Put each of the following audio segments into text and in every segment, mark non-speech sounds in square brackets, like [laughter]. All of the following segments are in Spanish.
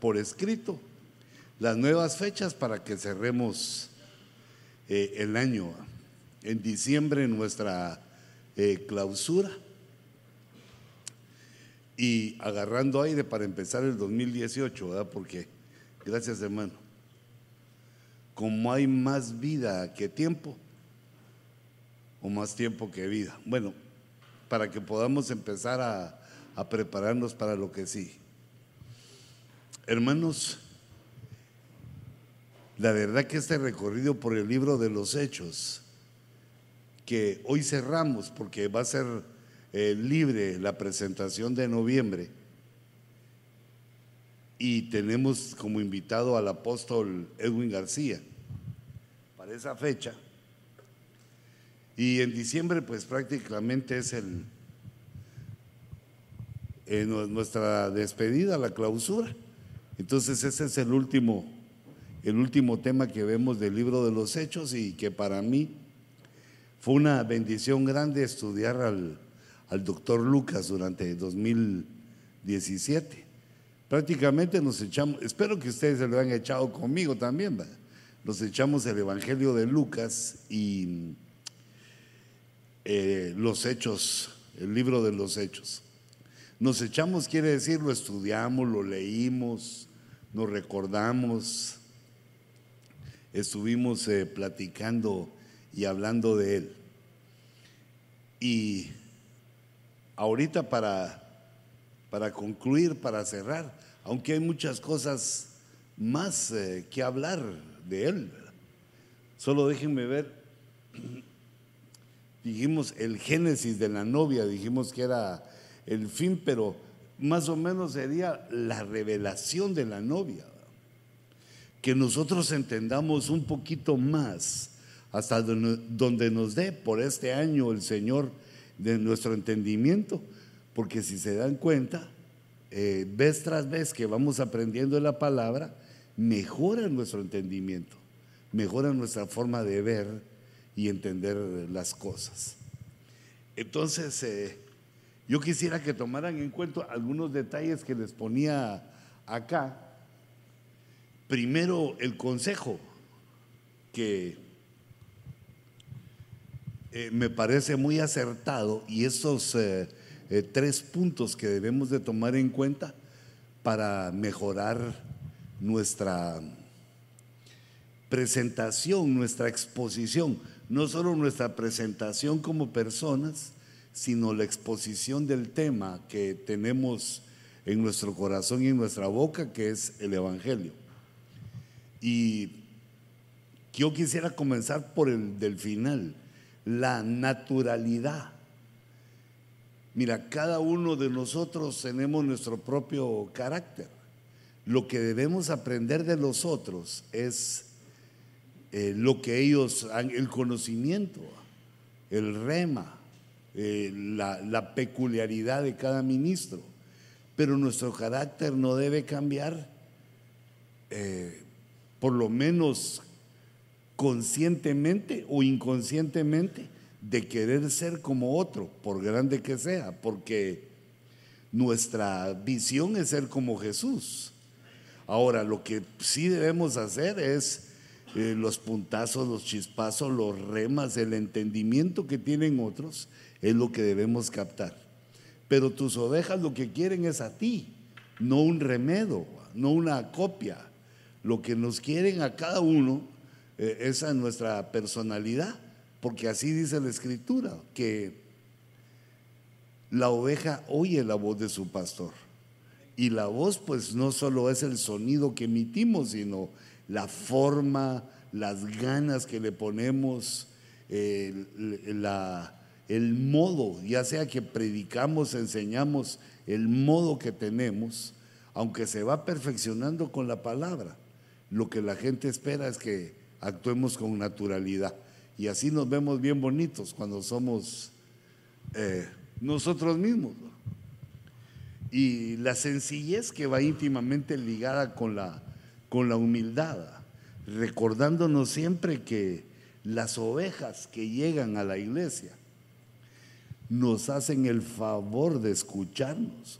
por escrito las nuevas fechas para que cerremos eh, el año. En diciembre nuestra eh, clausura y agarrando aire para empezar el 2018, ¿verdad? Porque, gracias hermano, como hay más vida que tiempo, o más tiempo que vida. Bueno, para que podamos empezar a, a prepararnos para lo que sí. Hermanos, la verdad que este recorrido por el libro de los hechos, que hoy cerramos porque va a ser eh, libre la presentación de noviembre, y tenemos como invitado al apóstol Edwin García para esa fecha. Y en diciembre pues prácticamente es el, eh, nuestra despedida, la clausura. Entonces ese es el último, el último tema que vemos del libro de los Hechos y que para mí fue una bendición grande estudiar al, doctor Lucas durante 2017. Prácticamente nos echamos, espero que ustedes se lo hayan echado conmigo también, nos echamos el Evangelio de Lucas y eh, los hechos, el libro de los hechos. Nos echamos, quiere decir, lo estudiamos, lo leímos, nos recordamos, estuvimos eh, platicando y hablando de él. Y ahorita para, para concluir, para cerrar, aunque hay muchas cosas más eh, que hablar de él, solo déjenme ver, dijimos el génesis de la novia, dijimos que era el fin, pero más o menos sería la revelación de la novia. Que nosotros entendamos un poquito más hasta donde nos dé por este año el Señor de nuestro entendimiento, porque si se dan cuenta, eh, vez tras vez que vamos aprendiendo la palabra, mejora nuestro entendimiento, mejora nuestra forma de ver y entender las cosas. Entonces, eh, yo quisiera que tomaran en cuenta algunos detalles que les ponía acá. Primero, el consejo, que eh, me parece muy acertado, y estos eh, eh, tres puntos que debemos de tomar en cuenta para mejorar nuestra presentación, nuestra exposición, no solo nuestra presentación como personas, sino la exposición del tema que tenemos en nuestro corazón y en nuestra boca, que es el Evangelio. Y yo quisiera comenzar por el del final, la naturalidad. Mira, cada uno de nosotros tenemos nuestro propio carácter. Lo que debemos aprender de los otros es eh, lo que ellos han, el conocimiento, el rema, eh, la, peculiaridad de cada ministro, pero nuestro carácter no debe cambiar, eh, por lo menos conscientemente o inconscientemente, de querer ser como otro, por grande que sea, porque nuestra visión es ser como Jesús. Ahora, lo que sí debemos hacer es eh, los puntazos, los chispazos, los remas, el entendimiento que tienen otros, es lo que debemos captar. Pero tus ovejas lo que quieren es a ti, no un remedio, no una copia. Lo que nos quieren a cada uno eh, es a nuestra personalidad, porque así dice la escritura, que la oveja oye la voz de su pastor. Y la voz pues no solo es el sonido que emitimos, sino la forma, las ganas que le ponemos, la, el modo, ya sea que predicamos, enseñamos, el modo que tenemos, aunque se va perfeccionando con la palabra, lo que la gente espera es que actuemos con naturalidad. Y así nos vemos bien bonitos cuando somos eh, nosotros mismos. Y la sencillez que va íntimamente ligada con la, con la humildad, recordándonos siempre que las ovejas que llegan a la iglesia nos hacen el favor de escucharnos.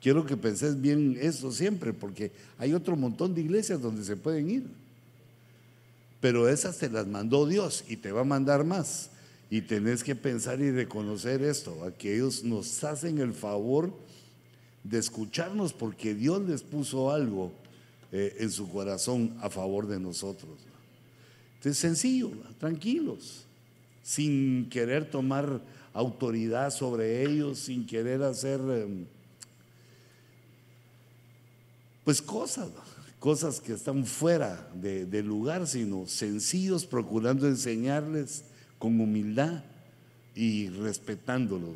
quiero que penses bien eso siempre, porque hay otro montón de iglesias donde se pueden ir. Pero esas te las mandó Dios y te va a mandar más. Y tenés que pensar y reconocer esto, a que ellos nos hacen el favor de escucharnos porque Dios les puso algo eh, en su corazón a favor de nosotros. Entonces, sencillo, tranquilos, sin querer tomar autoridad sobre ellos, sin querer hacer, em, pues cosas, cosas que están fuera de, lugar, sino sencillos, procurando enseñarles con humildad y respetándolos,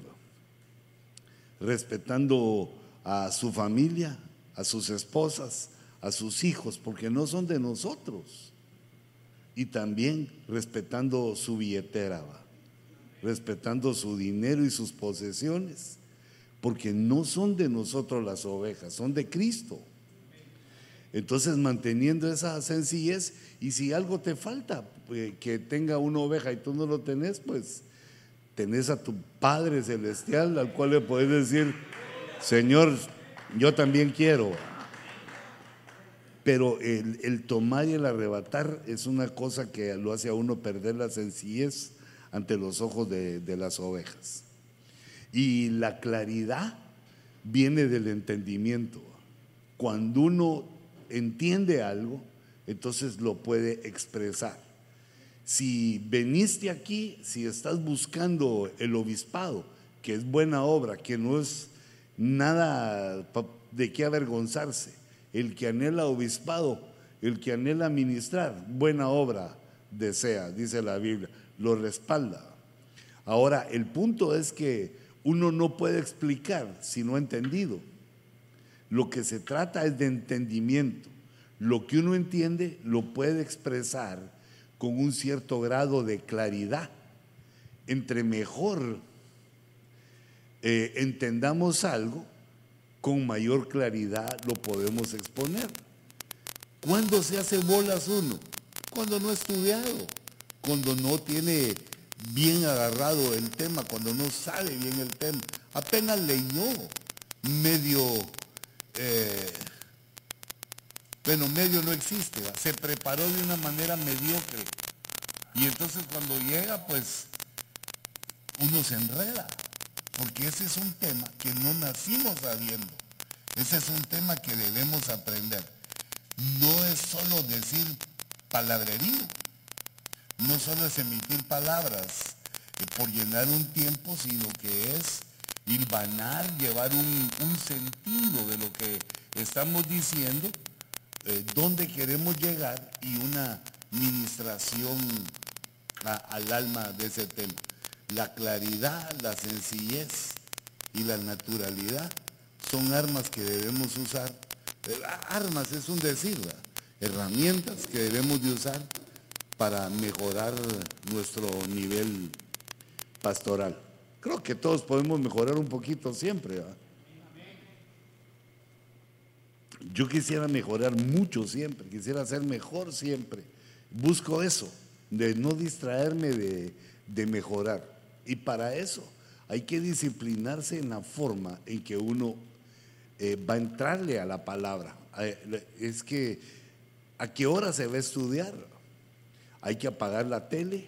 respetando a su familia, a sus esposas, a sus hijos, porque no son de nosotros. Y también respetando su billetera, respetando su dinero y sus posesiones, porque no son de nosotros las ovejas, son de Cristo. Entonces manteniendo esa sencillez y si algo te falta, pues, que tenga una oveja y tú no lo tenés, pues tenés a tu Padre Celestial al cual le puedes decir, Señor, yo también quiero. Pero el, tomar y el arrebatar es una cosa que lo hace a uno perder la sencillez ante los ojos de, de las ovejas. Y la claridad viene del entendimiento. Cuando uno entiende algo, entonces lo puede expresar. Si veniste aquí, si estás buscando el obispado, que es buena obra, que no es nada de qué avergonzarse. El que anhela obispado, el que anhela ministrar, buena obra desea, dice la Biblia, lo respalda. Ahora, el punto es que uno no puede explicar si no ha entendido. Lo que se trata es de entendimiento. Lo que uno entiende lo puede expresar con un cierto grado de claridad. Entre mejor eh, entendamos algo, con mayor claridad lo podemos exponer. ¿Cuándo se hace bolas uno? Cuando no ha estudiado, cuando no tiene bien agarrado el tema, cuando no sabe bien el tema. Apenas leyó, medio, eh, bueno, medio no existe, se preparó de una manera mediocre. Y entonces cuando llega, pues uno se enreda porque ese es un tema que no nacimos sabiendo. Ese es un tema que debemos aprender. No es solo decir palabrería, no solo es emitir palabras eh, por llenar un tiempo, sino que es hilvanar, llevar un, sentido de lo que estamos diciendo, eh, dónde queremos llegar y una ministración al alma de ese tema. La claridad, la sencillez y la naturalidad son armas que debemos usar. Eh, armas es un decir, herramientas que debemos de usar para mejorar nuestro nivel pastoral. Creo que todos podemos mejorar un poquito siempre. Yo quisiera mejorar mucho siempre, quisiera ser mejor siempre. Busco eso, de no distraerme de, de mejorar. Y para eso hay que disciplinarse en la forma en que uno eh, va a entrarle a la palabra. Eh, es que, ¿a qué hora se va a estudiar? Hay que apagar la tele,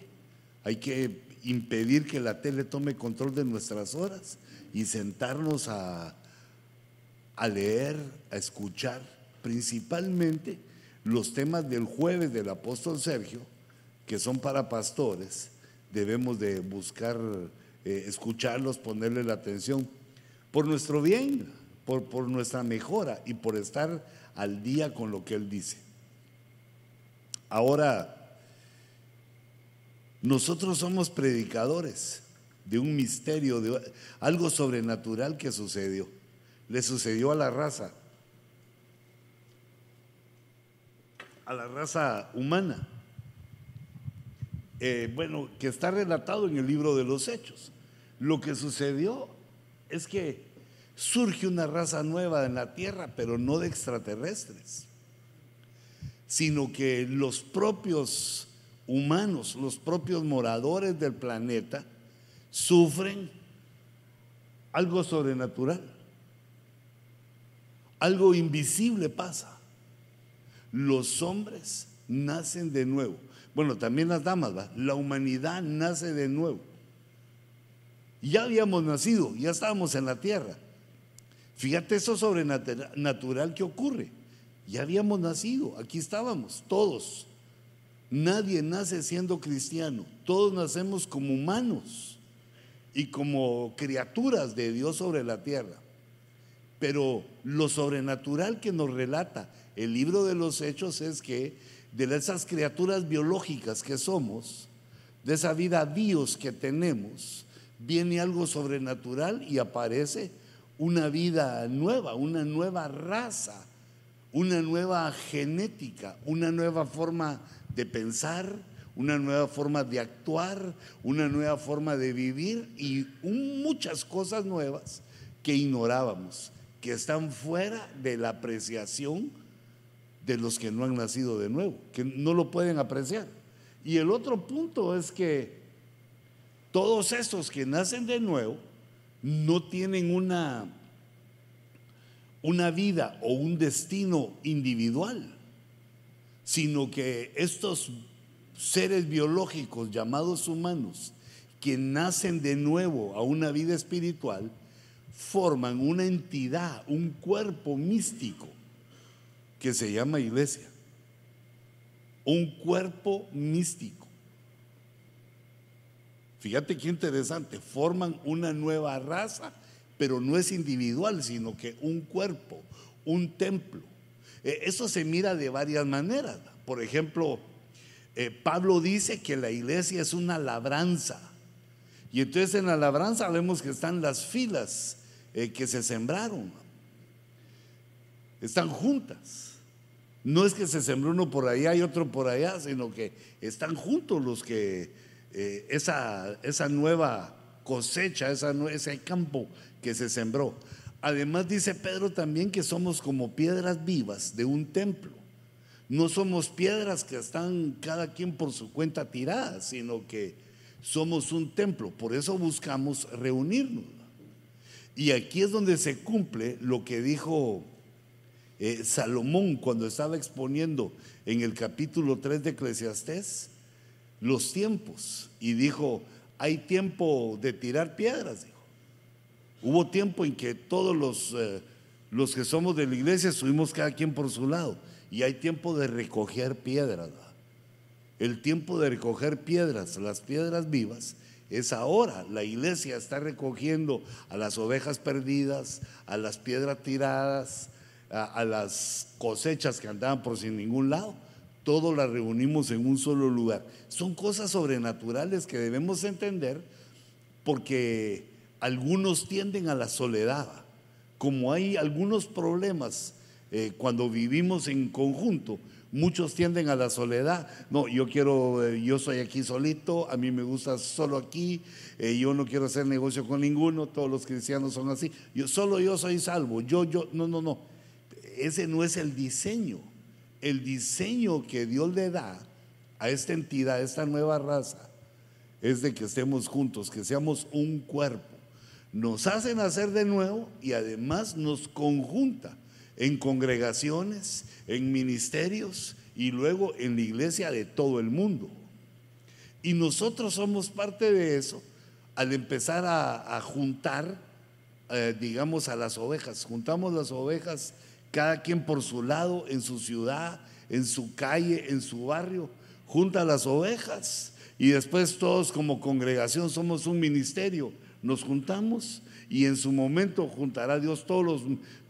hay que impedir que la tele tome control de nuestras horas y sentarnos a, a leer, a escuchar, principalmente los temas del jueves del apóstol Sergio, que son para pastores, debemos de buscar eh, escucharlos, ponerle la atención por nuestro bien, por, por nuestra mejora y por estar al día con lo que Él dice. Ahora, nosotros somos predicadores de un misterio, de algo sobrenatural que sucedió. Le sucedió a la raza, a la raza humana. Eh, bueno, que está relatado en el libro de los Hechos. Lo que sucedió es que surge una raza nueva en la tierra, pero no de extraterrestres, sino que los propios humanos, los propios moradores del planeta, sufren algo sobrenatural. algo invisible pasa. Los hombres nacen de nuevo. Bueno, también las damas, la humanidad nace de nuevo. Ya habíamos nacido, ya estábamos en la tierra. Fíjate eso sobrenatural que ocurre. Ya habíamos nacido, aquí estábamos, todos. Nadie nace siendo cristiano, todos nacemos como humanos y como criaturas de Dios sobre la tierra. Pero lo sobrenatural que nos relata el libro de los hechos es que de esas criaturas biológicas que somos, de esa vida Dios que tenemos, viene algo sobrenatural y aparece una vida nueva, una nueva raza, una nueva genética, una nueva forma de pensar, una nueva forma de actuar, una nueva forma de vivir y muchas cosas nuevas que ignorábamos, que están fuera de la apreciación de los que no han nacido de nuevo, que no lo pueden apreciar. Y el otro punto es que todos esos que nacen de nuevo no tienen una, una vida o un destino individual, sino que estos seres biológicos llamados humanos que nacen de nuevo a una vida espiritual, forman una entidad, un cuerpo místico que se llama iglesia. Un cuerpo místico. Fíjate qué interesante, forman una nueva raza, pero no es individual, sino que un cuerpo, un templo. Eh, eso se mira de varias maneras. Por ejemplo, eh, Pablo dice que la iglesia es una labranza. Y entonces en la labranza vemos que están las filas eh, que se sembraron. Están juntas. No es que se sembró uno por allá y otro por allá, sino que están juntos los que eh, esa, esa, nueva cosecha, esa, ese campo que se sembró. Además dice Pedro también que somos como piedras vivas de un templo. No somos piedras que están cada quien por su cuenta tiradas, sino que somos un templo. Por eso buscamos reunirnos. Y aquí es donde se cumple lo que dijo eh, Salomón cuando estaba exponiendo en el capítulo 3 de Eclesiastés los tiempos y dijo, hay tiempo de tirar piedras, dijo. Hubo tiempo en que todos los, eh, los que somos de la iglesia estuvimos cada quien por su lado y hay tiempo de recoger piedras. El tiempo de recoger piedras, las piedras vivas, es ahora. La iglesia está recogiendo a las ovejas perdidas, a las piedras tiradas, a, las cosechas que andaban por sin ningún lado. Todo las reunimos en un solo lugar. Son cosas sobrenaturales que debemos entender porque algunos tienden a la soledad. Como hay algunos problemas eh, cuando vivimos en conjunto, muchos tienden a la soledad. No, yo quiero, eh, yo soy aquí solito, a mí me gusta solo aquí, eh, yo no quiero hacer negocio con ninguno, todos los cristianos son así. Yo solo yo soy salvo, yo, yo, no, no, no ese no es el diseño. El diseño que Dios le da a esta entidad, a esta nueva raza, es de que estemos juntos, que seamos un cuerpo. Nos hace nacer de nuevo y además nos conjunta en congregaciones, en ministerios y luego en la iglesia de todo el mundo. Y nosotros somos parte de eso al empezar a, juntar, eh, digamos, a las ovejas. Juntamos las ovejas cada quien por su lado, en su ciudad, en su calle, en su barrio, junta las ovejas y después todos como congregación somos un ministerio, nos juntamos y en su momento juntará Dios todos los,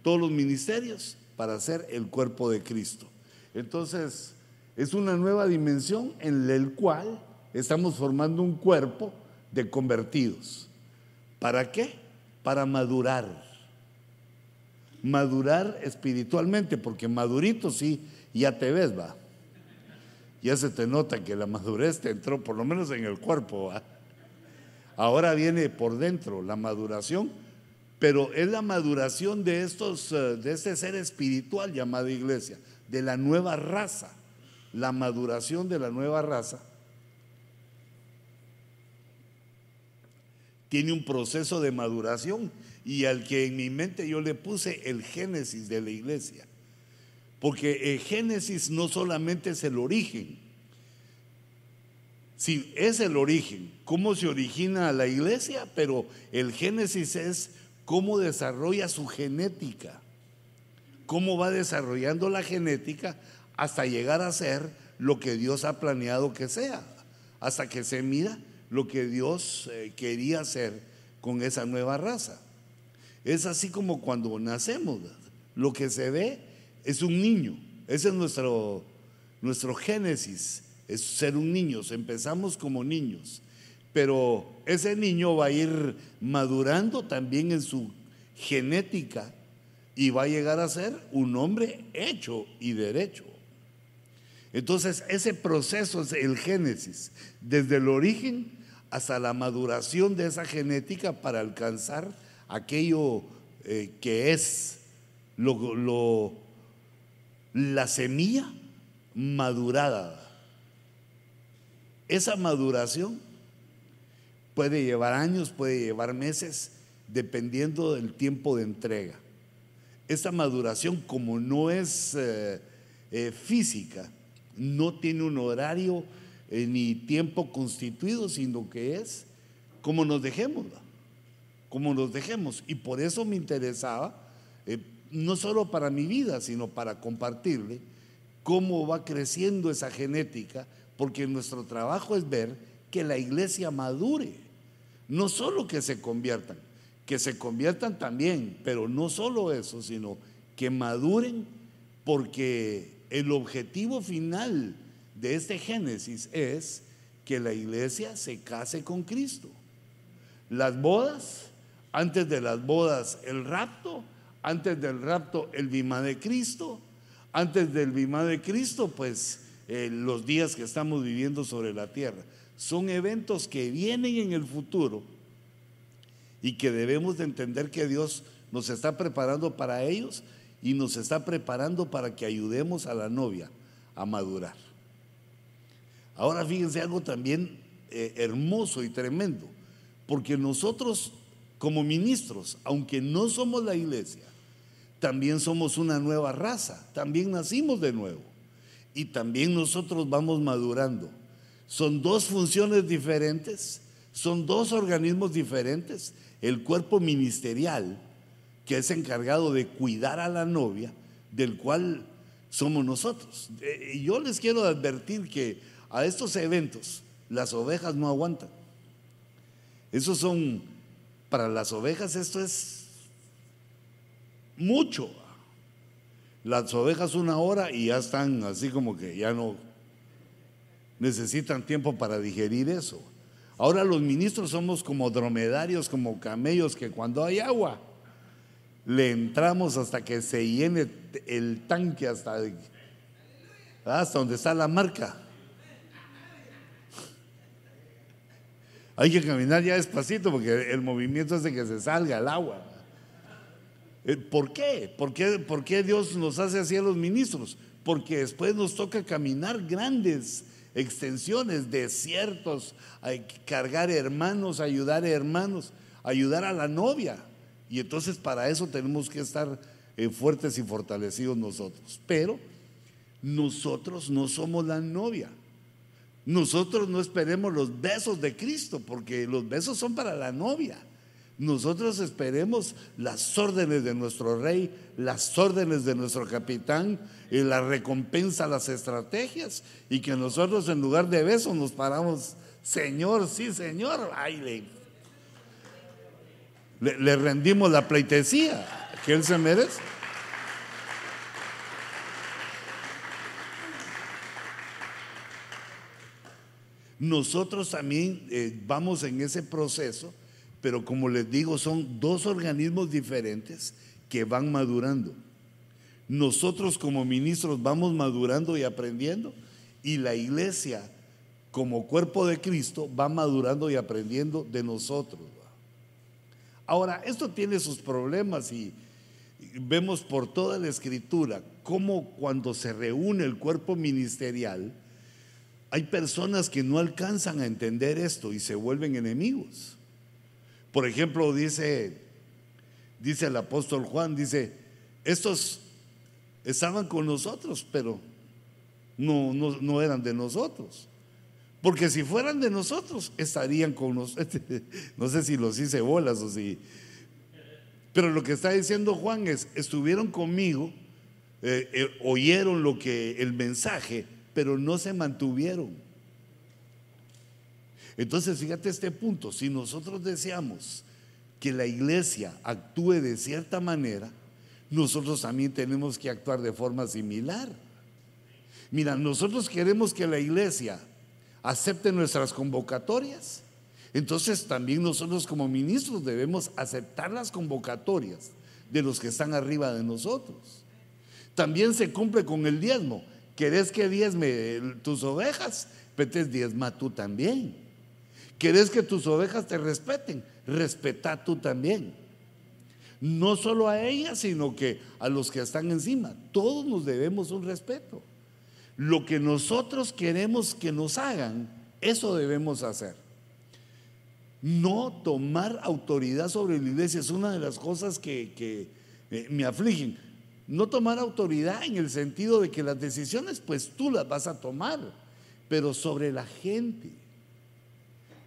todos los ministerios para ser el cuerpo de Cristo. Entonces, es una nueva dimensión en la cual estamos formando un cuerpo de convertidos. ¿Para qué? Para madurar madurar espiritualmente, porque madurito sí, ya te ves, va. Ya se te nota que la madurez te entró, por lo menos en el cuerpo, ¿va? Ahora viene por dentro la maduración, pero es la maduración de estos, eh, de este ser espiritual llamado iglesia, de la nueva raza, la maduración de la nueva raza. Tiene un proceso de maduración y al que en mi mente yo le puse el génesis de la iglesia. Porque el génesis no solamente es el origen, sí, es el origen, cómo se origina la iglesia, pero el génesis es cómo desarrolla su genética, cómo va desarrollando la genética hasta llegar a ser lo que Dios ha planeado que sea, hasta que se mira lo que Dios eh, quería hacer con esa nueva raza. Es así como cuando nacemos, lo que se ve es un niño, ese es nuestro, nuestro génesis, es ser un niño, empezamos como niños, pero ese niño va a ir madurando también en su genética y va a llegar a ser un hombre hecho y derecho. Entonces, ese proceso es el génesis, desde el origen hasta la maduración de esa genética para alcanzar aquello eh, que es lo, la semilla madurada. Esa maduración puede llevar años, puede llevar meses, dependiendo del tiempo de entrega. Esa maduración, como no es eh, eh, física, no tiene un horario ni tiempo constituido, sino que es como nos dejemos como nos dejemos. Y por eso me interesaba, eh, no solo para mi vida, sino para compartirle cómo va creciendo esa genética, porque nuestro trabajo es ver que la iglesia madure, no solo que se conviertan, que se conviertan también, pero no solo eso, sino que maduren, porque el objetivo final de este Génesis es que la iglesia se case con Cristo. Las bodas antes de las bodas el rapto, antes del rapto el bimá de Cristo, antes del bimá de Cristo pues eh, los días que estamos viviendo sobre la tierra. Son eventos que vienen en el futuro y que debemos de entender que Dios nos está preparando para ellos y nos está preparando para que ayudemos a la novia a madurar. Ahora fíjense algo también eh, hermoso y tremendo, porque nosotros como ministros, aunque no somos la iglesia, también somos una nueva raza, también nacimos de nuevo y también nosotros vamos madurando. Son dos funciones diferentes, son dos organismos diferentes. El cuerpo ministerial, que es encargado de cuidar a la novia, del cual somos nosotros. Eh, y yo les quiero advertir que a estos eventos las ovejas no aguantan. Esos son para las ovejas esto es mucho. Las ovejas una hora y ya están así como que ya no necesitan tiempo para digerir eso. Ahora los ministros somos como dromedarios, como camellos que cuando hay agua le entramos hasta que se llene el tanque hasta, hasta donde está la marca. Hay que caminar ya despacito porque el movimiento hace que se salga el agua. Eh, ¿Por qué? ¿Por qué, ¿Por qué Dios nos hace así a los ministros? Porque después nos toca caminar grandes extensiones, desiertos, cargar hermanos, ayudar a hermanos, ayudar a la novia. Y entonces para eso tenemos que estar eh, fuertes y fortalecidos nosotros. Pero nosotros no somos la novia. Nosotros no esperemos los besos de Cristo, porque los besos son para la novia. Nosotros esperemos las órdenes de nuestro rey, las órdenes de nuestro capitán y la recompensa, las estrategias. Y que nosotros en lugar de besos nos paramos, Señor, sí, Señor, ay, le, le rendimos la pleitesía que Él se merece. Nosotros también eh, vamos en ese proceso, pero como les digo, son dos organismos diferentes que van madurando. Nosotros como ministros vamos madurando y aprendiendo y la iglesia como cuerpo de Cristo va madurando y aprendiendo de nosotros. Ahora, esto tiene sus problemas y vemos por toda la escritura cómo cuando se reúne el cuerpo ministerial, hay personas que no alcanzan a entender esto y se vuelven enemigos. Por ejemplo, dice dice el apóstol Juan, dice, estos estaban con nosotros, pero no, no, no eran de nosotros. Porque si fueran de nosotros, estarían con nosotros. [laughs] No sé si los hice bolas o si... Pero lo que está diciendo Juan es, estuvieron conmigo, eh, eh, oyeron lo que el mensaje, pero no se mantuvieron. Entonces, fíjate este punto, si nosotros deseamos que la iglesia actúe de cierta manera, nosotros también tenemos que actuar de forma similar. Mira, nosotros queremos que la iglesia acepte nuestras convocatorias. Entonces también nosotros como ministros debemos aceptar las convocatorias de los que están arriba de nosotros. También se cumple con el diezmo. ¿Querés que diezme tus ovejas? Petes diezma tú también. ¿Querés que tus ovejas te respeten? Respeta tú también. No solo a ellas, sino que a los que están encima. Todos nos debemos un respeto. Lo que nosotros queremos que nos hagan, eso debemos hacer. No tomar autoridad sobre la iglesia es una de las cosas que, que eh, me afligen. No tomar autoridad en el sentido de que las decisiones, pues tú las vas a tomar, pero sobre la gente.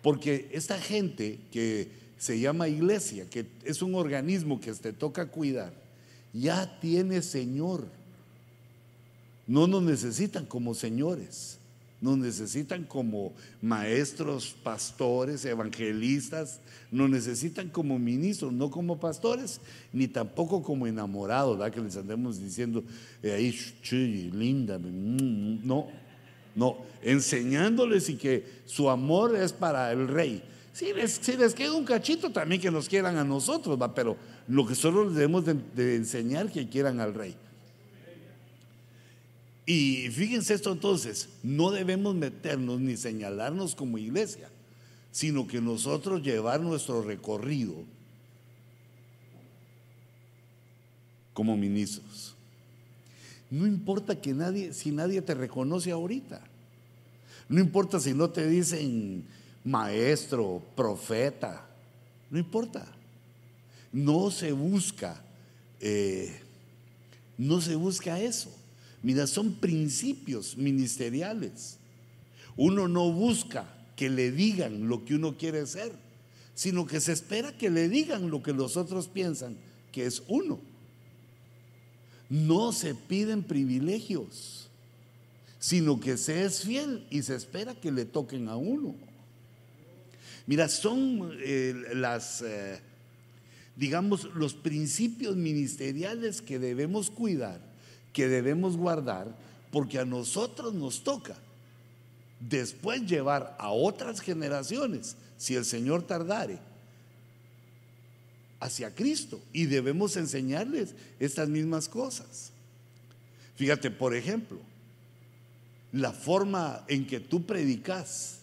Porque esta gente que se llama iglesia, que es un organismo que te toca cuidar, ya tiene Señor. No nos necesitan como señores, nos necesitan como maestros, pastores, evangelistas, nos necesitan como ministros, no como pastores, ni tampoco como enamorados, ¿verdad? Que les andemos diciendo, eh, ahí, linda, mm, mm, no, no, enseñándoles y que su amor es para el rey. Si les, queda un cachito, también que nos quieran a nosotros, pero lo que solo debemos de enseñar que quieran al rey. Y fíjense esto entonces, no debemos meternos ni señalarnos como iglesia, sino que nosotros llevar nuestro recorrido como ministros. No importa que nadie, si nadie te reconoce ahorita. No importa si no te dicen maestro, profeta. No importa. No se busca, eh, no se busca eso. Mira, son principios ministeriales. Uno no busca que le digan lo que uno quiere ser, sino que se espera que le digan lo que los otros piensan que es uno. No se piden privilegios, sino que se es fiel y se espera que le toquen a uno. Mira, son eh, las, eh, digamos, los principios ministeriales que debemos cuidar que debemos guardar porque a nosotros nos toca después llevar a otras generaciones, si el Señor tardare, hacia Cristo y debemos enseñarles estas mismas cosas. Fíjate, por ejemplo, la forma en que tú predicas,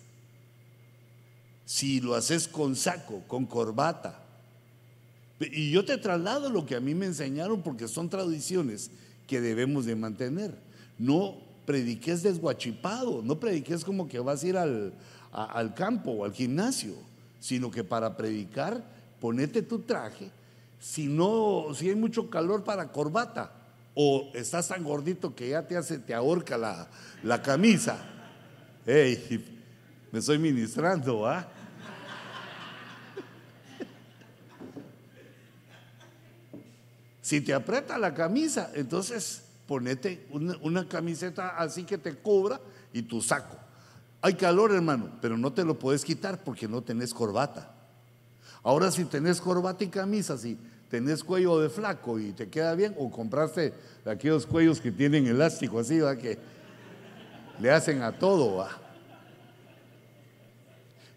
si lo haces con saco, con corbata, y yo te traslado lo que a mí me enseñaron porque son tradiciones debemos de mantener. No prediques desguachipado, no prediques como que vas a ir al, al campo o al gimnasio, sino que para predicar ponete tu traje. Si no, si hay mucho calor para corbata o estás tan gordito que ya te hace, te ahorca la, la camisa. Hey, [laughs] me estoy ministrando, ¿ah? Si te aprieta la camisa, entonces ponete una, camiseta así que te cubra y tu saco. Hay calor, hermano, pero no te lo puedes quitar porque no tenés corbata. Ahora si tenés corbata y camisa, si tenés cuello de flaco y te queda bien, o compraste aquellos cuellos que tienen elástico así, ¿va? que le hacen a todo, ¿va?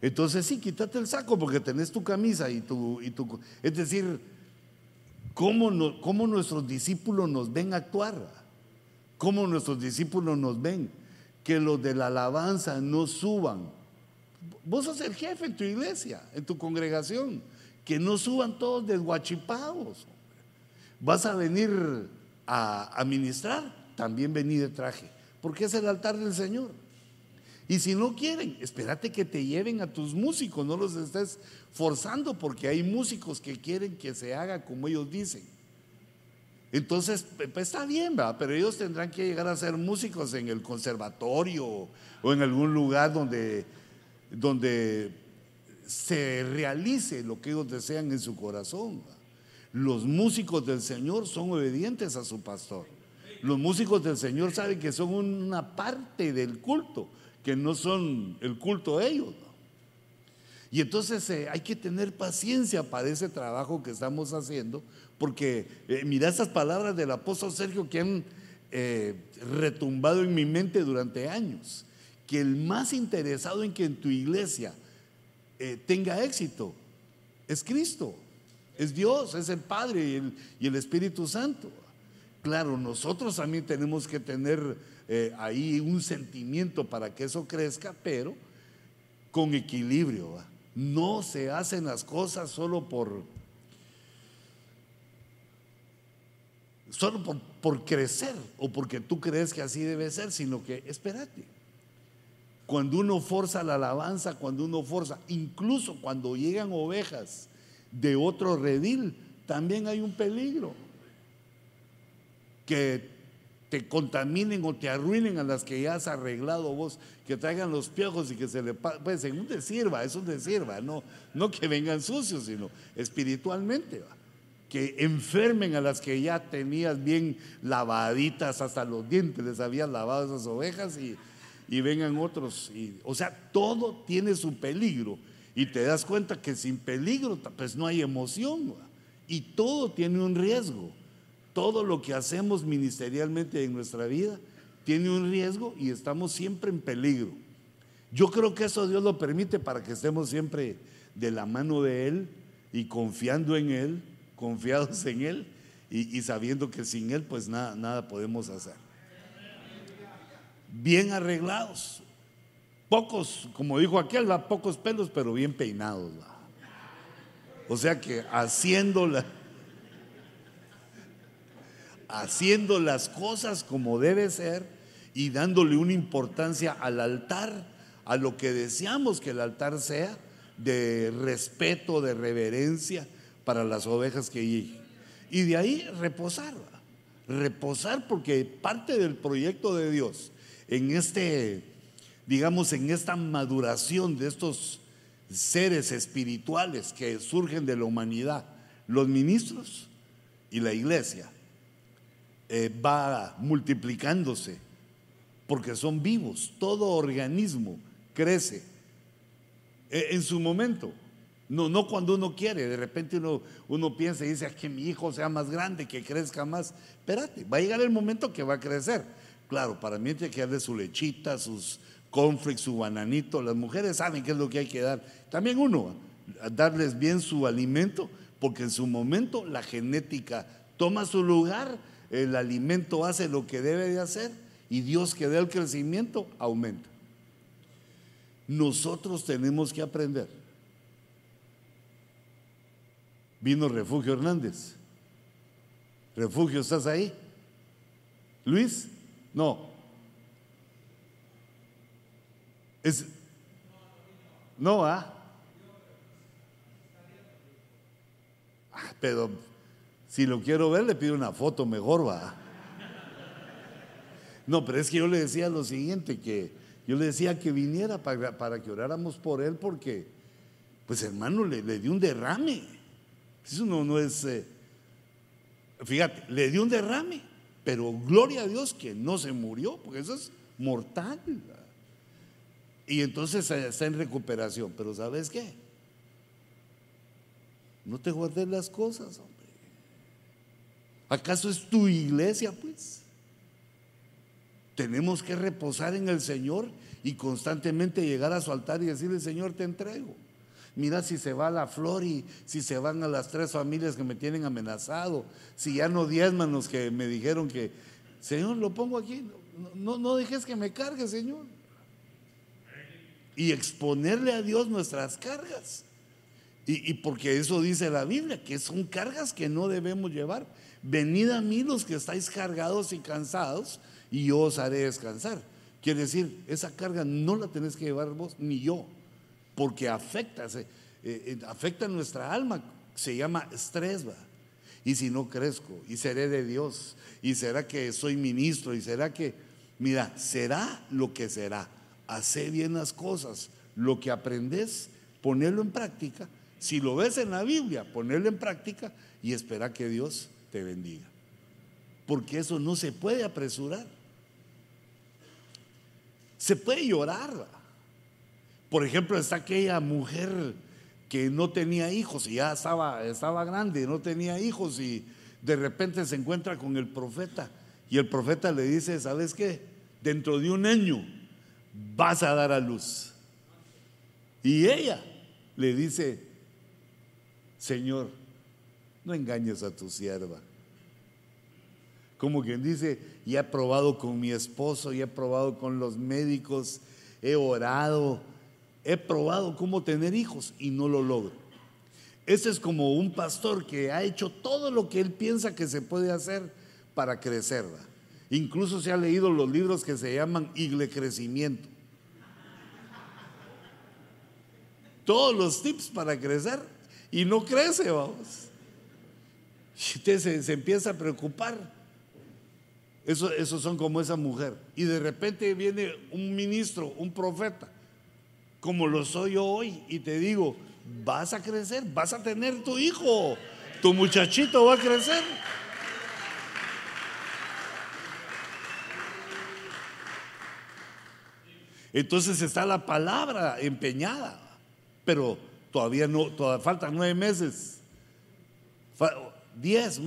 Entonces sí, quítate el saco porque tenés tu camisa y tu, y tu es decir, cómo, nuestros discípulos nos ven actuar, cómo nuestros discípulos nos ven, que los de la alabanza no suban. Vos sos el jefe en tu iglesia, en tu congregación, que no suban todos desguachipados. Vas a venir a, a ministrar, también vení de traje, porque es el altar del Señor. Y si no quieren, espérate que te lleven a tus músicos, no los estés forzando porque hay músicos que quieren que se haga como ellos dicen. Entonces, pues está bien, ¿verdad? pero ellos tendrán que llegar a ser músicos en el conservatorio o en algún lugar donde, donde se realice lo que ellos desean en su corazón. Los músicos del Señor son obedientes a su pastor. Los músicos del Señor saben que son una parte del culto que no son el culto de ellos. Y entonces eh, hay que tener paciencia para ese trabajo que estamos haciendo, porque eh, mira esas palabras del apóstol Sergio que han eh, retumbado en mi mente durante años, que el más interesado en que en tu iglesia tenga éxito es Cristo, es Dios, es el Padre y el, y el Espíritu Santo. Claro, nosotros también tenemos que tener eh, ahí un sentimiento para que eso crezca, pero con equilibrio. No se hacen las cosas solo por solo por, por, crecer o porque tú crees que así debe ser, sino que espérate. Cuando uno forza la alabanza, cuando uno forza, incluso cuando llegan ovejas de otro redil, también hay un peligro. Que te contaminen o te arruinen a las que ya has arreglado vos, que traigan los piojos y que se le pues según te sirva, eso te sirva, no, no que vengan sucios, sino espiritualmente, que enfermen a las que ya tenías bien lavaditas hasta los dientes, les habías lavado esas ovejas y, y vengan otros. Y, o sea, todo tiene su peligro. Y te das cuenta que sin peligro pues no hay emoción y todo tiene un riesgo todo lo que hacemos ministerialmente en nuestra vida tiene un riesgo y estamos siempre en peligro. Yo creo que eso Dios lo permite para que estemos siempre de la mano de Él y confiando en Él, [laughs] confiados en Él y, sabiendo que sin Él pues nada, podemos hacer. Bien arreglados, pocos, como dijo aquel, pocos pelos, pero bien peinados. O sea que haciendo la, haciendo las cosas como debe ser y dándole una importancia al altar, a lo que deseamos que el altar sea, de respeto, de reverencia para las ovejas que lleguen. Y de ahí reposar, reposar porque parte del proyecto de Dios en este, digamos, en esta maduración de estos seres espirituales que surgen de la humanidad, los ministros y la iglesia, eh, va multiplicándose, porque son vivos, todo organismo crece eh, en su momento. No, no cuando uno quiere, de repente uno, uno piensa y dice, que mi hijo sea más grande, que crezca más. Espérate, va a llegar el momento que va a crecer. Claro, para mí hay que darle su lechita, sus conflicts, su bananito. Las mujeres saben qué es lo que hay que dar. También uno, darles bien su alimento, porque en su momento la genética toma su lugar el alimento hace lo que debe de hacer y Dios que da el crecimiento aumenta. Nosotros tenemos que aprender. Vino Refugio Hernández. Refugio, ¿estás ahí? Luis, no. Es, no, ¿ah? ah pero si lo quiero ver, le pido una foto mejor, va. No, pero es que yo le decía lo siguiente, que yo le decía que viniera para, para que oráramos por él, porque, pues hermano, le, dio un derrame. Eso no, no es, eh, fíjate, le dio un derrame, pero gloria a Dios que no se murió, porque eso es mortal. Y entonces está en recuperación, pero ¿sabes qué? No te guardes las cosas, hombre. ¿Acaso es tu iglesia, pues? Tenemos que reposar en el Señor y constantemente llegar a su altar y decirle, Señor, te entrego. Mira si se va la flor y si se van a las tres familias que me tienen amenazado, si ya no diezman los que me dijeron que, Señor, lo pongo aquí, no, no dejes que me cargue, Señor. Y exponerle a Dios nuestras cargas. Y, y, porque eso dice la Biblia, que son cargas que no debemos llevar. Venid a mí los que estáis cargados y cansados, y yo os haré descansar. Quiere decir, esa carga no la tenés que llevar vos ni yo, porque afecta, eh, eh, afecta nuestra alma, se llama estrés. Y si no crezco, y seré de Dios, y será que soy ministro, y será que, mira, será lo que será. Hace bien las cosas, lo que aprendes, ponerlo en práctica. Si lo ves en la Biblia, ponerlo en práctica y espera que Dios bendiga. Porque eso no se puede apresurar. Se puede llorar. Por ejemplo, está aquella mujer que no tenía hijos y ya estaba, estaba grande, no tenía hijos y de repente se encuentra con el profeta y el profeta le dice, ¿sabes qué? Dentro de un año vas a dar a luz. Y ella le dice, Señor, no engañes a tu sierva. Como quien dice, ya he probado con mi esposo, ya he probado con los médicos, he orado, he probado cómo tener hijos y no lo logro. Ese es como un pastor que ha hecho todo lo que él piensa que se puede hacer para crecer. Incluso se ha leído los libros que se llaman Igle Crecimiento. Todos los tips para crecer y no crece, vamos. Usted se empieza a preocupar. Eso, esos son como esa mujer. Y de repente viene un ministro, un profeta, como lo soy yo hoy, y te digo, vas a crecer, vas a tener tu hijo, tu muchachito va a crecer. Entonces está la palabra empeñada, pero todavía no, todavía faltan nueve meses, diez,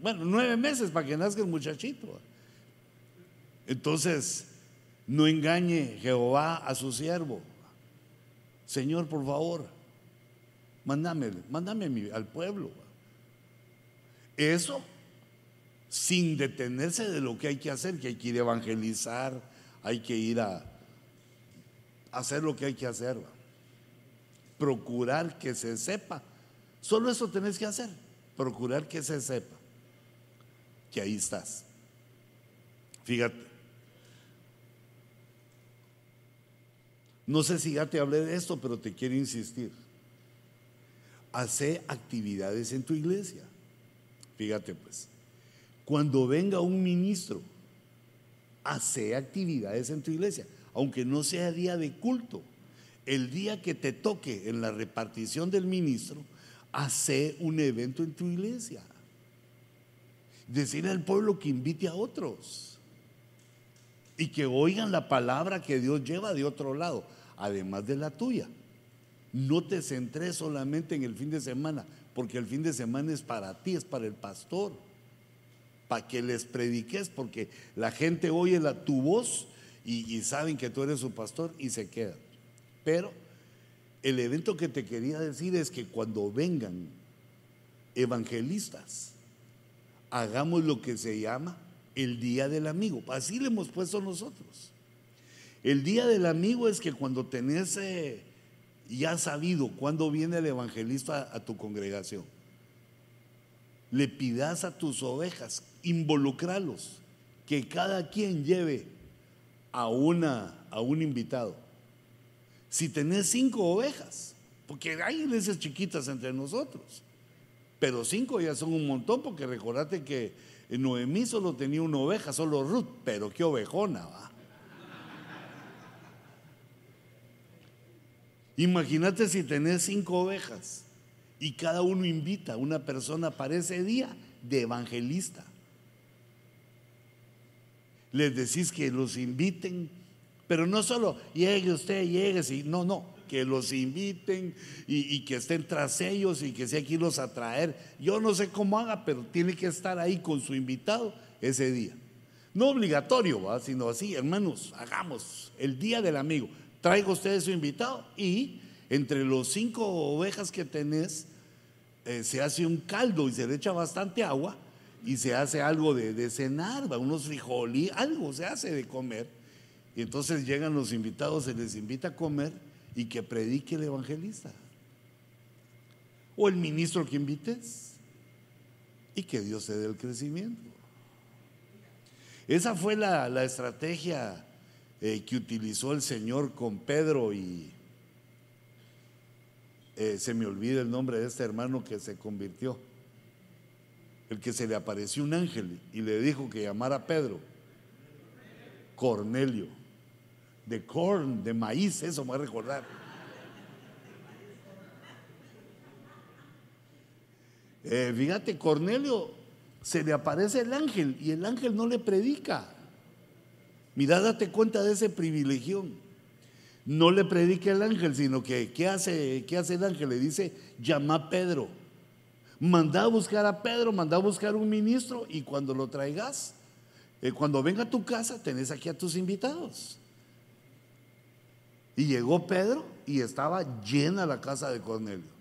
bueno, nueve meses para que nazca el muchachito. Entonces, no engañe Jehová a su siervo. Señor, por favor, mándame, mándame al pueblo. Eso sin detenerse de lo que hay que hacer, que hay que ir a evangelizar, hay que ir a hacer lo que hay que hacer. Procurar que se sepa. Solo eso tenés que hacer, procurar que se sepa que ahí estás. Fíjate, No sé si ya te hablé de esto, pero te quiero insistir. Hace actividades en tu iglesia. Fíjate pues, cuando venga un ministro, hace actividades en tu iglesia, aunque no sea día de culto. El día que te toque en la repartición del ministro, hace un evento en tu iglesia. Decirle al pueblo que invite a otros y que oigan la palabra que Dios lleva de otro lado además de la tuya. No te centres solamente en el fin de semana, porque el fin de semana es para ti, es para el pastor, para que les prediques, porque la gente oye la, tu voz y, saben que tú eres su pastor y se quedan. Pero el evento que te quería decir es que cuando vengan evangelistas, hagamos lo que se llama el día del amigo. Así le hemos puesto nosotros. El día del amigo es que cuando tenés eh, ya sabido cuándo viene el evangelista a, tu congregación, le pidas a tus ovejas, involucralos, que cada quien lleve a, una, a un invitado. Si tenés cinco ovejas, porque hay iglesias chiquitas entre nosotros, pero cinco ya son un montón, porque recordate que Noemí solo tenía una oveja, solo Ruth, pero qué ovejona, va. Imagínate si tenés cinco ovejas y cada uno invita a una persona para ese día de evangelista. Les decís que los inviten, pero no solo llegue usted, llegue, no, no, que los inviten y, que estén tras ellos y que sea aquí los a traer. Yo no sé cómo haga, pero tiene que estar ahí con su invitado ese día. No obligatorio, sino así, hermanos, hagamos el día del amigo traiga usted su invitado y entre los cinco ovejas que tenés eh, se hace un caldo y se le echa bastante agua y se hace algo de, cenar, unos frijoles, algo se hace de comer. Y entonces llegan los invitados, se les invita a comer y que predique el evangelista. O el ministro que invites. Y que Dios se dé el crecimiento. Esa fue la, la estrategia eh, que utilizó el Señor con Pedro y eh, se me olvida el nombre de este hermano que se convirtió, el que se le apareció un ángel y le dijo que llamara a Pedro, Cornelio, de corn, de maíz, eso me va a recordar. Eh, fíjate, Cornelio se le aparece el ángel y el ángel no le predica. Mira, date cuenta de ese privilegio. No le predica el ángel, sino que ¿qué hace, qué hace el ángel? Le dice, llama a Pedro. Manda a buscar a Pedro, manda a buscar un ministro y cuando lo traigas, eh, cuando venga a tu casa, tenés aquí a tus invitados. Y llegó Pedro y estaba llena la casa de Cornelio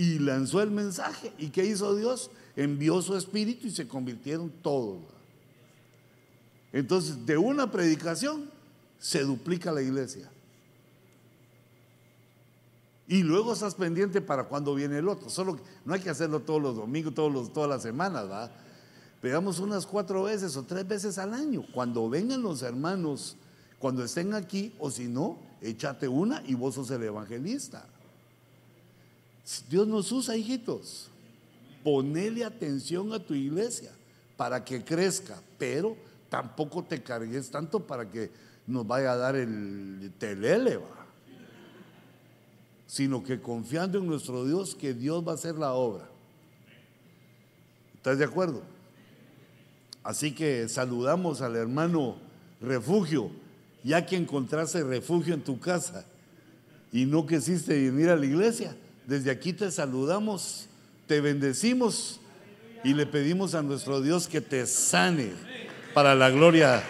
y lanzó el mensaje. ¿Y qué hizo Dios? Envió su espíritu y se convirtieron todos. Entonces, de una predicación se duplica la iglesia. Y luego estás pendiente para cuando viene el otro. Solo no hay que hacerlo todos los domingos, todos los, todas las semanas, ¿va? Pegamos unas cuatro veces o tres veces al año. Cuando vengan los hermanos, cuando estén aquí, o si no, échate una y vos sos el evangelista. Dios nos usa, hijitos. Ponele atención a tu iglesia para que crezca, pero tampoco te cargues tanto para que nos vaya a dar el telele, sino que confiando en nuestro Dios que Dios va a hacer la obra. ¿Estás de acuerdo? Así que saludamos al hermano refugio, ya que encontraste refugio en tu casa y no quisiste venir a la iglesia desde aquí te saludamos, te bendecimos y le pedimos a nuestro Dios que te sane para la gloria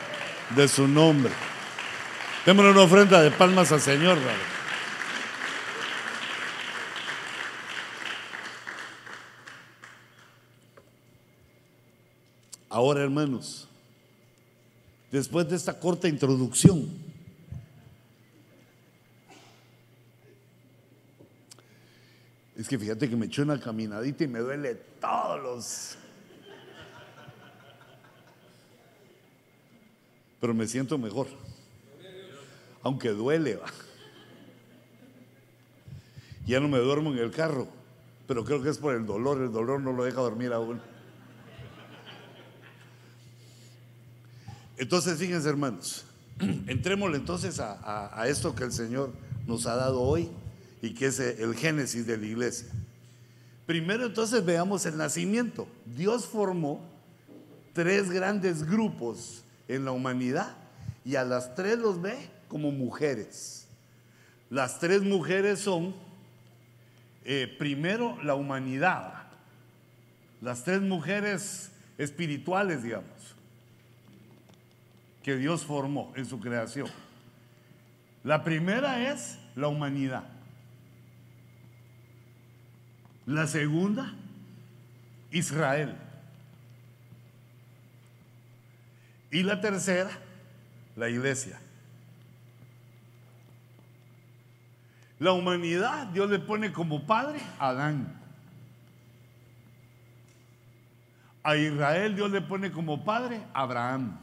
de su nombre. Démosle una ofrenda de palmas al Señor. Ahora, hermanos, después de esta corta introducción, Es que fíjate que me eché una caminadita y me duele todos los... Pero me siento mejor. Aunque duele, va. Ya no me duermo en el carro, pero creo que es por el dolor. El dolor no lo deja dormir aún. Entonces, fíjense, hermanos, [clears throat] entrémosle entonces a, a esto que el Señor nos ha dado hoy y que es el génesis de la iglesia. Primero entonces veamos el nacimiento. Dios formó tres grandes grupos en la humanidad y a las tres los ve como mujeres. Las tres mujeres son, eh, primero, la humanidad. Las tres mujeres espirituales, digamos, que Dios formó en su creación. La primera es la humanidad. La segunda, Israel. Y la tercera, la iglesia. La humanidad, Dios le pone como padre a Adán. A Israel Dios le pone como padre a Abraham.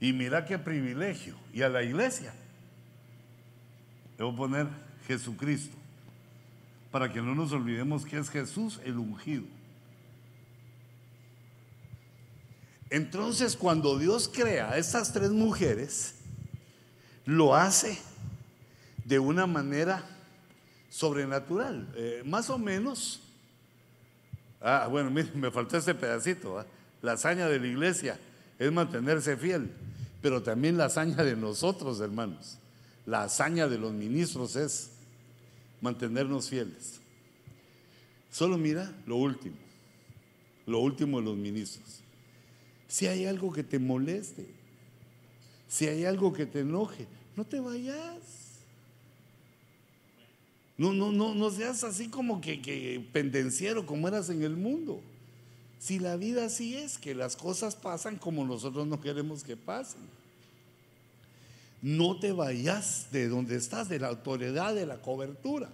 Y mira qué privilegio. Y a la iglesia. Le voy a poner Jesucristo, para que no nos olvidemos que es Jesús el ungido. Entonces, cuando Dios crea a estas tres mujeres, lo hace de una manera sobrenatural, eh, más o menos. Ah, bueno, me faltó este pedacito. La hazaña de la iglesia es mantenerse fiel, pero también la hazaña de nosotros, hermanos. La hazaña de los ministros es mantenernos fieles. Solo mira lo último, lo último de los ministros. Si hay algo que te moleste, si hay algo que te enoje, no te vayas. No, no, no, no seas así como que, que pendenciero como eras en el mundo. Si la vida así es, que las cosas pasan como nosotros no queremos que pasen no te vayas de donde estás, de la autoridad, de la cobertura.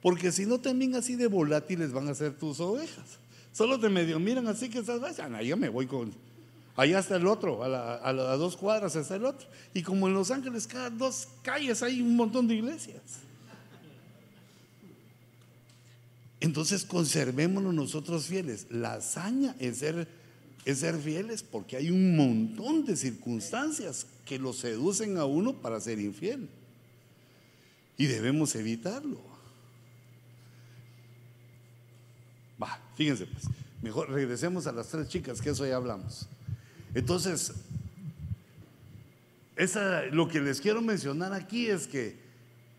Porque si no, también así de volátiles van a ser tus ovejas. Solo te medio miran así que estás, vayan, yo me voy con, allá está el otro, a, a las dos cuadras está el otro. Y como en Los Ángeles, cada dos calles hay un montón de iglesias. Entonces conservémonos nosotros fieles. La hazaña ser, es ser fieles porque hay un montón de circunstancias que lo seducen a uno para ser infiel. Y debemos evitarlo. Va, fíjense pues. Mejor regresemos a las tres chicas, que eso ya hablamos. Entonces, lo que les quiero mencionar aquí es que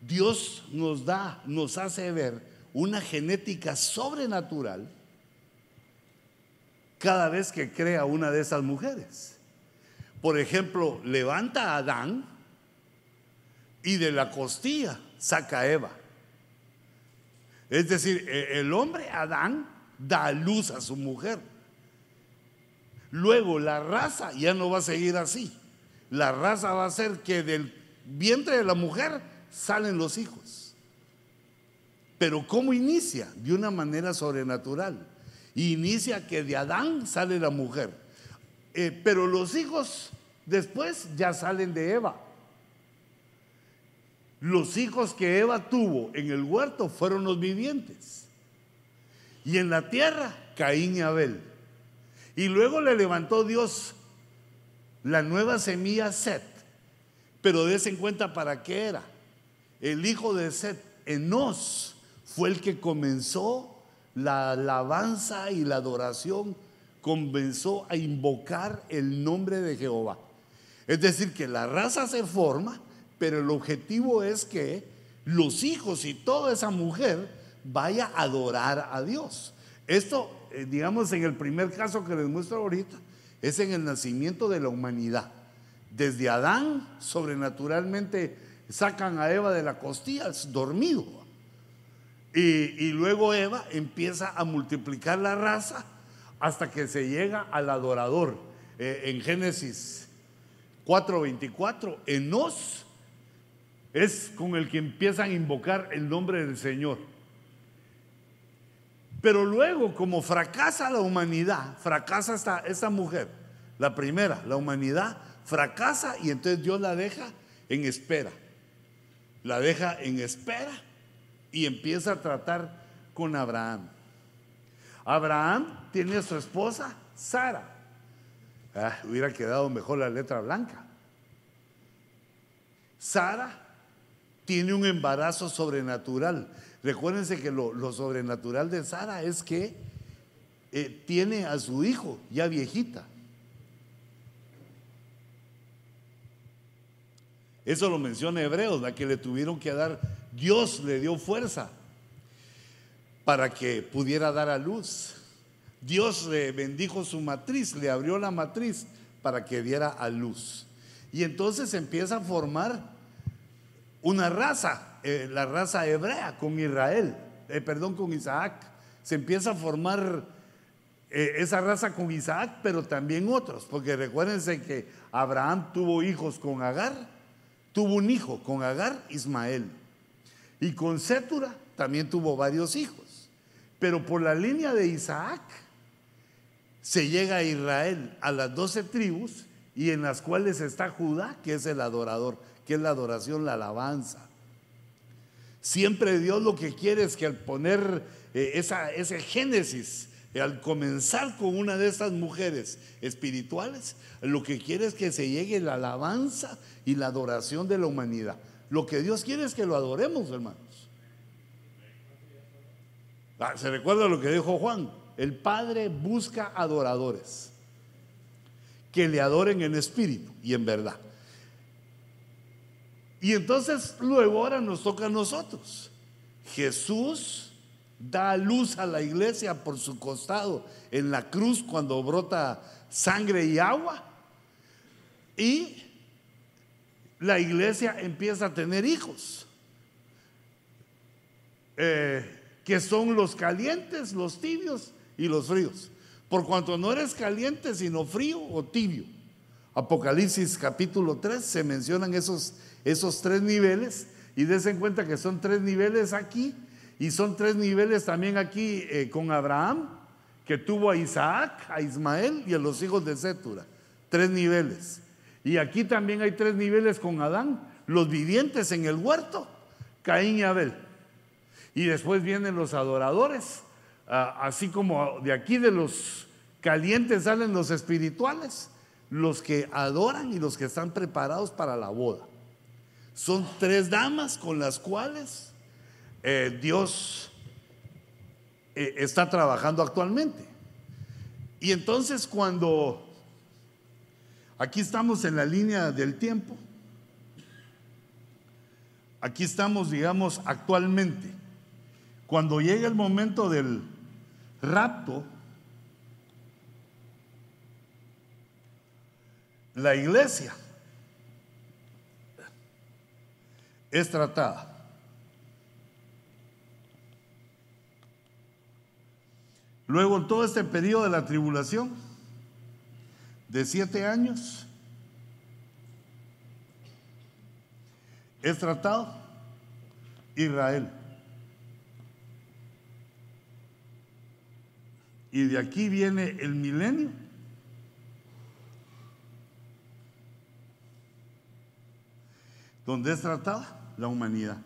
Dios nos da, nos hace ver una genética sobrenatural cada vez que crea una de esas mujeres. Por ejemplo, levanta a Adán y de la costilla saca a Eva. Es decir, e, el hombre Adán da luz a su mujer. Luego la raza ya no va a seguir así. La raza va a ser que del vientre de la mujer salen los hijos. Pero ¿cómo inicia? De una manera sobrenatural. Inicia que de Adán sale la mujer. Eh, pero los hijos después ya salen de Eva. Los hijos que Eva tuvo en el huerto fueron los vivientes. Y en la tierra, Caín y Abel. Y luego le levantó Dios la nueva semilla Set. Pero des en cuenta para qué era. El hijo de Set, Enos fue el que comenzó la alabanza y la adoración, comenzó a invocar el nombre de Jehová. Es decir, que la raza se forma, pero el objetivo es que los hijos y toda esa mujer vaya a adorar a Dios. Esto, eh, digamos, en el primer caso que les muestro ahorita, es en el nacimiento de la humanidad. Desde Adán, sobrenaturalmente, sacan a Eva de la costilla, dormido. Y, luego Eva empieza a multiplicar la raza hasta que se llega al adorador. Eh, en Génesis 4:24, Enos es con el que empiezan a invocar el nombre del Señor. Pero luego, como fracasa la humanidad, fracasa esta, esta mujer, la primera, la humanidad fracasa y entonces Dios la deja en espera. La deja en espera y empieza a tratar con Abraham. Abraham tiene a su esposa Sara. Ah, hubiera quedado mejor la letra blanca. Sara tiene un embarazo sobrenatural. Recuérdense que lo, sobrenatural de Sara es que eh, tiene a su hijo ya viejita. Eso lo menciona Hebreos, la que le tuvieron que dar Dios le dio fuerza para que pudiera dar a luz. Dios le bendijo su matriz, le abrió la matriz para que diera a luz. Y entonces empieza a formar una raza, eh, la raza hebrea con Israel, eh, perdón, con Isaac. Se empieza a formar eh, esa raza con Isaac, pero también otros, porque recuérdense que Abraham tuvo hijos con Agar, tuvo un hijo con Agar, Ismael. Y con Sétura también tuvo varios hijos. Pero por la línea de Isaac se llega a Israel, a las doce tribus, y en las cuales está Judá, que es el adorador, que es la adoración, la alabanza. Siempre Dios lo que quiere es que al poner eh, esa, ese génesis, al comenzar con una de estas mujeres espirituales, lo que quiere es que se llegue la alabanza y la adoración de la humanidad. Lo que Dios quiere es que lo adoremos, hermanos. Ah, ¿Se recuerda lo que dijo Juan? El Padre busca adoradores que le adoren en espíritu y en verdad. Y entonces luego ahora nos toca a nosotros. Jesús da luz a la iglesia por su costado en la cruz cuando brota sangre y agua. Y la iglesia empieza a tener hijos, eh, que son los calientes, los tibios y los fríos. Por cuanto no eres caliente, sino frío o tibio. Apocalipsis capítulo 3 se mencionan esos, esos tres niveles y des en cuenta que son tres niveles aquí y son tres niveles también aquí eh, con Abraham que tuvo a Isaac, a Ismael y a los hijos de Sétura. Tres niveles. Y aquí también hay tres niveles con Adán. Los vivientes en el huerto, Caín y Abel. Y después vienen los adoradores, ah, así como de aquí de los calientes salen los espirituales, los que adoran y los que están preparados para la boda. Son tres damas con las cuales eh, Dios eh, está trabajando actualmente. Y entonces cuando aquí estamos en la línea del tiempo, aquí estamos, digamos, actualmente, cuando llega el momento del rapto, la iglesia es tratada. Luego, en todo este periodo de la tribulación, de siete años, es tratado Israel. Y de aquí viene el milenio. donde es tratada la humanidad.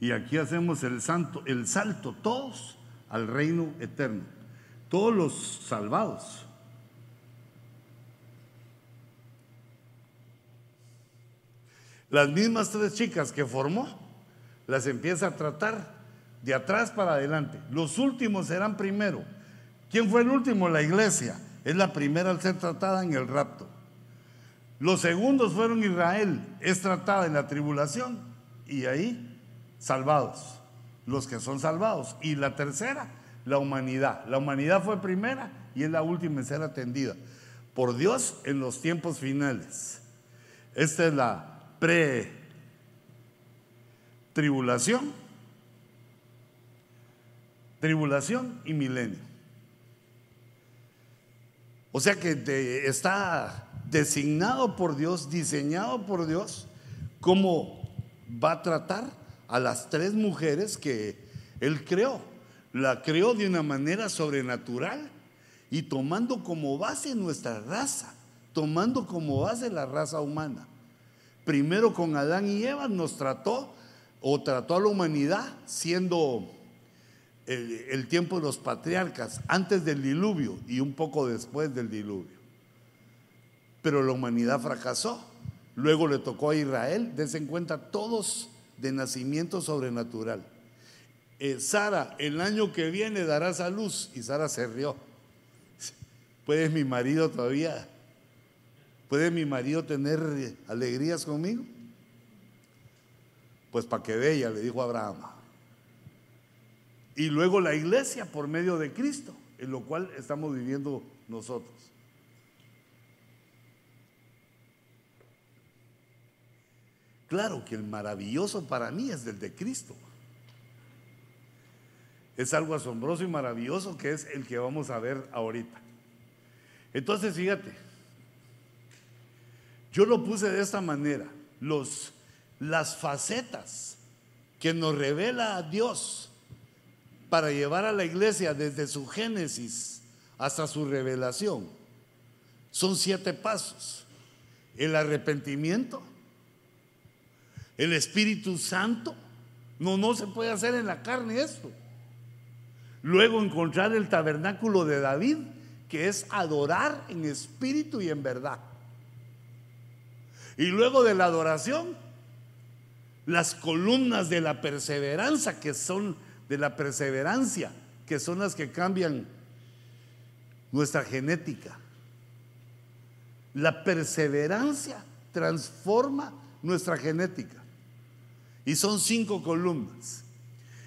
Y aquí hacemos el, santo, el salto todos al reino eterno. Todos los salvados. Las mismas tres chicas que formó, las empieza a tratar de atrás para adelante. Los últimos serán primero. ¿Quién fue el último? La iglesia. Es la primera al ser tratada en el rapto. Los segundos fueron Israel. Es tratada en la tribulación. Y ahí salvados, los que son salvados. Y la tercera, la humanidad. La humanidad fue primera y es la última en ser atendida por Dios en los tiempos finales. Esta es la pre-tribulación, tribulación y milenio. O sea que está designado por Dios, diseñado por Dios, cómo va a tratar a las tres mujeres que Él creó. La creó de una manera sobrenatural y tomando como base nuestra raza, tomando como base la raza humana. Primero con Adán y Eva nos trató o trató a la humanidad siendo el, tiempo de los patriarcas, antes del diluvio y un poco después del diluvio. Pero la humanidad fracasó. Luego le tocó a Israel, des en cuenta, todos de nacimiento sobrenatural. Eh, Sara, el año que viene darás a luz. Y Sara se rió. [laughs] ¿Puede mi marido todavía? ¿Puede mi marido tener alegrías conmigo? Pues para que vea, le dijo Abraham. Y luego la iglesia por medio de Cristo, en lo cual estamos viviendo nosotros. Claro que el maravilloso para mí es del de Cristo. Es algo asombroso y maravilloso que es el que vamos a ver ahorita. Entonces, fíjate, yo lo puse de esta manera, los, las facetas que nos revela a Dios para llevar a la iglesia desde su génesis hasta su revelación. Son siete pasos. El arrepentimiento, el Espíritu Santo. No, no se puede hacer en la carne esto. Luego encontrar el tabernáculo de David, que es adorar en espíritu y en verdad. Y luego de la adoración, las columnas de la perseverancia, que son de la perseverancia, que son las que cambian nuestra genética. La perseverancia transforma nuestra genética. Y son cinco columnas.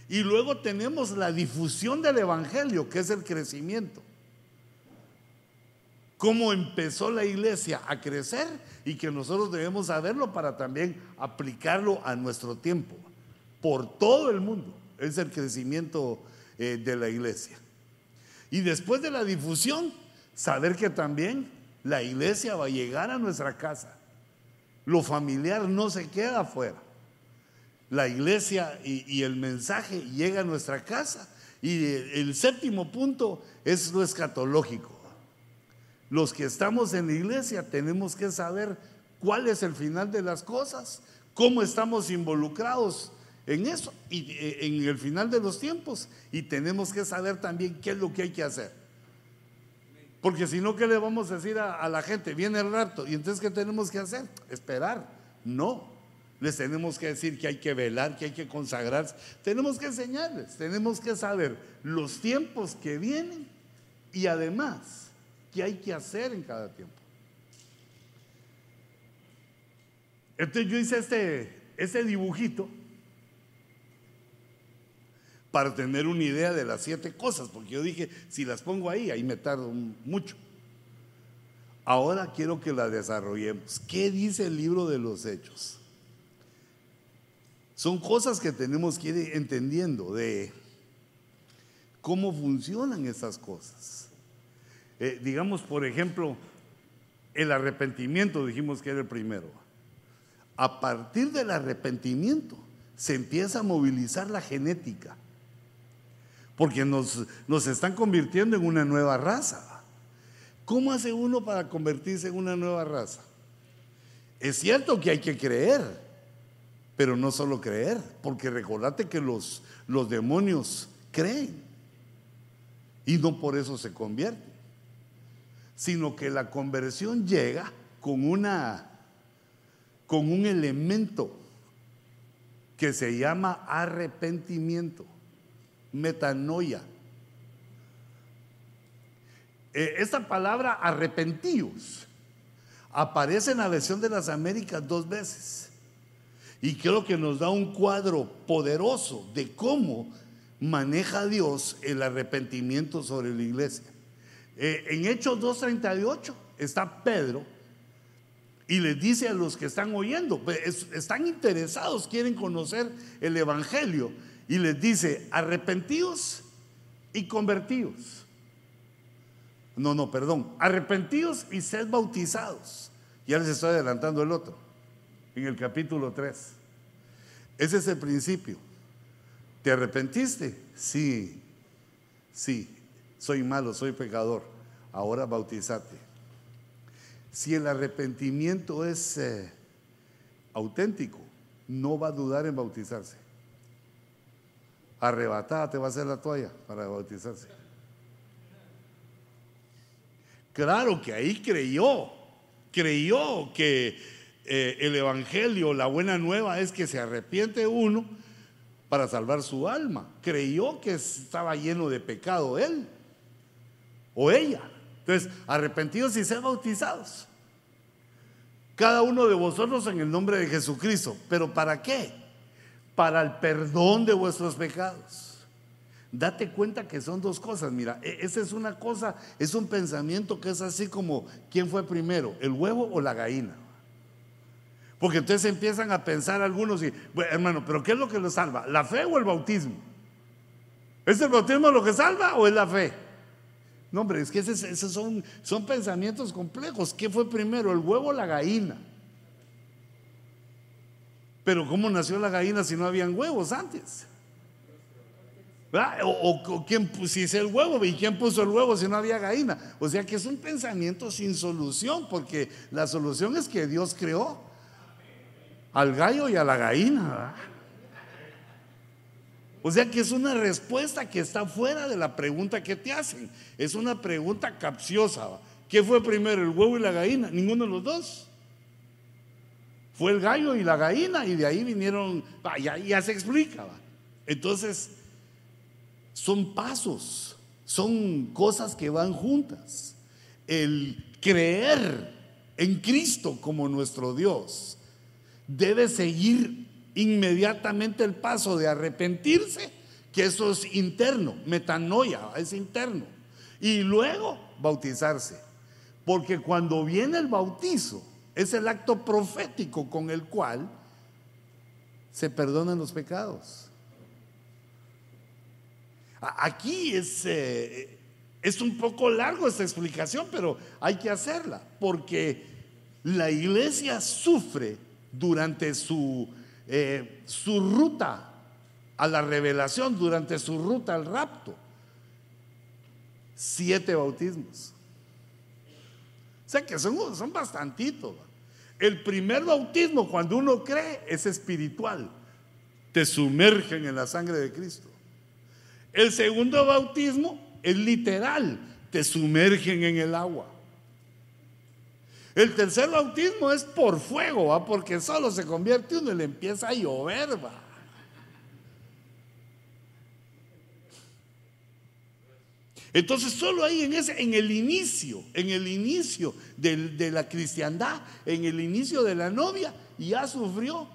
Y luego tenemos la difusión del Evangelio, que es el crecimiento. Cómo empezó la iglesia a crecer y que nosotros debemos saberlo para también aplicarlo a nuestro tiempo. Por todo el mundo es el crecimiento eh, de la iglesia. Y después de la difusión, saber que también la iglesia va a llegar a nuestra casa. Lo familiar no se queda afuera. la iglesia y, el mensaje llega a nuestra casa. Y el séptimo punto es lo escatológico. Los que estamos en la iglesia tenemos que saber cuál es el final de las cosas, cómo estamos involucrados en eso y eh, en el final de los tiempos y tenemos que saber también qué es lo que hay que hacer. Porque si no, ¿qué le vamos a decir a, la gente? Viene el rapto y entonces ¿qué tenemos que hacer? Esperar. No. Les tenemos que decir que hay que velar, que hay que consagrarse. Tenemos que enseñarles, tenemos que saber los tiempos que vienen y además qué hay que hacer en cada tiempo. Entonces yo hice este, este dibujito para tener una idea de las siete cosas, porque yo dije, si las pongo ahí, ahí me tardo mucho. Ahora quiero que la desarrollemos. ¿Qué dice el libro de los hechos? Son cosas que tenemos que ir entendiendo de cómo funcionan esas cosas. Eh, digamos, por ejemplo, el arrepentimiento, dijimos que era el primero. A partir del arrepentimiento se empieza a movilizar la genética porque nos, nos están convirtiendo en una nueva raza. ¿Cómo hace uno para convertirse en una nueva raza? Es cierto que hay que creer, pero no solo creer, porque recordate que los, los demonios creen y no por eso se convierten, sino que la conversión llega con una con un elemento que se llama arrepentimiento metanoia. Eh, esta palabra arrepentidos aparece en la versión de las Américas dos veces. Y creo que nos da un cuadro poderoso de cómo maneja Dios el arrepentimiento sobre la iglesia. Eh, en Hechos 2.38 está Pedro y les dice a los que están oyendo, pues, están interesados, quieren conocer el Evangelio y les dice, arrepentidos y convertidos. No, no, perdón, arrepentidos y sed bautizados. Ya les estoy adelantando el otro, en el capítulo 3. Ese es el principio. ¿Te arrepentiste? Sí, sí, soy malo, soy pecador. Ahora bautizate. Si el arrepentimiento es eh, auténtico, no va a dudar en bautizarse arrebatada te va a hacer la toalla para bautizarse. Claro que ahí creyó, creyó que eh, el Evangelio, la buena nueva es que se arrepiente uno para salvar su alma. Creyó que estaba lleno de pecado él o ella. Entonces, arrepentidos y ser bautizados. Cada uno de vosotros en el nombre de Jesucristo. ¿Pero para qué? Para el perdón de vuestros pecados. Date cuenta que son dos cosas. Mira, e, esa es una cosa, es un pensamiento que es así como, ¿quién fue primero, el huevo o la gallina? Porque entonces empiezan a pensar algunos y, bueno, hermano, pero ¿qué es lo que lo salva? ¿La fe o el bautismo? ¿Es el bautismo lo que salva o es la fe? No, hombre, es que esos, son, son pensamientos complejos. ¿Qué fue primero, el huevo o la gallina? Pero ¿cómo nació la gallina si no habían huevos antes? O, quién si es el huevo y quién puso el huevo si no había gallina. O sea que es un pensamiento sin solución, porque la solución es que Dios creó al gallo y a la gallina. O sea que es una respuesta que está fuera de la pregunta que te hacen. Es una pregunta capciosa. ¿Qué fue primero, el huevo y la gallina? Ninguno de los dos. Fue el gallo y la gallina y de ahí vinieron, ya, ya se explica. Entonces, son pasos, son cosas que van juntas. El creer en Cristo como nuestro Dios debe seguir inmediatamente el paso de arrepentirse, que eso es interno, metanoia, es interno. Y luego bautizarse. Porque cuando viene el bautizo, es el acto profético con el cual se perdonan los pecados. Aquí es, eh, es un poco largo esta explicación, pero hay que hacerla, porque la iglesia sufre durante su eh, su ruta a la revelación, durante su ruta al rapto, siete bautismos. O sea que son, son bastantitos. El primer bautismo, cuando uno cree, es espiritual. Te sumergen en la sangre de Cristo. El segundo bautismo es literal, te sumergen en el agua. El tercer bautismo es por fuego, ¿va? porque solo se convierte uno y le empieza a llover. ¿va? Entonces solo ahí en, ese, en el inicio, en el inicio de la cristiandad, en el inicio de la novia, ya sufrió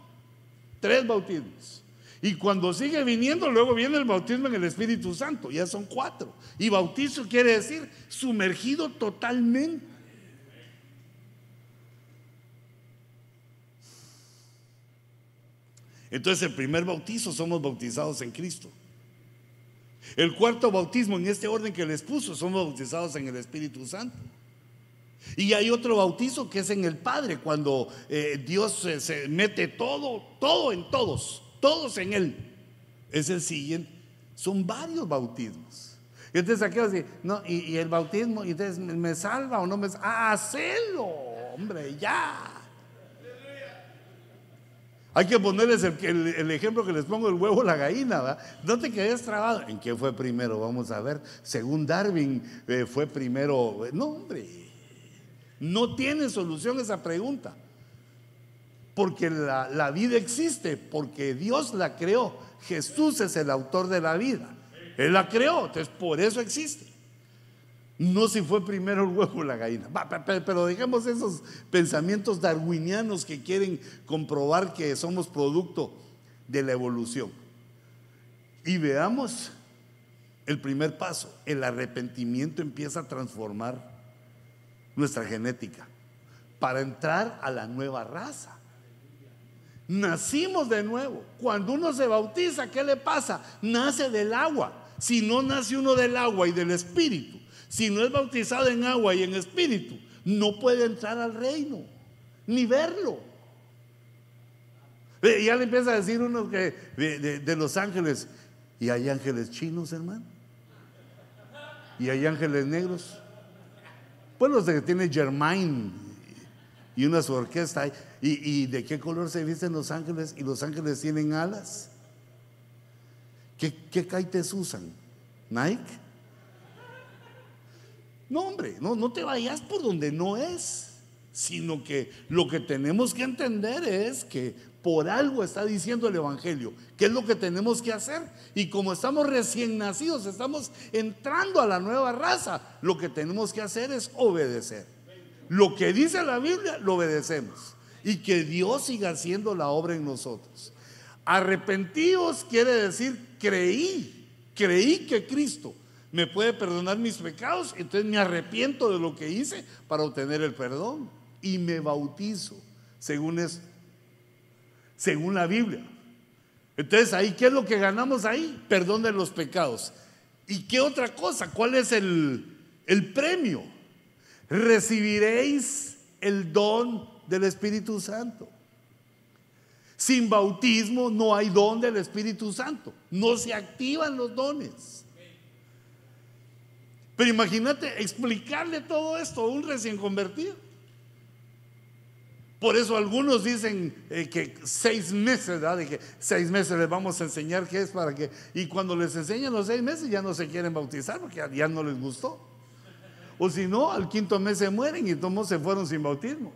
tres bautismos. Y cuando sigue viniendo, luego viene el bautismo en el Espíritu Santo, ya son cuatro. Y bautizo quiere decir sumergido totalmente. Entonces el primer bautizo somos bautizados en Cristo. El cuarto bautismo en este orden que les puso somos bautizados en el Espíritu Santo. Y hay otro bautizo que es en el Padre, cuando eh, Dios se mete todo, todo en todos todos en Él. Es el siguiente. Son varios bautismos. Y entonces aquí decir, no, y, el bautismo, y entonces me salva o no me salva. Ah, hacelo, hombre, ya. Hay que ponerles el, ejemplo que les pongo, el huevo la gallina, ¿va? No te quedes trabado. ¿En qué fue primero? Vamos a ver. Según Darwin, eh, fue primero. No, hombre. No tiene solución esa pregunta porque la, vida existe, porque Dios la creó. Jesús es el autor de la vida. Él la creó, entonces por eso existe. No si fue primero el huevo o la gallina. Pero dejemos esos pensamientos darwinianos que quieren comprobar que somos producto de la evolución. Y veamos el primer paso. El arrepentimiento empieza a transformar nuestra genética para entrar a la nueva raza. Nacimos de nuevo. Cuando uno se bautiza, ¿qué le pasa? Nace del agua. Si no nace uno del agua y del espíritu, si no es bautizado en agua y en espíritu, no puede entrar al reino, ni verlo. Y ya le empieza a decir uno que de, los ángeles, y hay ángeles chinos, hermano, y hay ángeles negros. Pues los que tiene Germain y una su orquesta. ¿Y, de qué color se visten los ángeles? ¿Y los ángeles tienen alas? ¿Qué, qué usan? ¿Nike? No, hombre, no, no te vayas por donde no es, sino que lo que tenemos que entender es que por algo está diciendo el Evangelio, qué es lo que tenemos que hacer. Y como estamos recién nacidos, estamos entrando a la nueva raza, lo que tenemos que hacer es obedecer. Lo que dice la Biblia lo obedecemos y que Dios siga haciendo la obra en nosotros. Arrepentidos quiere decir creí, creí que Cristo me puede perdonar mis pecados, entonces me arrepiento de lo que hice para obtener el perdón y me bautizo, según es según la Biblia. Entonces ahí, ¿qué es lo que ganamos ahí? Perdón de los pecados. ¿Y qué otra cosa? ¿Cuál es el, el premio? recibiréis el don del Espíritu Santo. Sin bautismo no hay don del Espíritu Santo. No se activan los dones. Pero imagínate explicarle todo esto a un recién convertido. Por eso algunos dicen eh, que seis meses, ¿verdad? De que seis meses les vamos a enseñar qué es para que. Y cuando les enseñan los seis meses ya no se quieren bautizar porque ya no les gustó. O si no, al quinto mes se mueren y todos se fueron sin bautismo.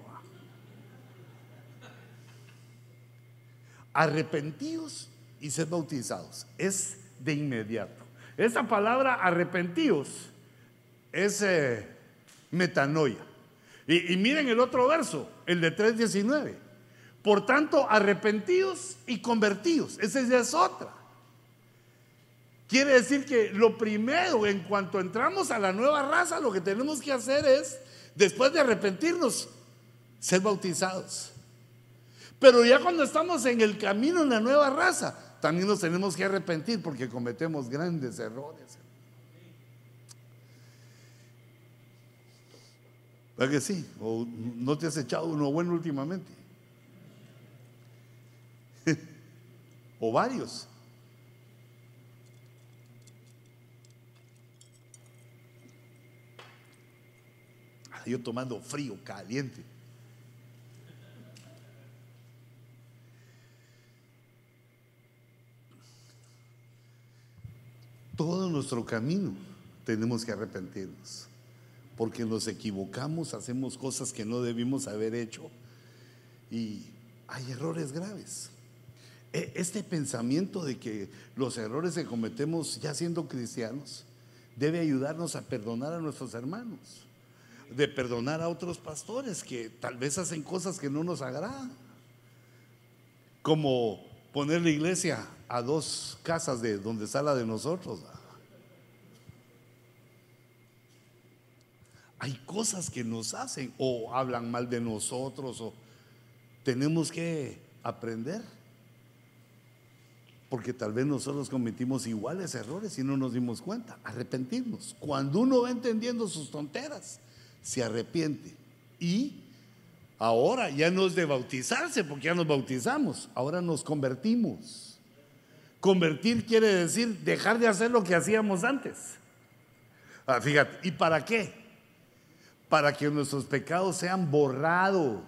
Arrepentidos y ser bautizados. Es de inmediato. Esa palabra arrepentidos es metanoia. Y, y, miren el otro verso, el de 3.19. Por tanto, arrepentidos y convertidos. Esa ya es otra. Quiere decir que lo primero, en cuanto entramos a la nueva raza, lo que tenemos que hacer es, después de arrepentirnos, ser bautizados. Pero ya cuando estamos en el camino en la nueva raza, también nos tenemos que arrepentir porque cometemos grandes errores. ¿Verdad que sí? ¿O no te has echado uno bueno últimamente? [laughs] o varios. Ah, yo tomando frío, caliente. Todo nuestro camino tenemos que arrepentirnos, porque nos equivocamos, hacemos cosas que no debimos haber hecho y hay errores graves. E, este pensamiento de que los errores que cometemos ya siendo cristianos debe ayudarnos a perdonar a nuestros hermanos, de perdonar a otros pastores que tal vez hacen cosas que no nos agradan, como poner la iglesia a dos casas de donde está la de nosotros. Hay cosas que nos hacen o hablan mal de nosotros o tenemos que aprender. Porque tal vez nosotros cometimos iguales errores y no nos dimos cuenta. Arrepentirnos. Cuando uno va entendiendo sus tonteras, se arrepiente. Y ahora ya no es de bautizarse, porque ya nos bautizamos. Ahora nos convertimos. Convertir quiere decir dejar de hacer lo que hacíamos antes. Ah, fíjate, ¿y para qué? Para que nuestros pecados sean borrados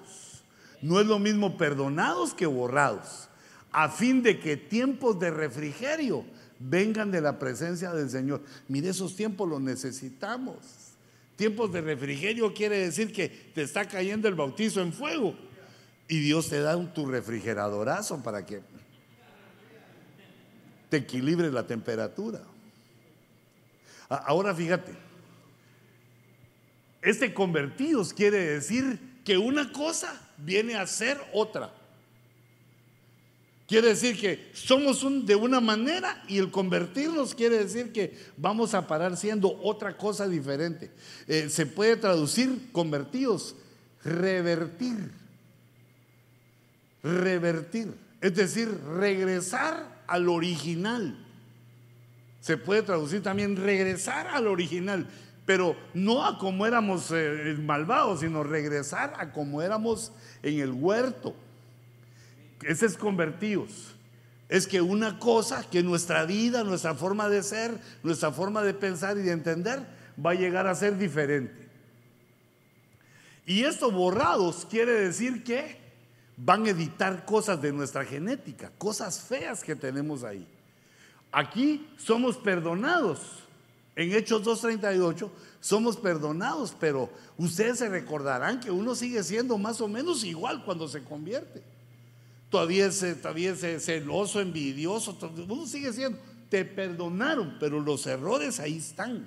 no es lo mismo perdonados que borrados, a fin de que tiempos de refrigerio vengan de la presencia del Señor. Mire, esos tiempos los necesitamos. Tiempos de refrigerio quiere decir que te está cayendo el bautizo en fuego y Dios te da un, tu refrigeradorazo para que te equilibre la temperatura. Ahora fíjate, este convertidos quiere decir que una cosa viene a ser otra. Quiere decir que somos de una manera y el convertirnos quiere decir que vamos a parar siendo otra cosa diferente. Eh, se puede traducir convertidos, revertir. Revertir. Es decir, regresar al original. Se puede traducir también regresar al original pero no a como éramos eh, malvados, sino regresar a como éramos en el huerto. Ese es convertidos. Es que una cosa, que nuestra vida, nuestra forma de ser, nuestra forma de pensar y de entender va a llegar a ser diferente. Y esto borrados quiere decir que van a editar cosas de nuestra genética, cosas feas que tenemos ahí. Aquí somos perdonados en Hechos 2.38 somos perdonados, pero ustedes se recordarán que uno sigue siendo más o menos igual cuando se convierte. Todavía es, todavía es celoso, envidioso, uno sigue siendo. Te perdonaron, pero los errores ahí están.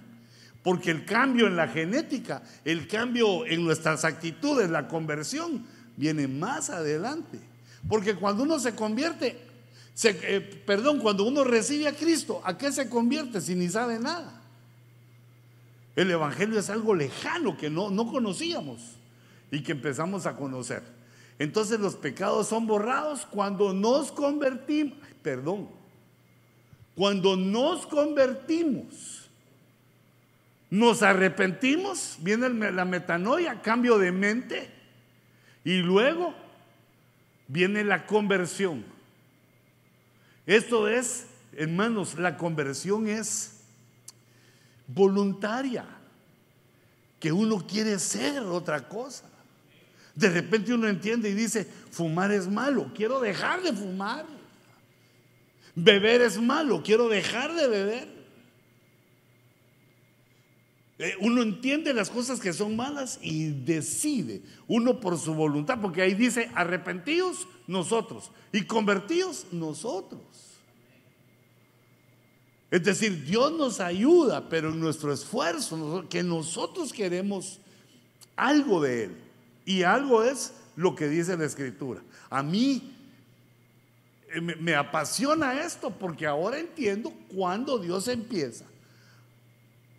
Porque el cambio en la genética, el cambio en nuestras actitudes, la conversión, viene más adelante. Porque cuando uno se convierte, eh, perdón, cuando uno recibe a Cristo, ¿a qué se convierte si ni sabe nada? El Evangelio es algo lejano que no, no conocíamos y que empezamos a conocer. Entonces los pecados son borrados cuando nos convertimos, perdón, cuando nos convertimos, nos arrepentimos, viene la metanoia, cambio de mente, y luego viene la conversión. Esto es, hermanos, la conversión es voluntaria, que uno quiere ser otra cosa. De repente uno entiende y dice, fumar es malo, quiero dejar de fumar. Beber es malo, quiero dejar de beber. Eh, uno entiende las cosas que son malas y decide, uno por su voluntad, porque ahí dice, arrepentidos nosotros y convertidos nosotros. Es decir, Dios nos ayuda, pero en nuestro esfuerzo, que nosotros queremos algo de Él. Y algo es lo que dice la Escritura. A mí eh, me, apasiona esto porque ahora entiendo cuando Dios empieza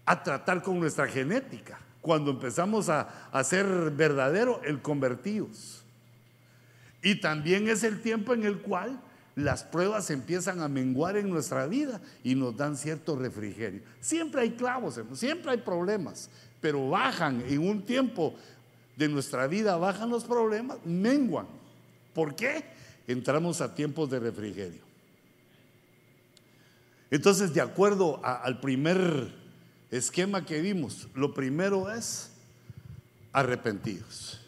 a tratar con nuestra genética, cuando empezamos a, a ser verdadero el convertidos. Y también es el tiempo en el cual las pruebas empiezan a menguar en nuestra vida y nos dan cierto refrigerio. Siempre hay clavos, siempre hay problemas, pero bajan en un tiempo de nuestra vida, bajan los problemas, menguan. ¿Por qué? Entramos a tiempos de refrigerio. Entonces, de acuerdo al primer esquema que vimos, lo primero es arrepentidos.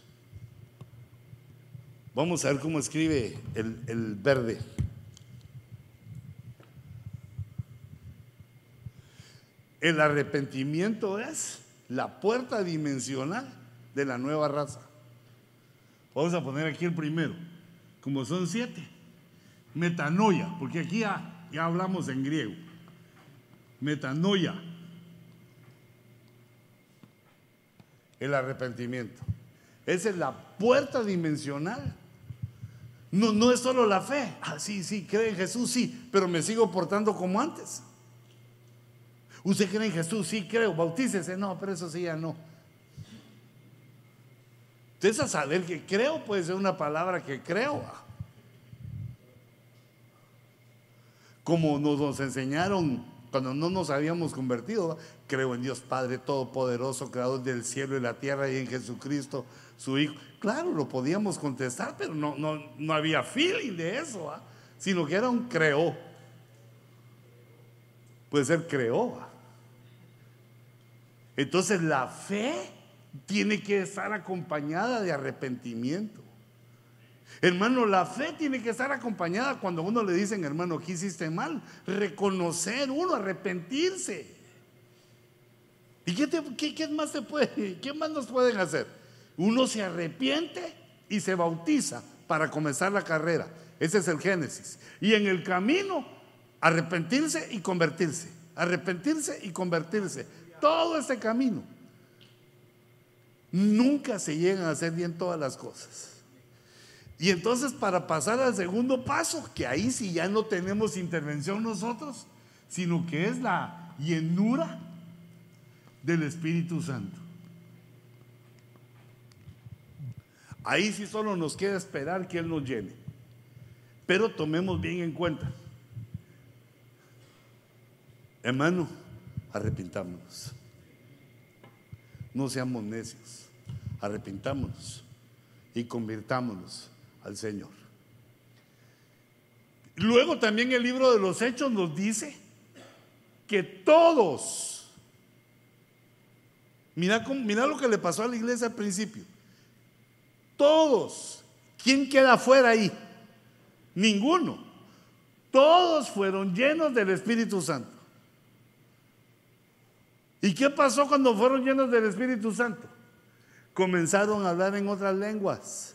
Vamos a ver cómo escribe el, verde. El arrepentimiento es la puerta dimensional de la nueva raza. Vamos a poner aquí el primero, como son siete. Metanoia, porque aquí ya, hablamos en griego. Metanoia. El arrepentimiento. Esa es la puerta dimensional. No, no es solo la fe. Ah, sí, sí, cree en Jesús, sí, pero me sigo portando como antes. ¿Usted cree en Jesús? Sí, creo. Bautícese. No, pero eso sí ya no. Entonces, a saber que creo puede ser una palabra que creo. Como nos, enseñaron cuando no nos habíamos convertido. Creo en Dios Padre Todopoderoso, Creador del cielo y la tierra, y en Jesucristo, su Hijo. Claro, lo podíamos contestar, pero no, no, no había feeling de eso, sino que era un creó. Puede ser creó. Entonces la fe tiene que estar acompañada de arrepentimiento. Hermano, la fe tiene que estar acompañada cuando uno le dicen, hermano, ¿qué hiciste mal? Reconocer uno, arrepentirse. ¿Y qué, qué, más se puede, qué más nos pueden hacer? Uno se arrepiente y se bautiza para comenzar la carrera. Ese es el Génesis. Y en el camino, arrepentirse y convertirse. Arrepentirse y convertirse todo ese camino. Nunca se llegan a hacer bien todas las cosas. Y entonces para pasar al segundo paso, que ahí sí ya no tenemos intervención nosotros, sino que es la llenura del Espíritu Santo. Ahí sí solo nos queda esperar que Él nos llene. Pero tomemos bien en cuenta. Hermano, arrepintámonos. No seamos necios, arrepintámonos y convirtámonos al Señor. Luego también el libro de los Hechos nos dice que todos, mira, mira lo que le pasó a la iglesia al principio, todos, ¿quién queda fuera ahí? Ninguno. Todos fueron llenos del Espíritu Santo. ¿Y qué pasó cuando fueron llenos del Espíritu Santo? Comenzaron a hablar en otras lenguas.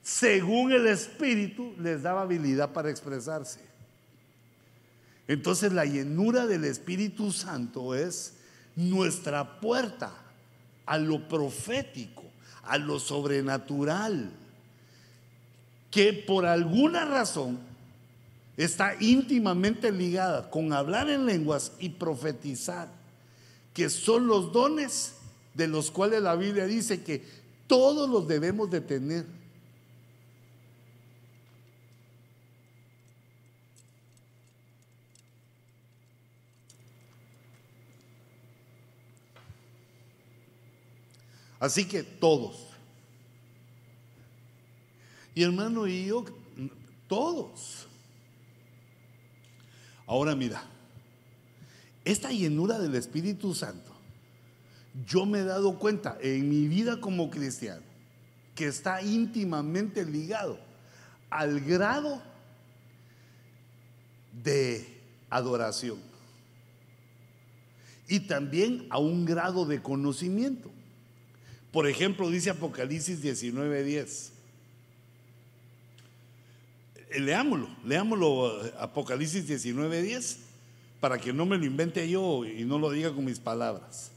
Según el Espíritu les daba habilidad para expresarse. Entonces la llenura del Espíritu Santo es nuestra puerta a lo profético, a lo sobrenatural, que por alguna razón está íntimamente ligada con hablar en lenguas y profetizar que son los dones de los cuales la Biblia dice que todos los debemos de tener. Así que todos. Y hermano y yo, todos. Ahora mira, esta llenura del Espíritu Santo, yo me he dado cuenta en mi vida como cristiano que está íntimamente ligado al grado de adoración y también a un grado de conocimiento. Por ejemplo, dice Apocalipsis 19:10. Leámoslo, leámoslo Apocalipsis 19:10 para que no me lo invente yo y no lo diga con mis palabras.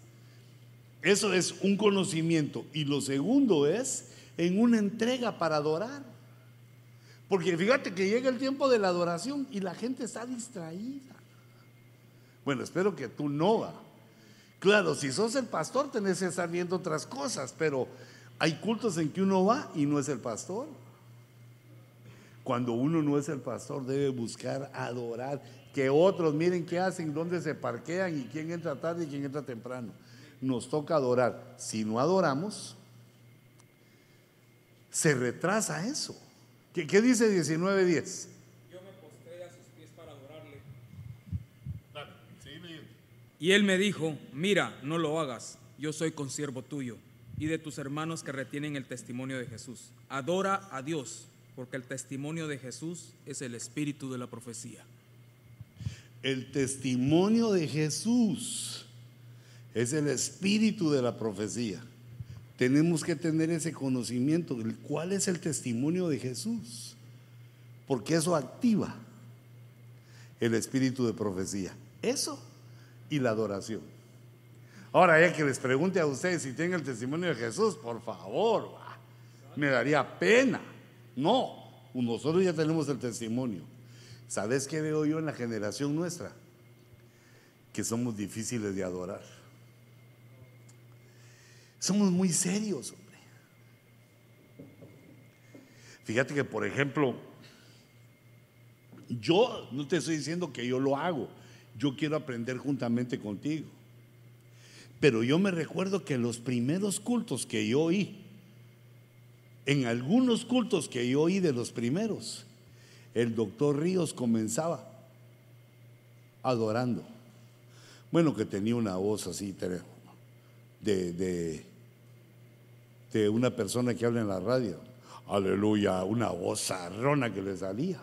Eso es un conocimiento. Y lo segundo es en una entrega para adorar. Porque fíjate que llega el tiempo de la adoración y la gente está distraída. Bueno, espero que tú no va. Claro, si sos el pastor tenés que estar viendo otras cosas, pero hay cultos en que uno va y no es el pastor. Cuando uno no es el pastor debe buscar adorar que otros miren qué hacen, dónde se parquean y quién entra tarde y quién entra temprano. Nos toca adorar. Si no adoramos, se retrasa eso. ¿Qué, qué dice 19.10? Yo me postré a sus pies para adorarle. Y él me dijo, mira, no lo hagas, yo soy consiervo tuyo y de tus hermanos que retienen el testimonio de Jesús. Adora a Dios, porque el testimonio de Jesús es el espíritu de la profecía. El testimonio de Jesús es el espíritu de la profecía. Tenemos que tener ese conocimiento. ¿Cuál es el testimonio de Jesús? Porque eso activa el espíritu de profecía. Eso y la adoración. Ahora, ya que les pregunte a ustedes si tienen el testimonio de Jesús, por favor, me daría pena. No, nosotros ya tenemos el testimonio. ¿Sabes qué veo yo en la generación nuestra? Que somos difíciles de adorar. Somos muy serios, hombre. Fíjate que, por ejemplo, yo no te estoy diciendo que yo lo hago, yo quiero aprender juntamente contigo. Pero yo me recuerdo que los primeros cultos que yo oí, en algunos cultos que yo oí de los primeros, el doctor Ríos comenzaba adorando. Bueno, que tenía una voz así de, de, de una persona que habla en la radio. Aleluya, una voz arrona que le salía.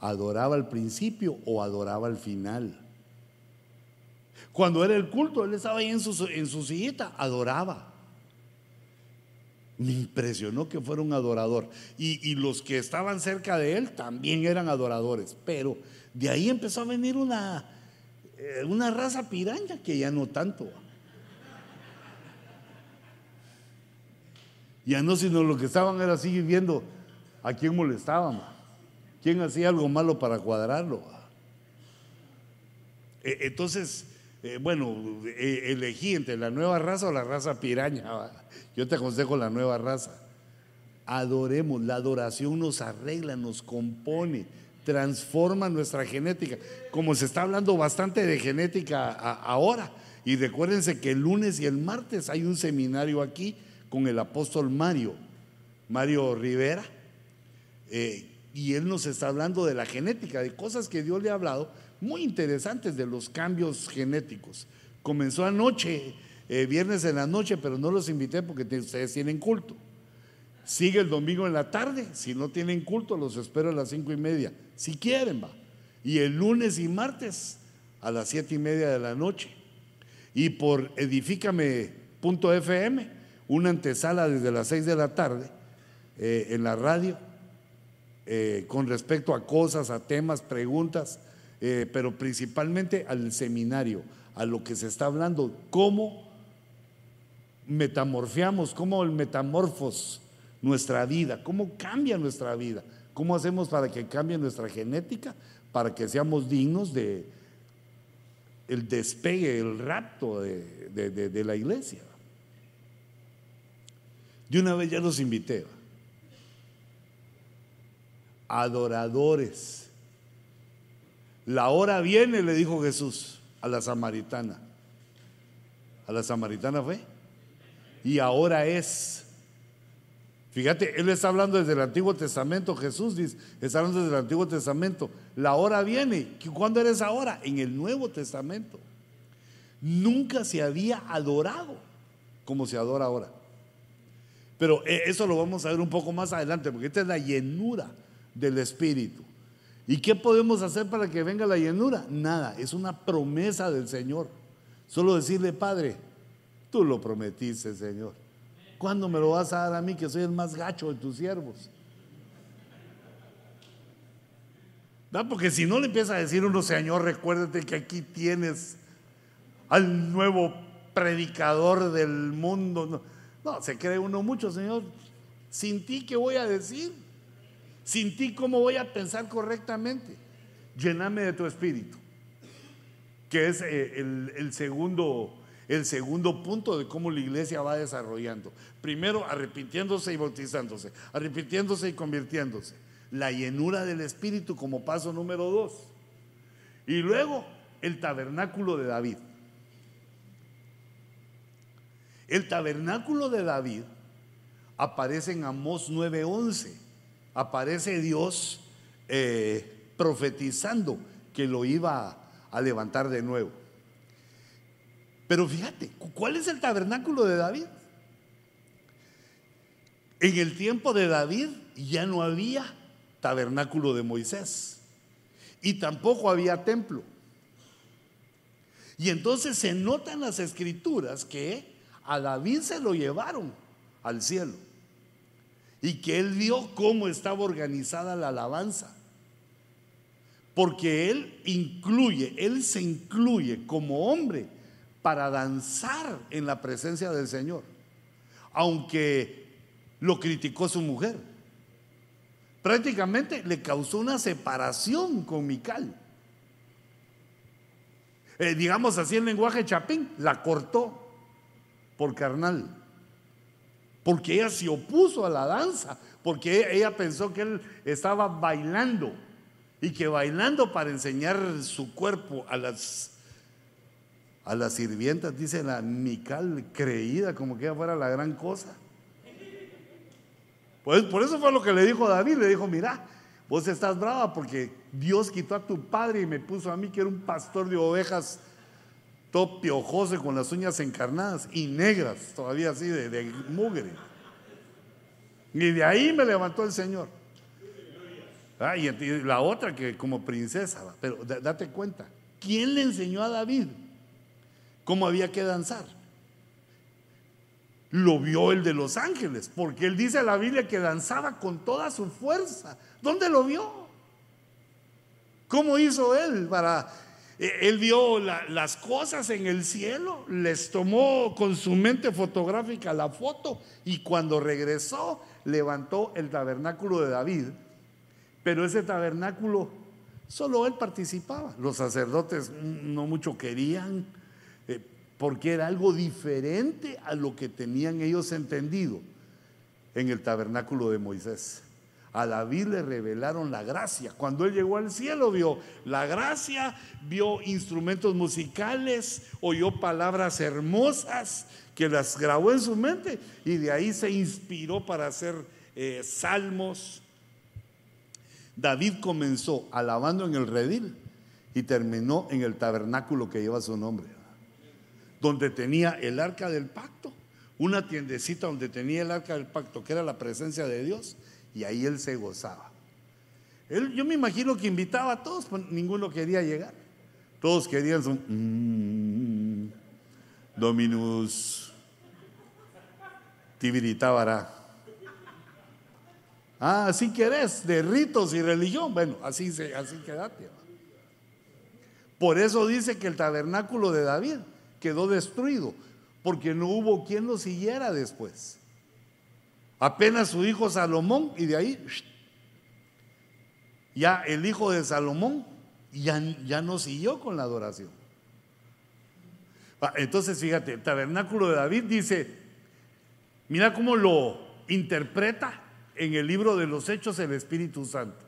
¿Adoraba al principio o adoraba al final? Cuando era el culto, él estaba ahí en su, en su sillita, adoraba. Me impresionó que fuera un adorador. Y, los que estaban cerca de él también eran adoradores. Pero de ahí empezó a venir una, eh, una raza piraña que ya no tanto. Ya no, sino lo que estaban era así viendo a quién molestaban, quién hacía algo malo para cuadrarlo. E, entonces, eh, bueno, eh, elegí entre la nueva raza o la raza piraña. Yo te aconsejo la nueva raza. Adoremos, la adoración nos arregla, nos compone, transforma nuestra genética. Como se está hablando bastante de genética ahora, y recuérdense que el lunes y el martes hay un seminario aquí con el apóstol Mario, Mario Rivera, eh, y él nos está hablando de la genética, de cosas que Dios le ha hablado, muy interesantes de los cambios genéticos. Comenzó anoche, eh, viernes en la noche, pero no los invité porque ustedes tienen culto. Sigue el domingo en la tarde, si no tienen culto, los espero a las cinco y media, si quieren, va. Y el lunes y martes a las siete y media de la noche. Y por edifícame.fm una antesala desde las 6 de la tarde eh, en la radio eh, con respecto a cosas, a temas, preguntas, eh, pero principalmente al seminario, a lo que se está hablando, cómo metamorfiamos, cómo el metamorfos nuestra vida, cómo cambia nuestra vida, cómo hacemos para que cambie nuestra genética, para que seamos dignos de el despegue, el rapto de la iglesia. De una vez ya los invité. Adoradores. La hora viene, le dijo Jesús a la samaritana. A la samaritana fue. Y ahora es. Fíjate, él está hablando desde el Antiguo Testamento, Jesús dice, está hablando desde el Antiguo Testamento. La hora viene. ¿Cuándo eres ahora? En el Nuevo Testamento. Nunca se había adorado como se adora ahora. Pero eh, eso lo vamos a ver un poco más adelante, porque esta es la llenura del Espíritu. ¿Y qué podemos hacer para que venga la llenura? Nada, es una promesa del Señor. Solo decirle, Padre, tú lo prometiste, Señor. ¿Cuándo me lo vas a dar a mí, que soy el más gacho de tus siervos? Porque si no le empieza a decir uno, Señor, recuérdate que aquí tienes al nuevo predicador del mundo. No, se cree uno mucho, Señor. Sin ti, ¿qué voy a decir? Sin ti, ¿cómo voy a pensar correctamente? Lléname de tu espíritu, que es eh, el, segundo, el segundo punto de cómo la iglesia va desarrollando. Primero, arrepintiéndose y bautizándose, arrepintiéndose y convirtiéndose. La llenura del espíritu como paso número dos. Y luego, el tabernáculo de David. El tabernáculo de David aparece en Amós 9:11. Aparece Dios eh, profetizando que lo iba a levantar de nuevo. Pero fíjate, ¿cuál es el tabernáculo de David? En el tiempo de David ya no había tabernáculo de Moisés y tampoco había templo. Y entonces se nota en las escrituras que a David se lo llevaron al cielo y que él vio cómo estaba organizada la alabanza. Porque él incluye, él se incluye como hombre para danzar en la presencia del Señor, aunque lo criticó su mujer. Prácticamente le causó una separación con Mical. Eh, digamos así en lenguaje chapín, la cortó por carnal. Porque ella se opuso a la danza, porque ella pensó que él estaba bailando y que bailando para enseñar su cuerpo a las a las sirvientas, dice la Mical creída como que ella fuera la gran cosa. Pues por eso fue lo que le dijo David, le dijo, mira, vos estás brava porque Dios quitó a tu padre y me puso a mí que era un pastor de ovejas todo piojoso con las uñas encarnadas y negras, todavía así de, mugre. Y de ahí me levantó el Señor. Ah, y la otra que como princesa, pero date cuenta, ¿quién le enseñó a David cómo había que danzar? lo vio el de los ángeles, porque él dice a la Biblia que danzaba con toda su fuerza. ¿Dónde lo vio? ¿Cómo hizo él para... Eh, él vio las cosas en el cielo, les tomó con su mente fotográfica la foto y cuando regresó levantó el tabernáculo de David. Pero ese tabernáculo solo él participaba. Los sacerdotes no mucho querían porque era algo diferente a lo que tenían ellos entendido en el tabernáculo de Moisés. A David le revelaron la gracia. Cuando él llegó al cielo vio la gracia, vio instrumentos musicales, oyó palabras hermosas que las grabó en su mente y de ahí se inspiró para hacer eh, salmos. David comenzó alabando en el redil y terminó en el tabernáculo que lleva su nombre donde tenía el arca del pacto, una tiendecita donde tenía el arca del pacto, que era la presencia de Dios, y ahí él se gozaba. Yo me imagino que invitaba a todos, pero ninguno quería llegar. Todos querían su mm, Dominus Tibiritábara. Ah, así querés, de ritos y religión. Bueno, así, así quedate. Por eso dice que el tabernáculo de David quedó destruido, porque no hubo quien lo siguiera después. Apenas su hijo Salomón y de ahí ya el hijo de Salomón ya, ya no siguió con la adoración. Ah, entonces fíjate, el tabernáculo de David dice, mira cómo lo interpreta en el libro de los Hechos el Espíritu Santo.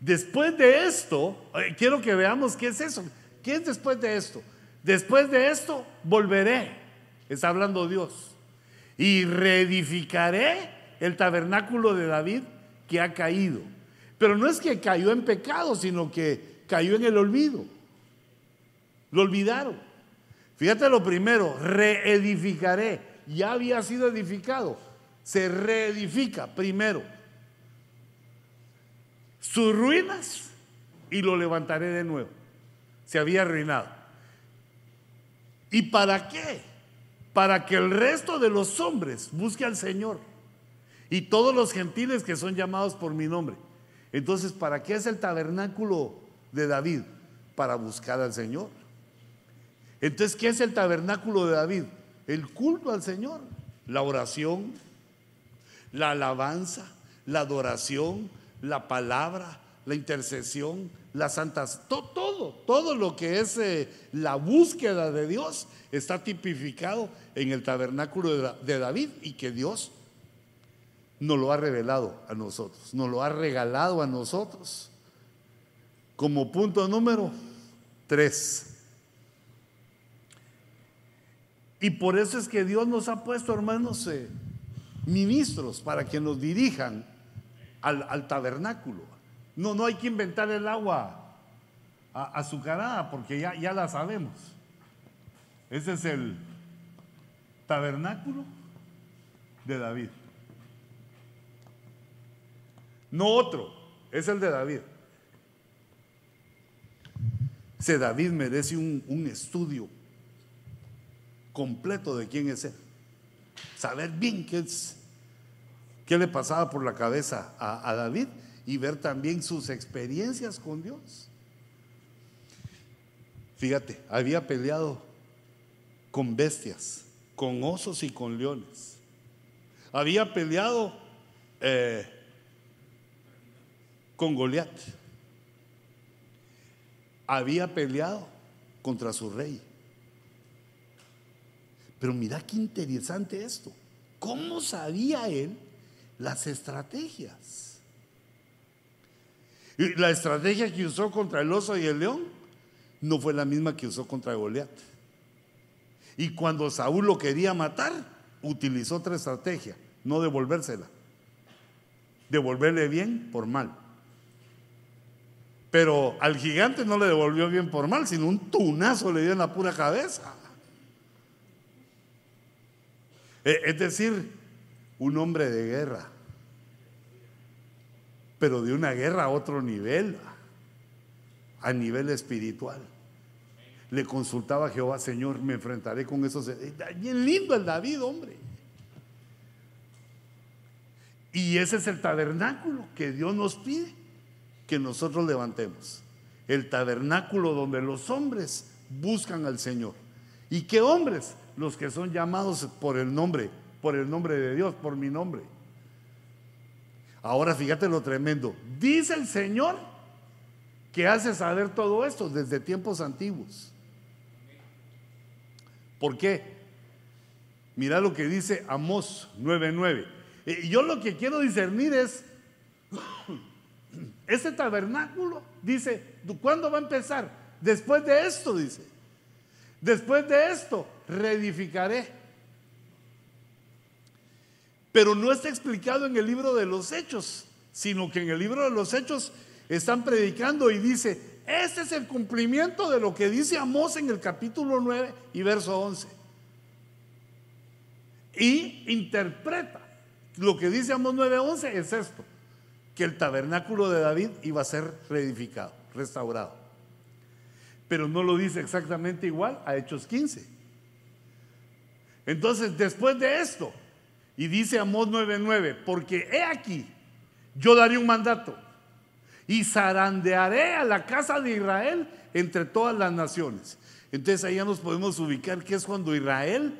Después de esto, eh, quiero que veamos qué es eso. ¿Qué es después de esto? Después de esto volveré, está hablando Dios, y reedificaré el tabernáculo de David que ha caído. Pero no es que cayó en pecado, sino que cayó en el olvido. Lo olvidaron. Fíjate lo primero, reedificaré. Ya había sido edificado. Se reedifica primero. Sus ruinas y lo levantaré de nuevo. Se había arruinado. ¿Y para qué? Para que el resto de los hombres busque al Señor y todos los gentiles que son llamados por mi nombre. Entonces, ¿para qué es el tabernáculo de David? Para buscar al Señor. Entonces, ¿qué es el tabernáculo de David? El culto al Señor, la oración, la alabanza, la adoración, la palabra, la intercesión, las santas, todo, todo lo que es eh, la búsqueda de Dios está tipificado en el tabernáculo de, David y que Dios nos lo ha revelado a nosotros, nos lo ha regalado a nosotros. Como punto número tres. Y por eso es que Dios nos ha puesto, hermanos, eh, ministros para que nos dirijan al tabernáculo. No, no hay que inventar el agua. azucarada porque ya, ya la sabemos. Ese es el tabernáculo de David. No otro, es el de David. Ese David merece un, estudio completo de quién es él. Saber bien qué es, qué le pasaba por la cabeza a, David y ver también sus experiencias con Dios. Fíjate, había peleado con bestias, con osos y con leones. Había peleado eh, con Goliat. Había peleado contra su rey. Pero mira qué interesante esto. ¿Cómo sabía él las estrategias? La estrategia que usó contra el oso y el león no fue la misma que usó contra Goliat. Y cuando Saúl lo quería matar, utilizó otra estrategia, no devolvérsela. Devolverle bien por mal. Pero al gigante no le devolvió bien por mal, sino un tunazo le dio en la pura cabeza. E, es decir, un hombre de guerra, pero de una guerra a otro nivel, a nivel espiritual. Le consultaba a Jehová, Señor, me enfrentaré con esos. Bien lindo el David, hombre. Y ese es el tabernáculo que Dios nos pide que nosotros levantemos. El tabernáculo donde los hombres buscan al Señor. ¿Y qué hombres? Los que son llamados por el nombre, por el nombre de Dios, por mi nombre. Ahora fíjate lo tremendo. Dice el Señor que hace saber todo esto desde tiempos antiguos. ¿Por qué? Mira lo que dice Amós 9:9. Y yo lo que quiero discernir es ese tabernáculo, dice, ¿cuándo va a empezar? Después de esto, dice. Después de esto, reedificaré. Pero no está explicado en el libro de los hechos, sino que en el libro de los hechos están predicando y dice, este es el cumplimiento de lo que dice Amós en el capítulo 9 y verso 11. Y interpreta lo que dice Amós 9:11 es esto que el tabernáculo de David iba a ser reedificado, restaurado. Pero no lo dice exactamente igual a Hechos 15. Entonces, después de esto, y dice Amós 9:9, porque he aquí, yo daré un mandato y zarandearé a la casa de Israel entre todas las naciones. Entonces ahí ya nos podemos ubicar que es cuando Israel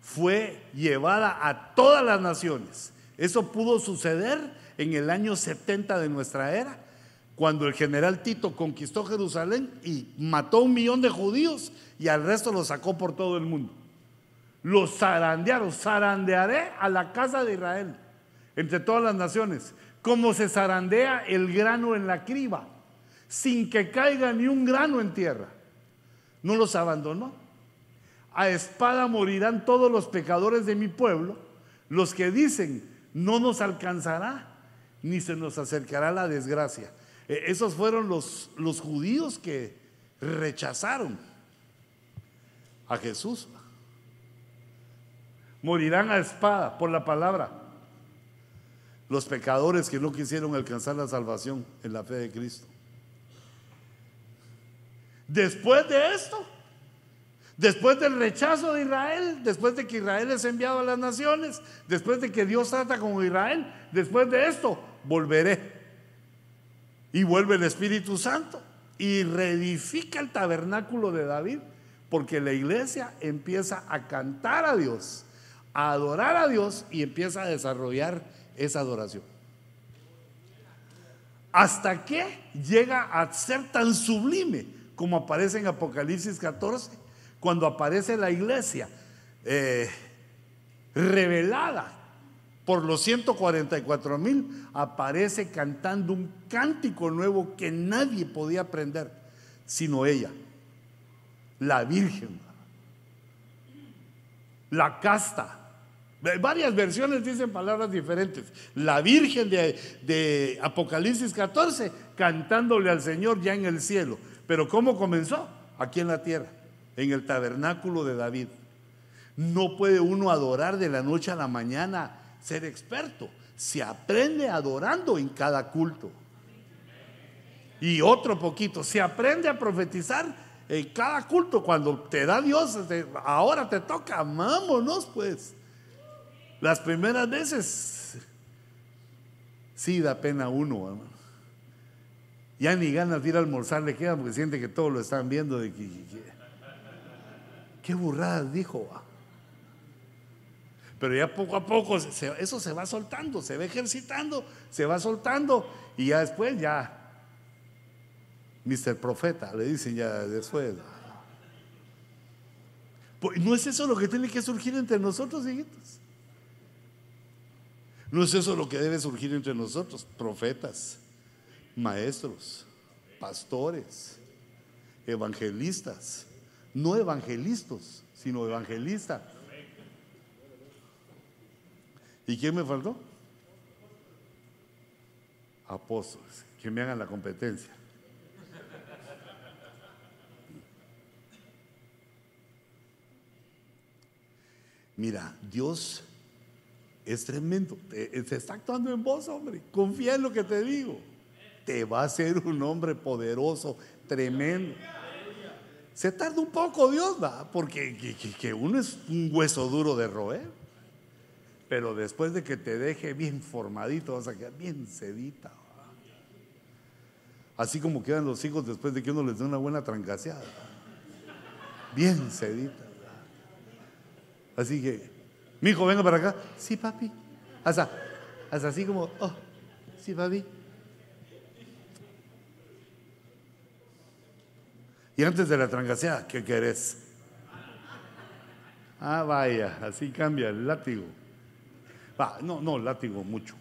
fue llevada a todas las naciones. Eso pudo suceder en el año 70 de nuestra era, cuando el general Tito conquistó Jerusalén y mató un millón de judíos y al resto los sacó por todo el mundo. Los zarandearon, zarandearé a la casa de Israel entre todas las naciones, como se zarandea el grano en la criba, sin que caiga ni un grano en tierra. No los abandonó. A espada morirán todos los pecadores de mi pueblo, los que dicen, no nos alcanzará ni se nos acercará la desgracia. E, esos fueron los, los judíos que rechazaron a Jesús. Morirán a espada por la palabra. Los pecadores que no quisieron alcanzar la salvación en la fe de Cristo. Después de esto, Después del rechazo de Israel, después de que Israel es enviado a las naciones, después de que Dios trata con Israel, después de esto, volveré. Y vuelve el Espíritu Santo y reedifica el tabernáculo de David, porque la iglesia empieza a cantar a Dios, a adorar a Dios y empieza a desarrollar esa adoración. Hasta que llega a ser tan sublime como aparece en Apocalipsis 14 cuando aparece la iglesia eh, revelada por los 144 mil, aparece cantando un cántico nuevo que nadie podía aprender, sino ella, la Virgen, la casta. Varias versiones dicen palabras diferentes. La Virgen de, de Apocalipsis 14 cantándole al Señor ya en el cielo. Pero ¿cómo comenzó? Aquí en la tierra, en el tabernáculo de David. No puede uno adorar de la noche a la mañana, ser experto. Se aprende adorando en cada culto. Y otro poquito, se aprende a profetizar en cada culto. Cuando te da Dios, ahora te toca, vámonos pues. Las primeras veces, sí da pena uno, Ya ni ganas de ir a almorzar le queda porque siente que todos lo están viendo. De qué burradas dijo. Pero ya poco a poco eso se va soltando, se va ejercitando, se va soltando y ya después ya, Mr. Profeta, le dicen ya después. Pues, ¿No es eso lo que tiene que surgir entre nosotros, hijitos? ¿No es eso lo que debe surgir entre nosotros? Profetas, maestros, pastores, evangelistas, no evangelistas, sino evangelistas ¿Y quién me faltó? Apóstoles, que me hagan la competencia. Mira, Dios es tremendo. Se está actuando en vos, hombre. Confía en lo que te digo. Te va a ser un hombre poderoso, tremendo. Se tarda un poco Dios, va, porque que uno es un hueso duro de roer. Pero después de que te deje bien formadito, vas a quedar bien sedita. Así como quedan los hijos después de que uno les dé una buena trancaseada. Bien sedita. Así que, mi hijo, venga para acá. Sí, papi. Hasta, hasta así como, oh, sí, papi. Y antes de la trancaseada, ¿qué querés? Ah, vaya, así cambia el látigo no, no, látigo mucho.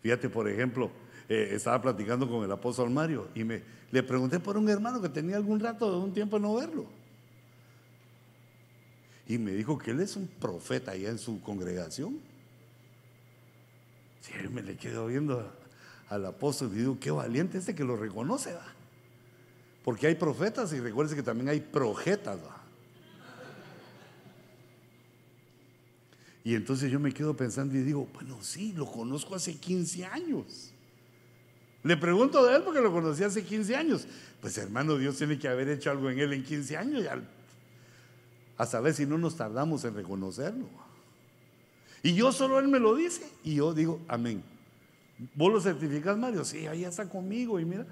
Fíjate, por ejemplo, eh, estaba platicando con el apóstol Mario y me, le pregunté por un hermano que tenía algún rato, de un tiempo no verlo. Y me dijo que él es un profeta allá en su congregación. Sí, me le quedo viendo al apóstol y digo, qué valiente este que lo reconoce. ¿va? Porque hay profetas y recuerden que también hay projetas. Y entonces yo me quedo pensando y digo, bueno, sí, lo conozco hace 15 años. Le pregunto de él porque lo conocí hace 15 años. Pues hermano, Dios tiene que haber hecho algo en él en 15 años. a saber si no nos tardamos en reconocerlo. Y yo solo él me lo dice. Y yo digo, amén. ¿Vos lo certificás, Mario? Sí, ahí está conmigo. Y mira,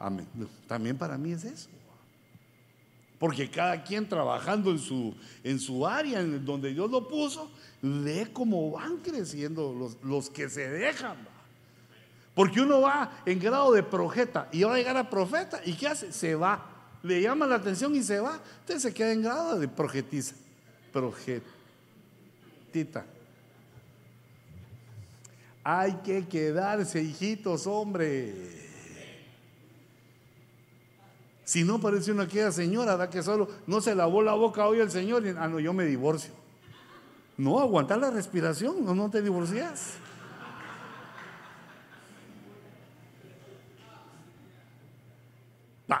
Amén. También para mí es eso. Porque cada quien trabajando en su, en su área, en donde Dios lo puso, ve cómo van creciendo los, los que se dejan. Porque uno va en grado de profeta y va a llegar a profeta y ¿qué hace? Se va. Le llama la atención y se va. Entonces se queda en grado de projetiza. Projetita. Hay que quedarse, hijitos, hombre. Si no parece una aquella señora, da que solo no se lavó la boca hoy el Señor ah, no, yo me divorcio. No, aguantar la respiración, no, no te divorcias.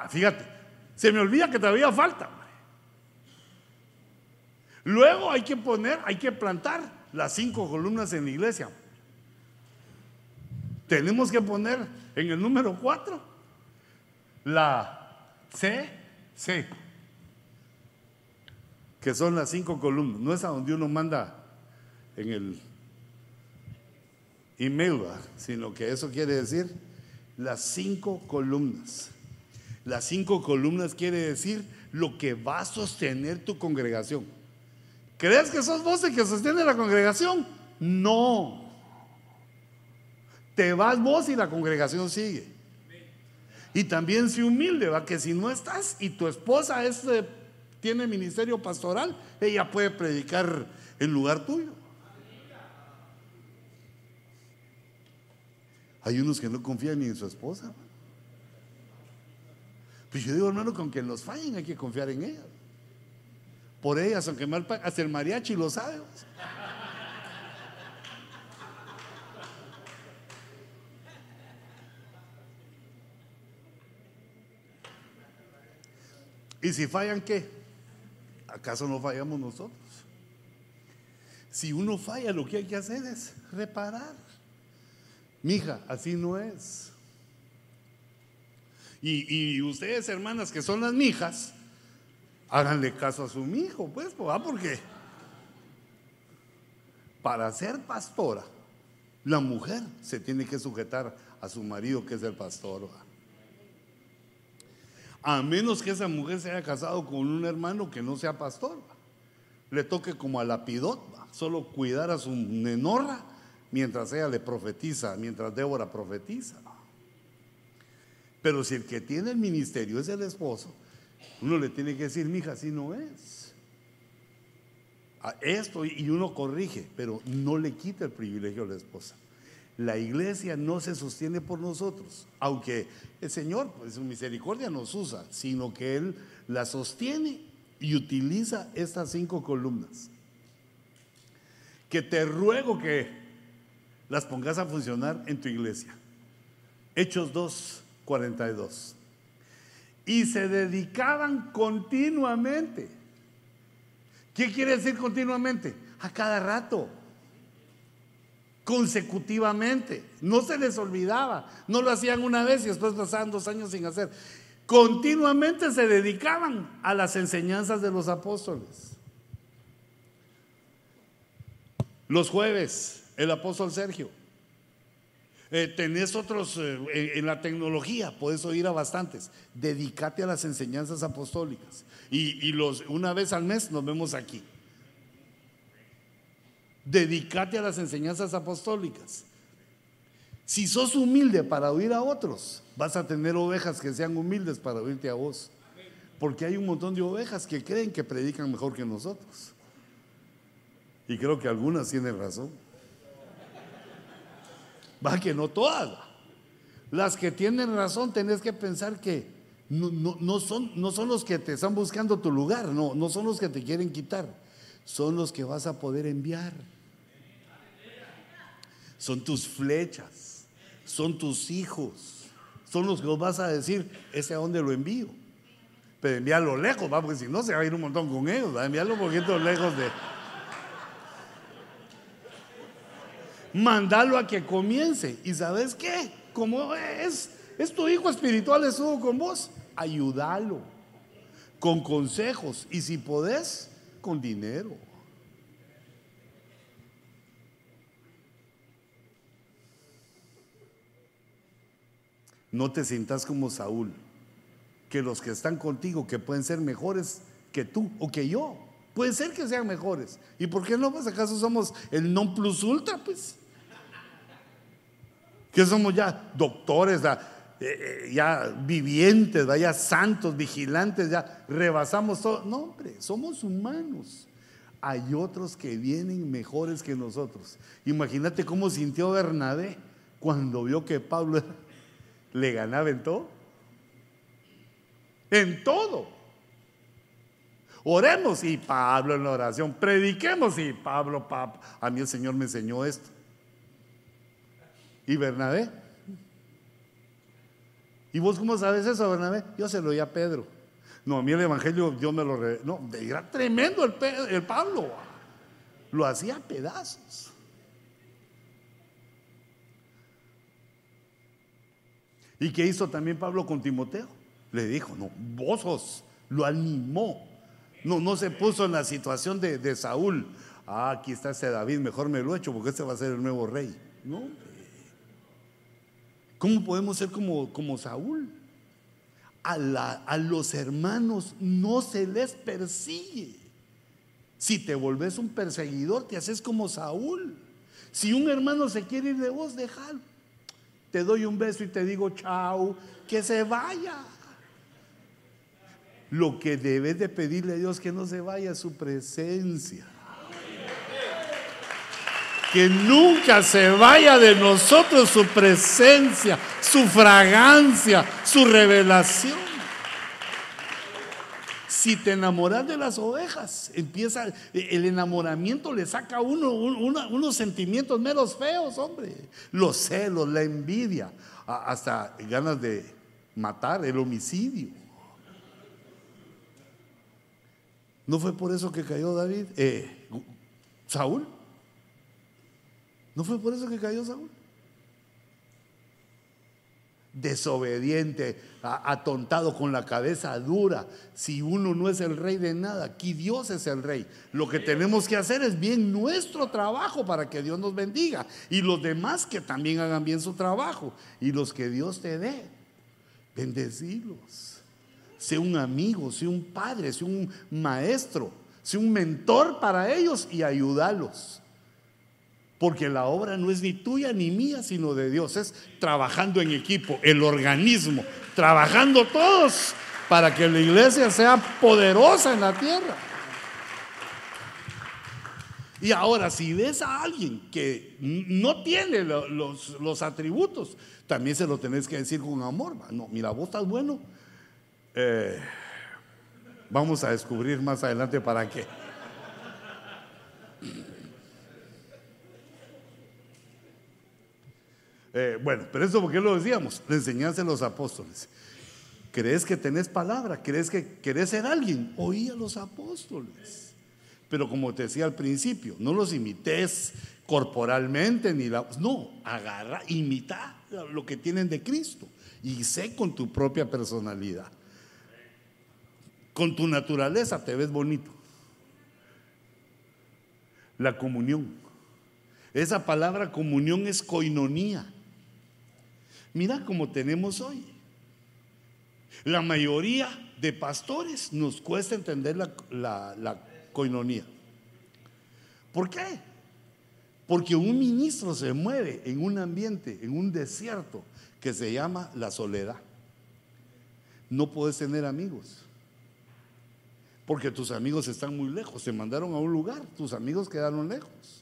fíjate, se me olvida que todavía falta. Luego hay que poner, hay que plantar las cinco columnas en la iglesia. Tenemos que poner en el número cuatro la C, C, que son las cinco columnas. No es a donde uno manda en el email, sino que eso quiere decir las cinco columnas. Las cinco columnas quiere decir lo que va a sostener tu congregación. ¿Crees que sos vos el que sostiene la congregación? No. Te vas vos y la congregación sigue. Y también sé humilde, va que si no estás y tu esposa es, eh, tiene ministerio pastoral, ella puede predicar en lugar tuyo. Hay unos que no confían ni en su esposa. Pues yo digo, hermano, con que nos fallen hay que confiar en ellas. Por ellas, aunque mal hasta el mariachi lo sabe. ¿Y si fallan qué? ¿Acaso no fallamos nosotros? Si uno falla, lo que hay que hacer es reparar. Mija, así no es. Y, ustedes, hermanas, que son las mijas, háganle caso a su hijo, pues, ¿por porque para ser pastora, la mujer se tiene que sujetar a su marido, que es el pastor. A menos que esa mujer se haya casado con un hermano que no sea pastor. Le toque como a la pidot, solo cuidar a su nenorra mientras ella le profetiza, mientras Débora profetiza. Pero si el que tiene el ministerio es el esposo, uno le tiene que decir, mija, así no es. Esto y uno corrige, pero no le quita el privilegio a la esposa. La iglesia no se sostiene por nosotros, aunque el Señor, pues su misericordia nos usa, sino que Él la sostiene y utiliza estas cinco columnas. Que te ruego que las pongas a funcionar en tu iglesia. Hechos 2, 42. Y se dedicaban continuamente. ¿Qué quiere decir continuamente? A cada rato. Consecutivamente. No se les olvidaba. No lo hacían una vez y después pasaban dos años sin hacer. Continuamente se dedicaban a las enseñanzas de los apóstoles. Los jueves, el apóstol Sergio eh, tenés otros eh, en la tecnología, puedes oír a bastantes. Dedícate a las enseñanzas apostólicas. Y, los, una vez al mes nos vemos aquí. Dedícate a las enseñanzas apostólicas. Si sos humilde para oír a otros, vas a tener ovejas que sean humildes para oírte a vos. Porque hay un montón de ovejas que creen que predican mejor que nosotros. Y creo que algunas tienen razón. Va que no todas. Las que tienen razón, tenés que pensar que no, son, no son los que te están buscando tu lugar, no, no son los que te quieren quitar, son los que vas a poder enviar. Son tus flechas, son tus hijos, son los que vas a decir, ese a dónde lo envío. Pero envíalo lejos, ¿va? porque si no se va a ir un montón con ellos, ¿va? enviarlo un poquito lejos de, Mándalo a que comience. ¿Y sabes qué? Como es, es tu hijo espiritual, estuvo con vos, ayúdalo con consejos y si podés, con dinero. No te sientas como Saúl, que los que están contigo, que pueden ser mejores que tú o que yo, pueden ser que sean mejores. ¿Y por qué no? Pues acaso somos el non plus ultra, pues que somos ya doctores, ya, eh, eh, ya vivientes, ya santos, vigilantes, ya rebasamos todo. No, hombre, somos humanos. Hay otros que vienen mejores que nosotros. Imagínate cómo sintió Bernabé cuando vio que Pablo [laughs] le ganaba en todo. En todo. Oremos y Pablo en la oración. Prediquemos y Pablo, a mí el Señor me enseñó esto. ¿Y Bernabé? ¿Y vos cómo sabes eso, Bernabé? Yo se lo oí a Pedro. No, a mí el Evangelio Dios me lo... no, era tremendo el, el Pablo. Lo hacía a pedazos. ¿Y qué hizo también Pablo con Timoteo? Le dijo, no, vos lo animó. No, no se puso en la situación de, de Saúl. Ah, aquí está ese David, mejor me lo echo porque este va a ser el nuevo rey. No, ¿Cómo podemos ser como, como Saúl? A, a los hermanos no se les persigue. Si te volvés un perseguidor, te haces como Saúl. Si un hermano se quiere ir de vos, déjalo. Te doy un beso y te digo chao, que se vaya. Lo que debes de pedirle a Dios que no se vaya su presencia que nunca se vaya de nosotros su presencia, su fragancia, su revelación. Si te enamoras de las ovejas, empieza el enamoramiento, le saca uno, unos sentimientos menos feos, hombre. Los celos, la envidia, hasta ganas de matar, el homicidio. ¿No fue por eso que cayó David? Eh, Saúl. ¿No fue por eso que cayó Saúl? Desobediente, atontado con la cabeza dura. Si uno no es el rey de nada, aquí Dios es el rey. Lo que tenemos que hacer es bien nuestro trabajo para que Dios nos bendiga. Y los demás que también hagan bien su trabajo. Y los que Dios te dé, bendecirlos. Sea un amigo, sea un padre, sea un maestro, sea un mentor para ellos y ayudarlos. Porque la obra no es ni tuya ni mía, sino de Dios. Es trabajando en equipo, el organismo, trabajando todos para que la iglesia sea poderosa en la tierra. Y ahora, si ves a alguien que no tiene los, atributos, también se lo tenés que decir con amor. No, mira, vos estás bueno. Eh, vamos a descubrir más adelante para qué. Eh, bueno, pero eso porque lo decíamos, la enseñanza de los apóstoles. ¿Crees que tenés palabra? ¿Crees que querés ser alguien? Oí a los apóstoles. Pero como te decía al principio, no los imites corporalmente ni la... No, agarra, imita lo que tienen de Cristo y sé con tu propia personalidad. Con tu naturaleza te ves bonito. La comunión. Esa palabra comunión es coinonía. Mira cómo tenemos hoy. La mayoría de pastores nos cuesta entender la, la, coinonía. ¿Por qué? Porque un ministro se mueve en un ambiente, en un desierto que se llama la soledad. No puedes tener amigos. Porque tus amigos están muy lejos. Se mandaron a un lugar, tus amigos quedaron lejos.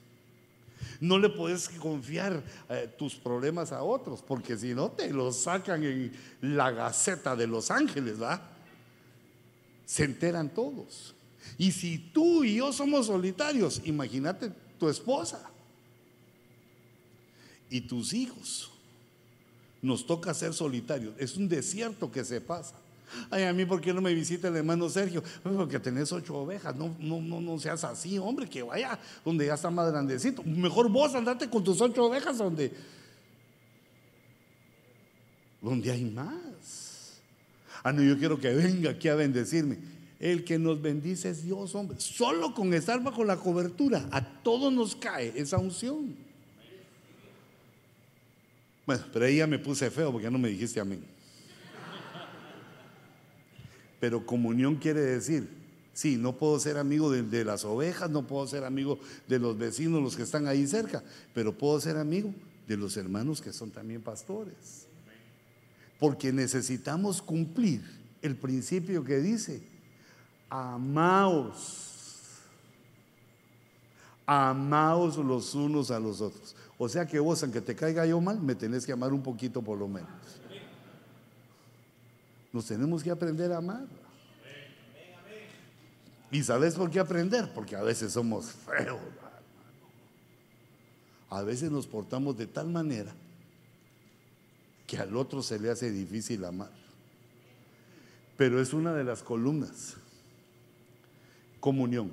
No le puedes confiar eh, tus problemas a otros, porque si no te los sacan en la Gaceta de Los Ángeles, ¿va? Se enteran todos. Y si tú y yo somos solitarios, imagínate tu esposa y tus hijos. Nos toca ser solitarios. Es un desierto que se pasa. Ay, a mí, ¿por qué no me visita el hermano Sergio? Pues porque tenés ocho ovejas. No, no, no, seas así, hombre, que vaya donde ya está más grandecito. Mejor vos andate con tus ocho ovejas donde, donde hay más. Ah, no, yo quiero que venga aquí a bendecirme. El que nos bendice es Dios, hombre. Solo con estar bajo la cobertura, a todos nos cae esa unción. Bueno, pero ahí ya me puse feo porque ya no me dijiste amén. Pero comunión quiere decir, sí, no puedo ser amigo de, las ovejas, no puedo ser amigo de los vecinos, los que están ahí cerca, pero puedo ser amigo de los hermanos que son también pastores. Porque necesitamos cumplir el principio que dice, amaos, amaos los unos a los otros. O sea que vos, aunque te caiga yo mal, me tenés que amar un poquito por lo menos. Nos tenemos que aprender a amar. ¿Y sabes por qué aprender? Porque a veces somos feos. A veces nos portamos de tal manera que al otro se le hace difícil amar. Pero es una de las columnas. Comunión.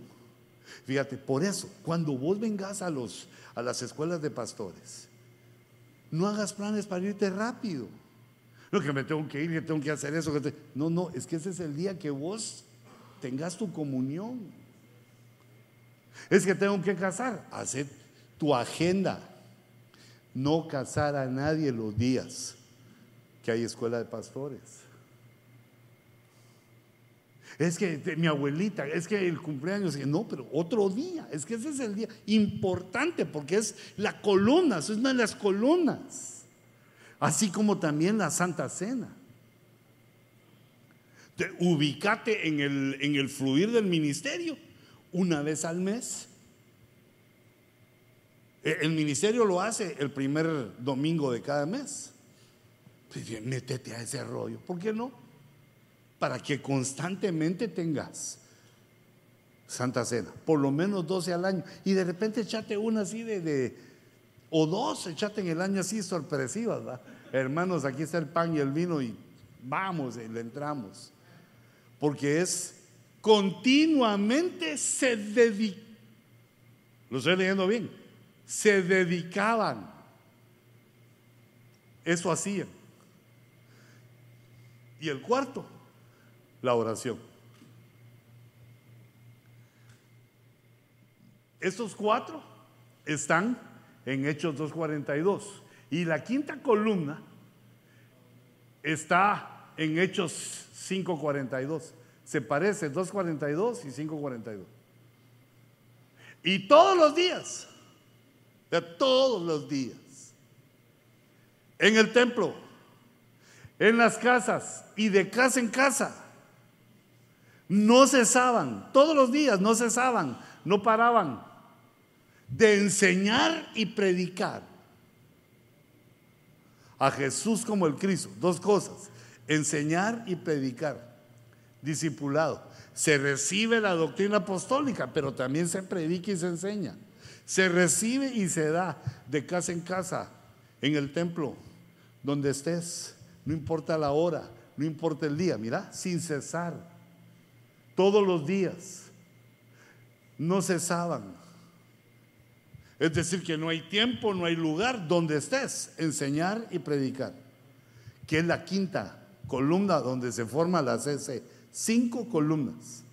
Fíjate, por eso, cuando vos vengas a, los, a las escuelas de pastores, no hagas planes para irte rápido que me tengo que ir, que tengo que hacer eso. No, no, es que ese es el día que vos tengas tu comunión. Es que tengo que casar. Hacer tu agenda. No casar a nadie los días que hay escuela de pastores. Es que mi abuelita, es que el cumpleaños, no, pero otro día, es que ese es el día importante porque es la columna, es una de las columnas así como también la Santa Cena. ubícate en el, en el fluir del ministerio una vez al mes. E, el ministerio lo hace el primer domingo de cada mes. Pues métete a ese rollo. ¿Por qué no? Para que constantemente tengas Santa Cena, por lo menos 12 al año. Y de repente echate una así de o dos, echate en el año así sorpresivas. Hermanos, aquí está el pan y el vino y vamos, y le entramos. Porque es continuamente se dedicaban, lo estoy leyendo bien, se dedicaban. Eso hacían. Y el cuarto, la oración. Estos cuatro están en Hechos 2.42. Y la quinta columna está en Hechos 5.42. Se parece 2.42 y 5.42. Y todos los días, de todos los días, en el templo, en las casas y de casa en casa, no cesaban, todos los días no cesaban, no paraban de enseñar y predicar a Jesús como el Cristo. Dos cosas, enseñar y predicar, discipulado. Se recibe la doctrina apostólica, pero también se predica y se enseña. Se recibe y se da de casa en casa, en el templo, donde estés, no importa la hora, no importa el día, mira, sin cesar, todos los días, no cesaban. Es decir, que no hay tiempo, no hay lugar donde estés, enseñar y predicar, que es la quinta columna donde se forman las S, cinco columnas,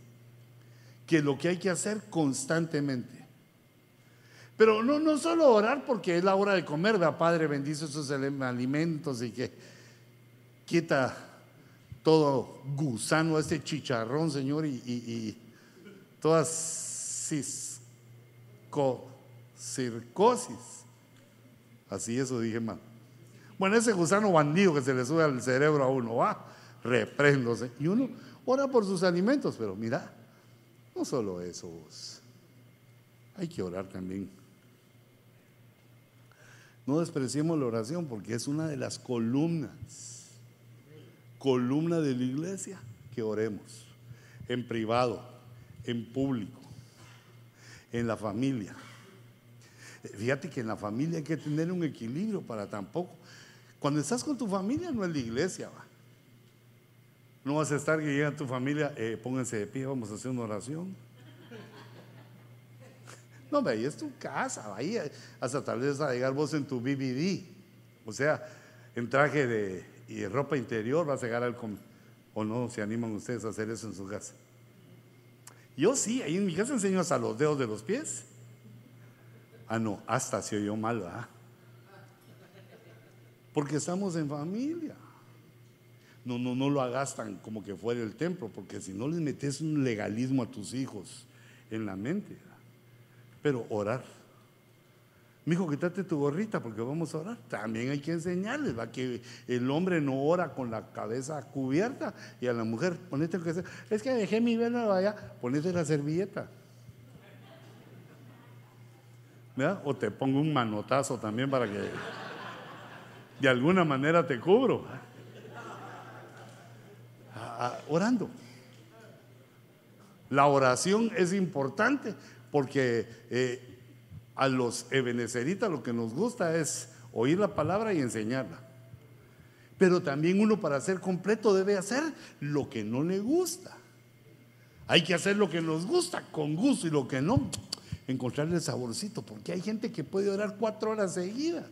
que es lo que hay que hacer constantemente. Pero no, no solo orar porque es la hora de comer, Padre, bendice esos alimentos y que quita todo gusano, este chicharrón, Señor, y, y todas cisco circosis. Así eso dije mal. Bueno, ese gusano bandido que se le sube al cerebro a uno, va, repréndose. Y uno ora por sus alimentos, pero mira, no solo eso, hay que orar también. No despreciemos la oración porque es una de las columnas, columna de la iglesia que oremos, en privado, en público, en la familia. Fíjate que en la familia hay que tener un equilibrio para tampoco. Cuando estás con tu familia no es la iglesia, va. No vas a estar que llega tu familia, eh, pónganse de pie, vamos a hacer una oración. [laughs] No, ahí es tu casa, ahí hasta tal vez a llegar vos en tu BBD, o sea, en traje de ropa interior vas a llegar al o no se animan ustedes a hacer eso en su casa. Yo sí, ahí en mi casa enseño hasta los dedos de los pies. Ah, no, hasta se oyó mal, ¿verdad? Porque estamos en familia. No, no, no lo hagas tan como que fuera el templo, porque si no les metes un legalismo a tus hijos en la mente. Pero orar. Mi hijo, quítate tu gorrita porque vamos a orar. También hay que enseñarles, va que el hombre no ora con la cabeza cubierta y a la mujer, ponete el que Es que dejé mi velo allá, ponete la servilleta. O te pongo un manotazo también para que de alguna manera te cubro. orando. La oración es importante porque eh, a los ebeneceritas lo que nos gusta es oír la palabra y enseñarla. Pero también uno para ser completo debe hacer lo que no le gusta. Hay que hacer lo que nos gusta con gusto y lo que no, encontrarle el saborcito, porque hay gente que puede orar cuatro horas seguidas.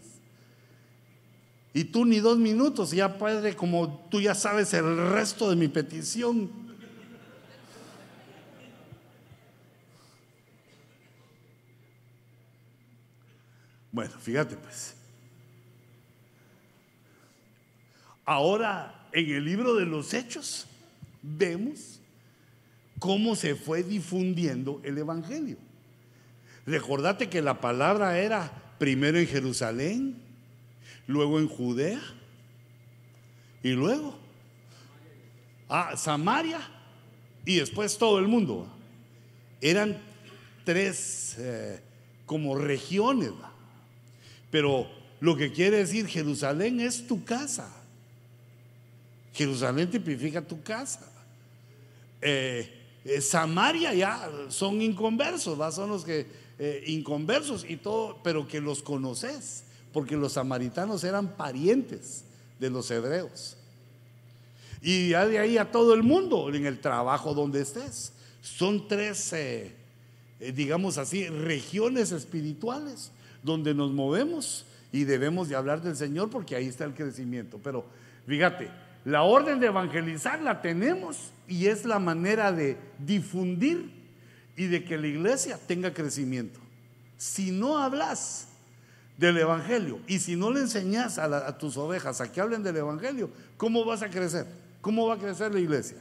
Y tú ni dos minutos, ya Padre, como tú ya sabes el resto de mi petición. Bueno, fíjate pues. Ahora, en el libro de los hechos, vemos cómo se fue difundiendo el Evangelio. Recordate que la palabra era primero en Jerusalén, luego en Judea y luego a Samaria y después todo el mundo. Eran tres eh, como regiones, pero lo que quiere decir Jerusalén es tu casa. Jerusalén tipifica tu casa. Eh, eh, Samaria ya son inconversos, son los que eh, inconversos y todo, pero que los conoces, porque los samaritanos eran parientes de los hebreos. Y ya de ahí a todo el mundo, en el trabajo donde estés, Son tres, eh, eh, digamos así, regiones espirituales donde nos movemos y debemos de hablar del Señor porque ahí está el crecimiento. Pero fíjate, la orden de evangelizar la tenemos y es la manera de difundir y de que la iglesia tenga crecimiento. Si no hablas del Evangelio y si no le enseñas a, tus ovejas a que hablen del Evangelio, ¿cómo vas a crecer? ¿Cómo va a crecer la iglesia?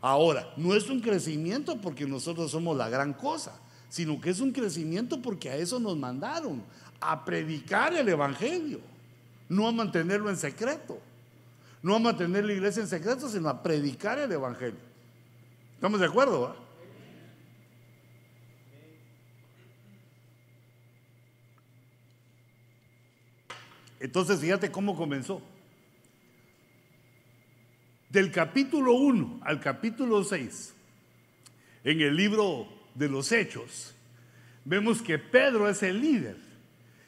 Ahora, no es un crecimiento porque nosotros somos la gran cosa, sino que es un crecimiento porque a eso nos mandaron, a predicar el Evangelio, no a mantenerlo en secreto, no a mantener la iglesia en secreto, sino a predicar el Evangelio. ¿Estamos de acuerdo? Entonces, fíjate cómo comenzó. Del capítulo 1 al capítulo 6, en el libro de los Hechos, vemos que Pedro es el líder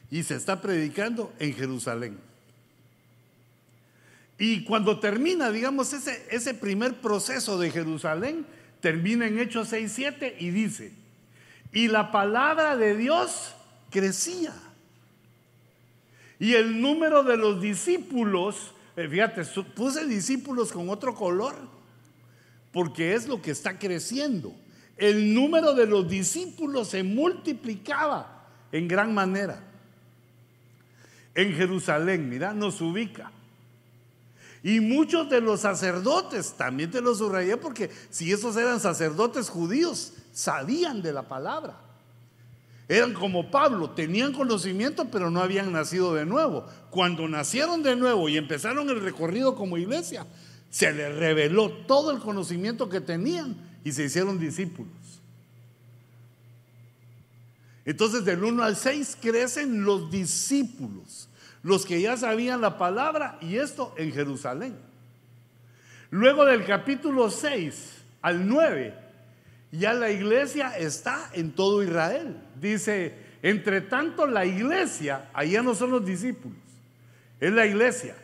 y se está predicando en Jerusalén. Y cuando termina, digamos, ese, ese primer proceso de Jerusalén, termina en Hechos 6, 7 y dice, y la palabra de Dios crecía. Y el número de los discípulos eh, fíjate, puse discípulos con otro color, porque es lo que está creciendo. El número de los discípulos se multiplicaba en gran manera. En Jerusalén, mira, nos ubica. Y muchos de los sacerdotes, también te lo subrayé porque si esos eran sacerdotes judíos, sabían de la palabra. Eran como Pablo, tenían conocimiento pero no habían nacido de nuevo. Cuando nacieron de nuevo y empezaron el recorrido como iglesia, se les reveló todo el conocimiento que tenían y se hicieron discípulos. Entonces del 1 al 6 crecen los discípulos, los que ya sabían la palabra y esto en Jerusalén. Luego del capítulo 6 al 9 ya la iglesia está en todo Israel. Dice, entre tanto la iglesia, allá no son los discípulos, es la iglesia,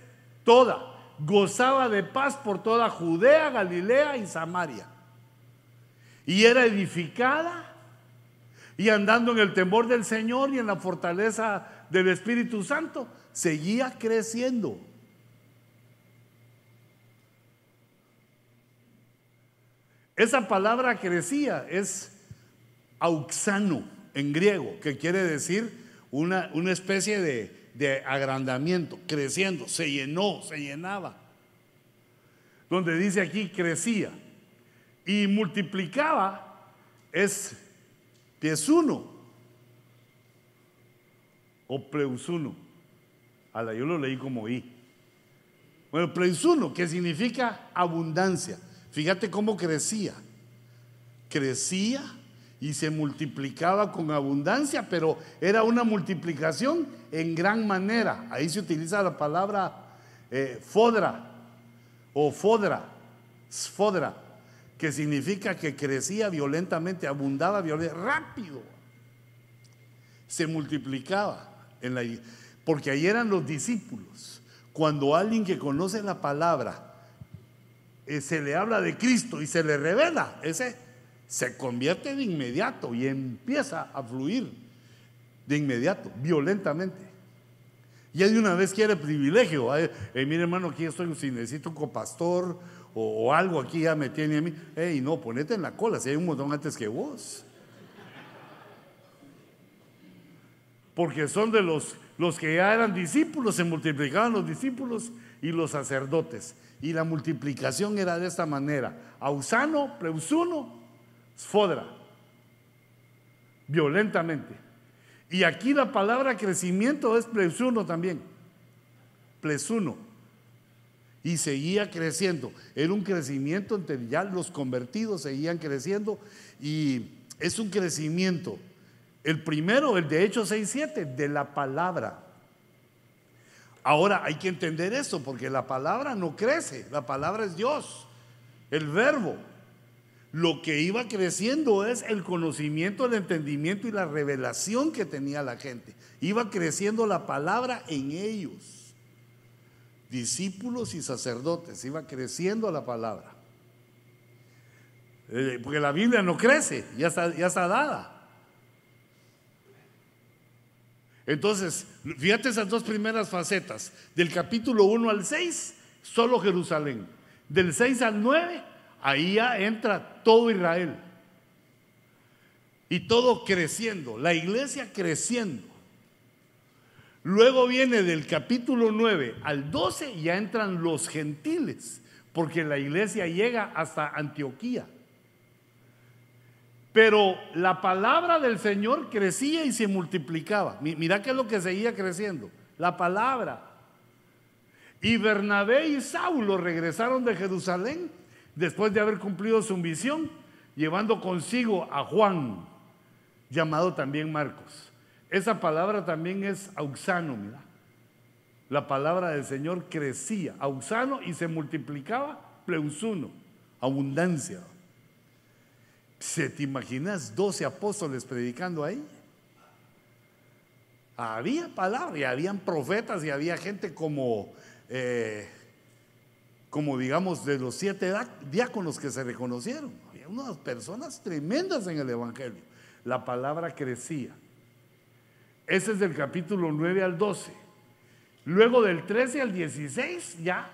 toda, gozaba de paz por toda Judea, Galilea y Samaria. Y era edificada y andando en el temor del Señor y en la fortaleza del Espíritu Santo, seguía creciendo. Esa palabra crecía es auxano en griego, que quiere decir una, una especie de, de agrandamiento, creciendo, se llenó, se llenaba. Donde dice aquí crecía y multiplicaba es piesuno o pleusuno. la yo lo leí como i. Bueno, pleusuno, que significa abundancia. Fíjate cómo crecía. Crecía y se multiplicaba con abundancia, pero era una multiplicación en gran manera. Ahí se utiliza la palabra eh, fodra o fodra, sfodra, que significa que crecía violentamente, abundaba violentamente, rápido. Se multiplicaba en la porque ahí eran los discípulos. Cuando alguien que conoce la palabra eh, se le habla de Cristo y se le revela, ese se convierte de inmediato y empieza a fluir de inmediato, violentamente. Ya de una vez quiere privilegio. Eh, mire hermano, aquí estoy, si necesito un copastor o, algo aquí ya me tiene a mí. Ey, no, ponete en la cola, si hay un montón antes que vos. Porque son de los, los que ya eran discípulos, se multiplicaban los discípulos y los sacerdotes. Y la multiplicación era de esta manera. Ausano, pleusuno, sfodra. Violentamente. Y aquí la palabra crecimiento es pleusuno también. Plesuno. Y seguía creciendo. Era un crecimiento entre ya los convertidos seguían creciendo. Y es un crecimiento. El primero, el de Hechos 6.7, de la palabra. Ahora hay que entender eso, porque la palabra no crece, la palabra es Dios, el verbo. Lo que iba creciendo es el conocimiento, el entendimiento y la revelación que tenía la gente. Iba creciendo la palabra en ellos. Discípulos y sacerdotes, iba creciendo la palabra. Eh, porque la Biblia no crece, ya está, ya está dada. Entonces, fíjate esas dos primeras facetas. Del capítulo 1 al 6, solo Jerusalén. Del 6 al 9, ahí ya entra todo Israel. Y todo creciendo, la iglesia creciendo. Luego viene del capítulo 9 al 12 y ya entran los gentiles, porque la iglesia llega hasta Antioquía. Pero la palabra del Señor crecía y se multiplicaba. Mira qué es lo que seguía creciendo. La palabra. Y Bernabé y Saulo regresaron de Jerusalén después de haber cumplido su misión, llevando consigo a Juan, llamado también Marcos. Esa palabra también es auxano, mira. La palabra del Señor crecía, auxano, y se multiplicaba, pleusuno, abundancia. ¿Se te imaginas 12 apóstoles predicando ahí? Había palabra y habían profetas y había gente como, eh, como digamos, de los siete diáconos que se reconocieron. Había unas personas tremendas en el Evangelio. La palabra crecía. Ese es del capítulo 9 al 12. Luego del 13 al 16 ya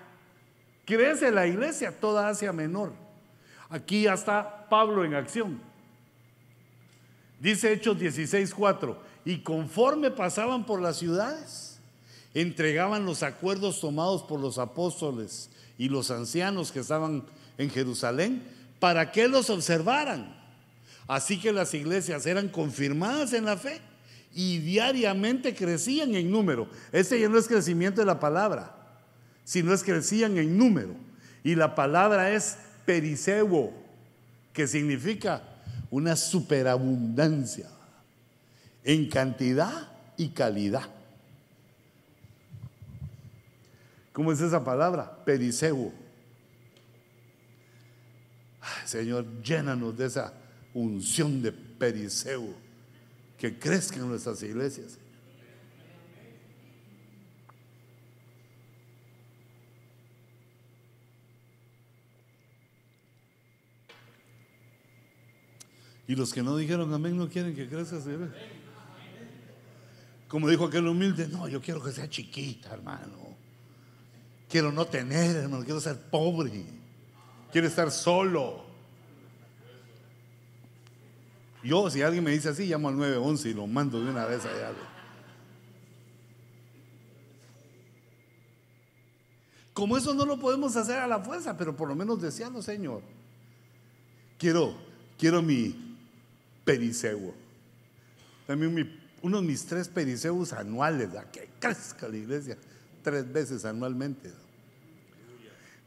crece la iglesia, toda Asia Menor. Aquí ya está Pablo en acción. Dice Hechos 16:4, y conforme pasaban por las ciudades, entregaban los acuerdos tomados por los apóstoles y los ancianos que estaban en Jerusalén para que los observaran. Así que las iglesias eran confirmadas en la fe y diariamente crecían en número. Este ya no es crecimiento de la palabra, sino es crecían en número. Y la palabra es pericebo, que significa una superabundancia en cantidad y calidad. ¿Cómo es esa palabra? Pericebo. Señor, llénanos de esa unción de pericebo que crezca en nuestras iglesias. Y los que no dijeron amén no quieren que crezca. Como dijo aquel humilde, no, yo quiero que sea chiquita, hermano. Quiero no tener, hermano, quiero ser pobre. Quiero estar solo. Yo, si alguien me dice así, llamo al 911 y lo mando de una vez allá. Como eso no lo podemos hacer a la fuerza, pero por lo menos deseando, Señor. Quiero, quiero mi, pericebo. También uno de mis tres periceos anuales, que crezca la iglesia tres veces anualmente.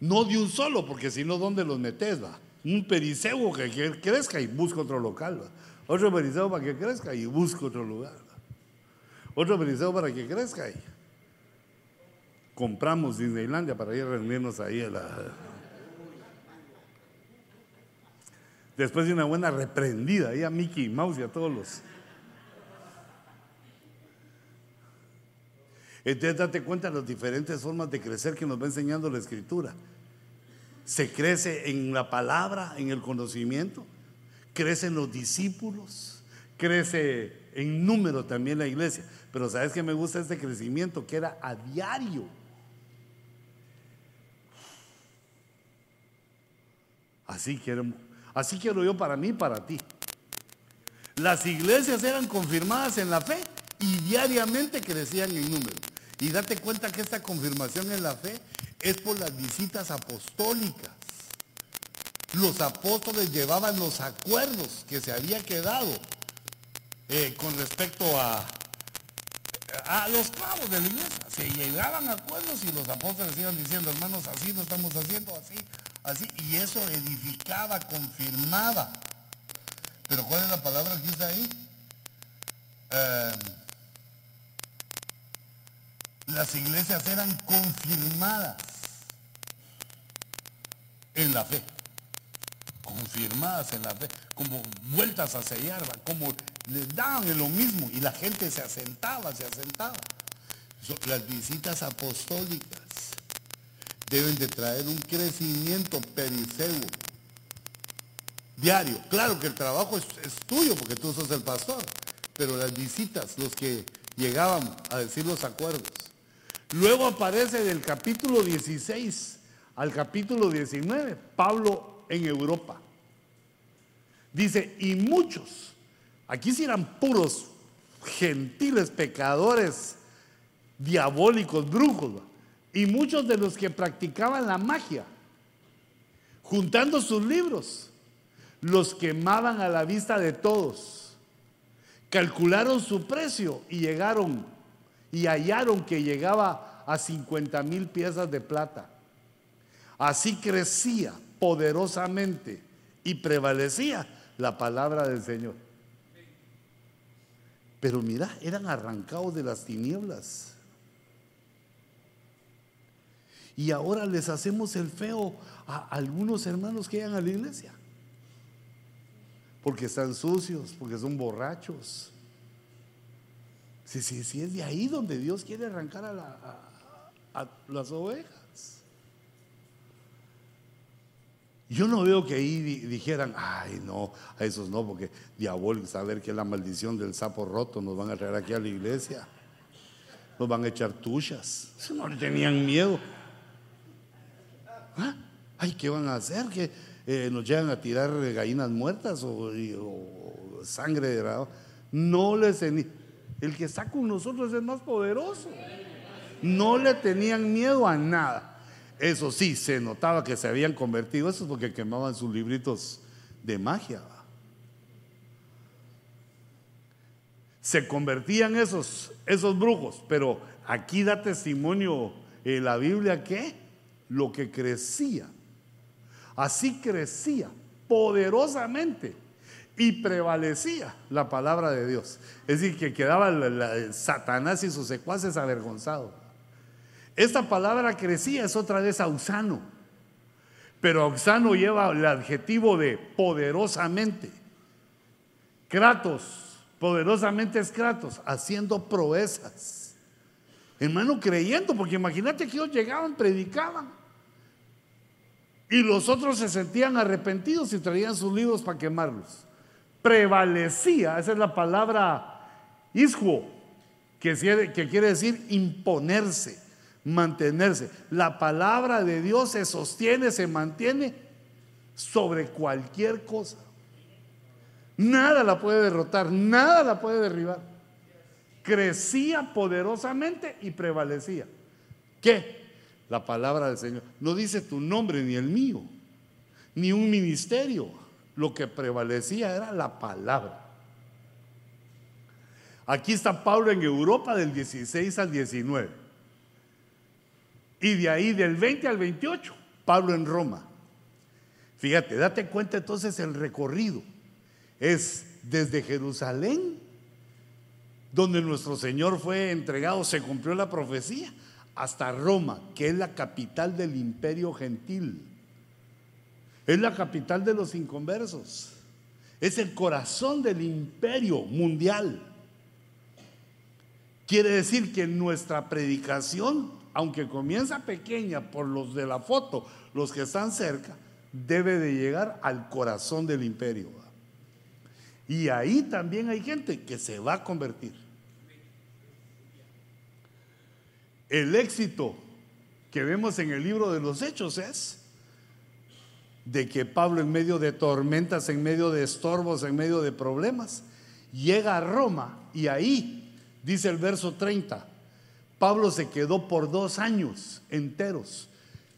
No de un solo, porque si no, ¿dónde los metes? Va? Un pericebo que crezca y busca otro local. Otro pericebo para que crezca y busca otro lugar. Otro pericebo para que crezca y compramos Disneylandia para ir a reunirnos ahí a la Después de una buena reprendida ahí a Mickey Mouse y a todos los. Entonces date cuenta de las diferentes formas de crecer que nos va enseñando la escritura. Se crece en la palabra, en el conocimiento, crecen los discípulos, crece en número también la iglesia. Pero sabes que me gusta este crecimiento que era a diario. Así queremos Así quiero yo para mí y para ti. Las iglesias eran confirmadas en la fe y diariamente crecían en número. Y date cuenta que esta confirmación en la fe es por las visitas apostólicas. Los apóstoles llevaban los acuerdos que se había quedado eh, con respecto a, a los clavos de la iglesia. Se llegaban acuerdos y los apóstoles iban diciendo, hermanos, así lo estamos haciendo, así, Así, y eso edificaba, confirmaba. Pero ¿cuál es la palabra que está ahí? Em, las iglesias eran confirmadas en la fe. Confirmadas en la fe. Como vueltas a sellar, como les daban lo mismo y la gente se asentaba, se asentaba. Las visitas apostólicas deben de traer un crecimiento periceo diario. Claro que el trabajo es, es tuyo porque tú sos el pastor, pero las visitas, los que llegaban a decir los acuerdos. Luego aparece del capítulo 16 al capítulo 19, Pablo en Europa. Dice, y muchos, aquí sí eran puros gentiles, pecadores, diabólicos, brujos, y muchos de los que practicaban la magia, juntando sus libros, los quemaban a la vista de todos. Calcularon su precio y llegaron y hallaron que llegaba a 50 mil piezas de plata. Así crecía poderosamente y prevalecía la palabra del Señor. Pero mira, eran arrancados de las tinieblas. Y ahora les hacemos el feo a algunos hermanos que llegan a la iglesia. Porque están sucios, porque son borrachos. Si, sí, sí, es de ahí donde Dios quiere arrancar a, a las ovejas. Yo no veo que ahí dijeran, ay no, a esos no, porque diabólico, saber que es la maldición del sapo roto, nos van a traer aquí a la iglesia, nos van a echar tuchas. No le tenían miedo. ¿Ah? Ay, ¿qué van a hacer? ¿Que eh, nos llegan a tirar gallinas muertas o, sangre de No les el que está con nosotros es más poderoso. No le tenían miedo a nada. Eso sí, se notaba que se habían convertido, eso es porque quemaban sus libritos de magia. Se convertían esos, esos brujos, pero aquí da testimonio en la Biblia que lo que crecía, así crecía poderosamente y prevalecía la palabra de Dios. Es decir, que quedaba Satanás y sus secuaces avergonzados. Esta palabra crecía es otra vez ausano, pero ausano lleva el adjetivo de poderosamente. Kratos, poderosamente es Kratos, haciendo proezas. Hermano, creyendo, porque imagínate que ellos llegaban, predicaban. Y los otros se sentían arrepentidos y traían sus libros para quemarlos. Prevalecía, esa es la palabra ishuo, que quiere decir imponerse mantenerse. La palabra de Dios se sostiene, se mantiene sobre cualquier cosa. Nada la puede derrotar, nada la puede derribar. Crecía poderosamente y prevalecía. ¿Qué? La palabra del Señor. No dice tu nombre ni el mío, ni un ministerio. Lo que prevalecía era la palabra. Aquí está Pablo en Europa del 16 al 19. Y de ahí del 20 al 28, Pablo en Roma. Fíjate, date cuenta entonces el recorrido. Es desde Jerusalén, donde nuestro Señor fue entregado, se cumplió la profecía, hasta Roma, que es la capital del imperio gentil. Es la capital de los inconversos. Es el corazón del imperio mundial. Quiere decir que nuestra predicación aunque comienza pequeña por los de la foto, los que están cerca, debe de llegar al corazón del imperio. Y ahí también hay gente que se va a convertir. El éxito que vemos en el libro de los Hechos es de que Pablo en medio de tormentas, en medio de estorbos, en medio de problemas, llega a Roma y ahí, dice el verso 30, Pablo se quedó por dos años enteros.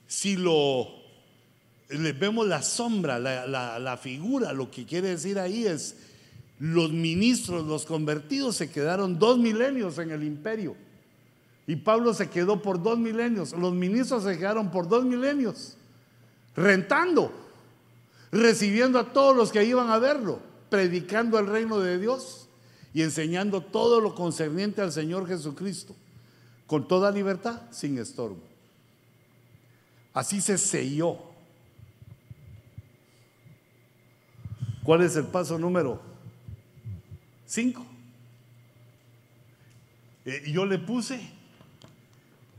Si lo vemos la sombra, la, figura, lo que quiere decir ahí es, los ministros, los convertidos se quedaron dos milenios en el imperio. Y Pablo se quedó por dos milenios. Los ministros se quedaron por dos milenios, rentando, recibiendo a todos los que iban a verlo, predicando el reino de Dios y enseñando todo lo concerniente al Señor Jesucristo con toda libertad, sin estorbo. Así se selló. ¿Cuál es el paso número 5? Eh, yo le puse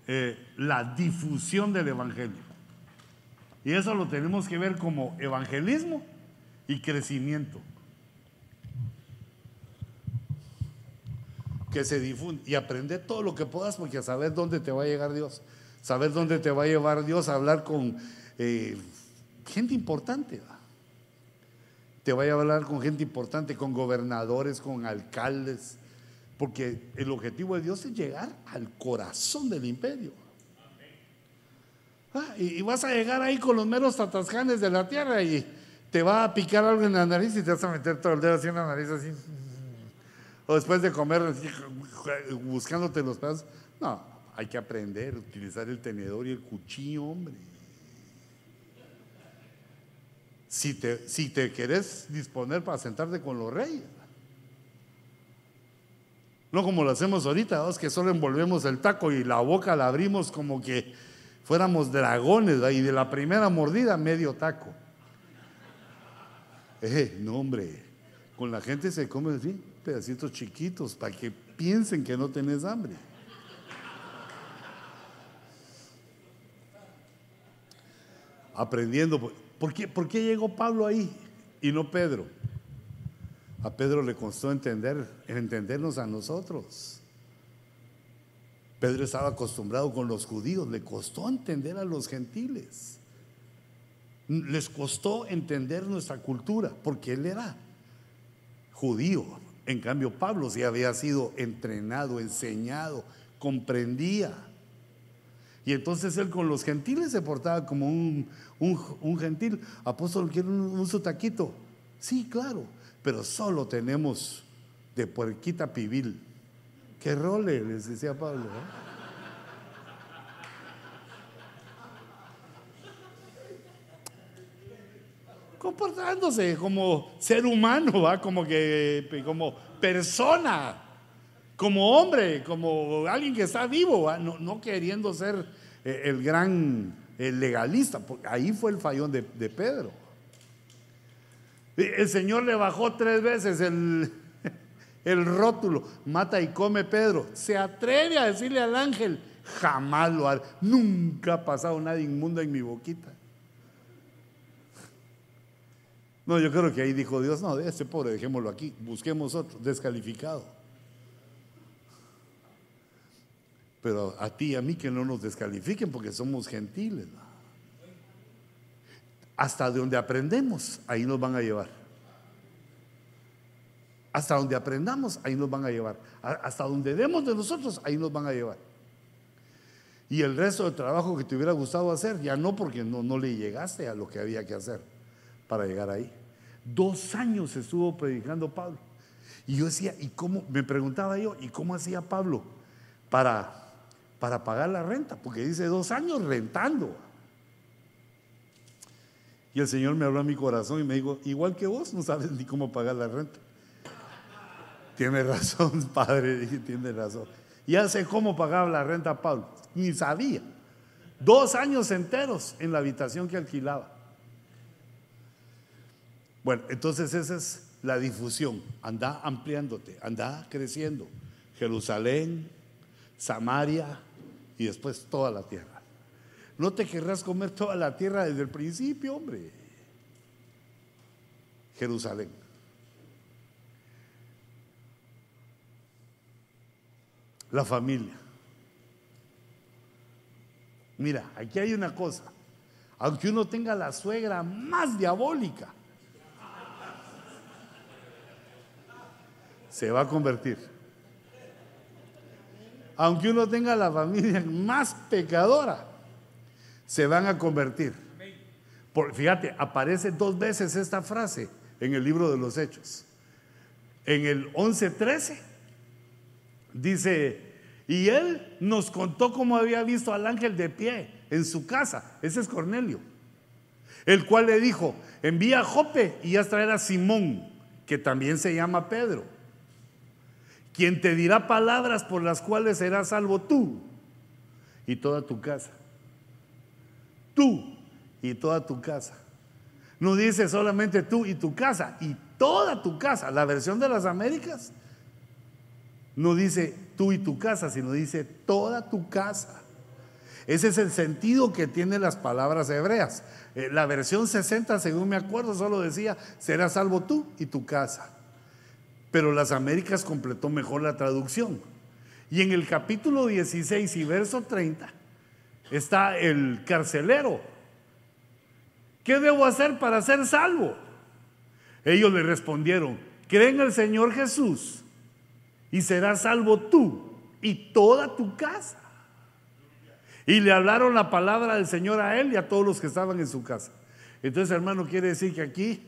eh, la difusión del Evangelio. Y eso lo tenemos que ver como evangelismo y crecimiento. Que se difunde y aprende todo lo que puedas porque a saber dónde te va a llegar Dios, saber dónde te va a llevar Dios a hablar con eh, gente importante. Te va a hablar con gente importante, con gobernadores, con alcaldes, porque el objetivo de Dios es llegar al corazón del imperio. Ah, y, vas a llegar ahí con los meros tatascanes de la tierra y te va a picar algo en la nariz y te vas a meter todo el dedo así en la nariz así. O después de comer buscándote los pedazos. No, hay que aprender a utilizar el tenedor y el cuchillo, hombre. Si te, si te querés disponer para sentarte con los reyes. No como lo hacemos ahorita, es que solo envolvemos el taco y la boca la abrimos como que fuéramos dragones, y de la primera mordida, medio taco. [laughs] Eh, no, hombre, con la gente se come así, pedacitos chiquitos, para que piensen que no tenés hambre. Aprendiendo. ¿Por qué, ¿Por qué llegó Pablo ahí y no Pedro? A Pedro le costó entender, entendernos a nosotros. Pedro estaba acostumbrado con los judíos, le costó entender a los gentiles. Les costó entender nuestra cultura, porque él era judío. En cambio, Pablo sí había sido entrenado, enseñado, comprendía. Y entonces él con los gentiles se portaba como un, gentil. Apóstol, ¿quiere un, un su taquito? Sí, claro, pero solo tenemos de puerquita pibil. ¿Qué role? Les decía Pablo. Comportándose como ser humano, ¿va? como que como persona, como hombre, como alguien que está vivo, no, queriendo ser eh, el gran legalista. Ahí fue el fallón de Pedro. El Señor le bajó tres veces el, [laughs] el rótulo, mata y come Pedro, se atreve a decirle al ángel, jamás lo haré, nunca ha pasado nada inmundo en mi boquita. No, yo creo que ahí dijo Dios, no, de este pobre dejémoslo aquí, busquemos otro, descalificado. Pero a ti y a mí que no nos descalifiquen porque somos gentiles. Hasta donde aprendemos, ahí nos van a llevar. Hasta donde aprendamos, ahí nos van a llevar. Hasta donde demos de nosotros, ahí nos van a llevar. Y el resto del trabajo que te hubiera gustado hacer, ya no porque no, no le llegaste a lo que había que hacer para llegar ahí. Dos años estuvo predicando Pablo. Y yo decía, ¿y cómo? Me preguntaba yo, ¿y cómo hacía Pablo para, para pagar la renta? Porque dice dos años rentando. Y el Señor me habló a mi corazón y me dijo, igual que vos, no sabes ni cómo pagar la renta. Tiene razón, [laughs] padre, tiene razón. Ya sé cómo pagaba la renta Pablo, ni sabía. Dos años enteros en la habitación que alquilaba. Bueno, entonces esa es la difusión. Anda ampliándote, anda creciendo. Jerusalén, Samaria y después toda la tierra. No te querrás comer toda la tierra desde el principio, hombre. Jerusalén. la familia. Mira, aquí hay una cosa. Aunque uno tenga la suegra más diabólica, se va a convertir. Aunque uno tenga la familia más pecadora, se van a convertir. Por, fíjate, aparece dos veces esta frase en el libro de los Hechos. En el 11:13 Dice, y él nos contó cómo había visto al ángel de pie en su casa. Ese es Cornelio. El cual le dijo, envía a Jope y haz traer a Simón, que también se llama Pedro, quien te dirá palabras por las cuales serás salvo tú y toda tu casa. Tú y toda tu casa. No dice solamente tú y tu casa, y toda tu casa. La versión de las Américas no dice tú y tu casa, sino dice toda tu casa. Ese es el sentido que tienen las palabras hebreas. Eh, la versión 60, según me acuerdo, solo decía, serás salvo tú y tu casa. Pero las Américas completó mejor la traducción. Y en el capítulo 16 y verso 30 está el carcelero. ¿Qué debo hacer para ser salvo? Ellos le respondieron, cree en el Señor Jesús y serás salvo tú y toda tu casa. Y le hablaron la palabra del Señor a él y a todos los que estaban en su casa. Entonces, hermano, quiere decir que aquí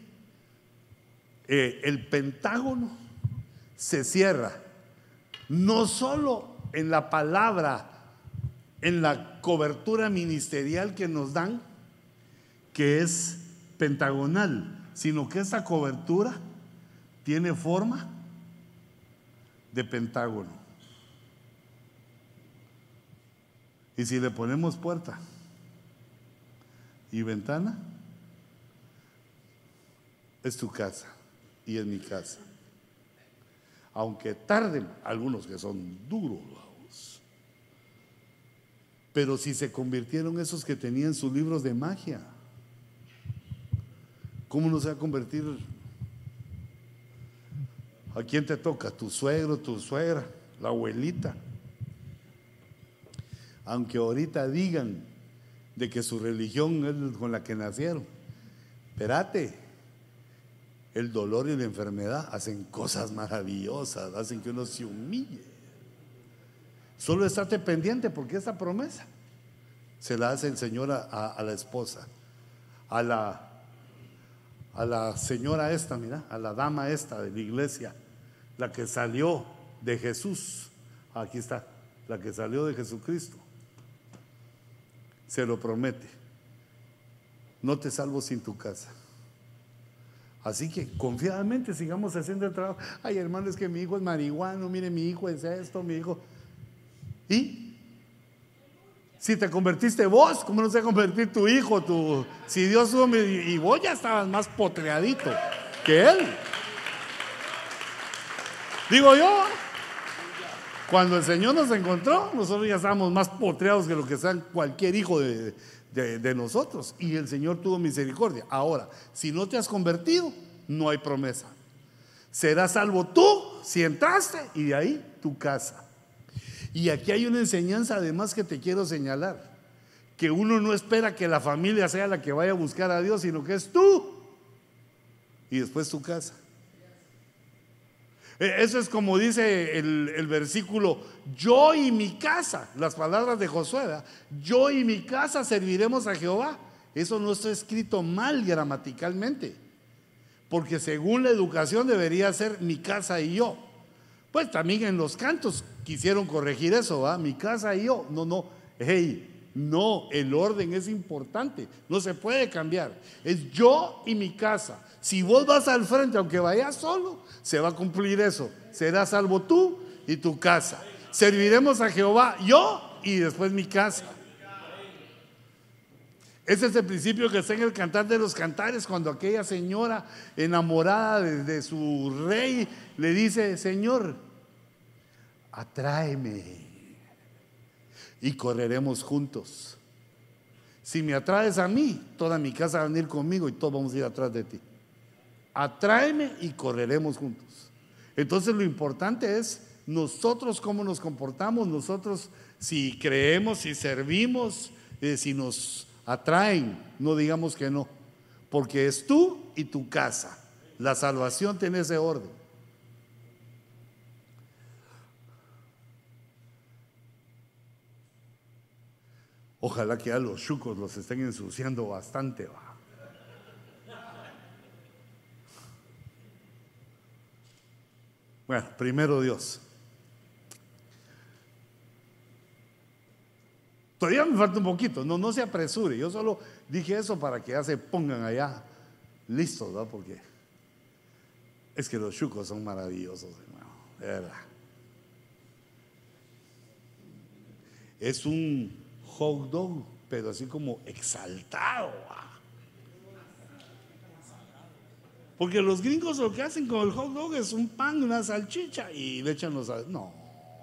eh, el pentágono se cierra, no solo en la palabra, en la cobertura ministerial que nos dan, que es pentagonal, sino que esa cobertura tiene forma de pentágono. Y si le ponemos puerta y ventana, es tu casa y es mi casa. Aunque tarden algunos que son duros, pero si se convirtieron esos que tenían sus libros de magia, ¿cómo no se va a convertir? ¿A quién te toca? ¿Tu suegro, tu suegra, la abuelita? aunque ahorita digan de que su religión es con la que nacieron. Espérate, el dolor y la enfermedad hacen cosas maravillosas, hacen que uno se humille. Solo estate pendiente porque esa promesa se la hace el Señor a, la esposa, a la, señora esta, mira, a la dama esta de la iglesia, la que salió de Jesús. Aquí está, la que salió de Jesucristo se lo promete. No te salvo sin tu casa. Así que confiadamente sigamos haciendo el trabajo. Ay, hermano, es que mi hijo es marihuano, mire, mi hijo es esto, mi hijo. ¿Y? Si te convertiste vos, ¿cómo no se convertir tu hijo? Tu, si Dios y vos ya estabas más potreadito que él. Digo yo, cuando el Señor nos encontró, nosotros ya estábamos más potreados que lo que sea cualquier hijo de, de, nosotros. Y el Señor tuvo misericordia. Ahora, si no te has convertido, no hay promesa. Serás salvo tú si entraste y de ahí tu casa. Y aquí hay una enseñanza además que te quiero señalar. Que uno no espera que la familia sea la que vaya a buscar a Dios, sino que es tú. Y después tu casa. Eh, eso es como dice el, versículo, yo y mi casa, las palabras de Josué, yo y mi casa serviremos a Jehová. Eso no está escrito mal gramaticalmente, porque según la educación debería ser mi casa y yo. Pues también en los cantos quisieron corregir eso, ¿va? Mi casa y yo. No, no, hey, no, el orden es importante, no se puede cambiar. Es yo y mi casa. Si vos vas al frente, aunque vayas solo, se va a cumplir eso. Serás salvo tú y tu casa. Serviremos a Jehová yo y después mi casa. Ese es el principio que está en el cantar de los cantares, cuando aquella señora enamorada de, su rey le dice, Señor, atráeme y correremos juntos. Si me atraes a mí, toda mi casa va a venir conmigo y todos vamos a ir atrás de ti atráeme y correremos juntos. Entonces lo importante es nosotros cómo nos comportamos, nosotros si creemos, si servimos, eh, si nos atraen, no digamos que no, porque es tú y tu casa. La salvación tiene ese orden. Ojalá que a los chucos los estén ensuciando bastante. ¿va? Bueno, primero Dios. Todavía me falta un poquito, no, no se apresure. Yo solo dije eso para que ya se pongan allá listos, ¿no? Porque es que los chucos son maravillosos, hermano, de verdad. Es un hot dog, pero así como exaltado. Porque los gringos lo que hacen con el hot dog es un pan, una salchicha y le echan los... No,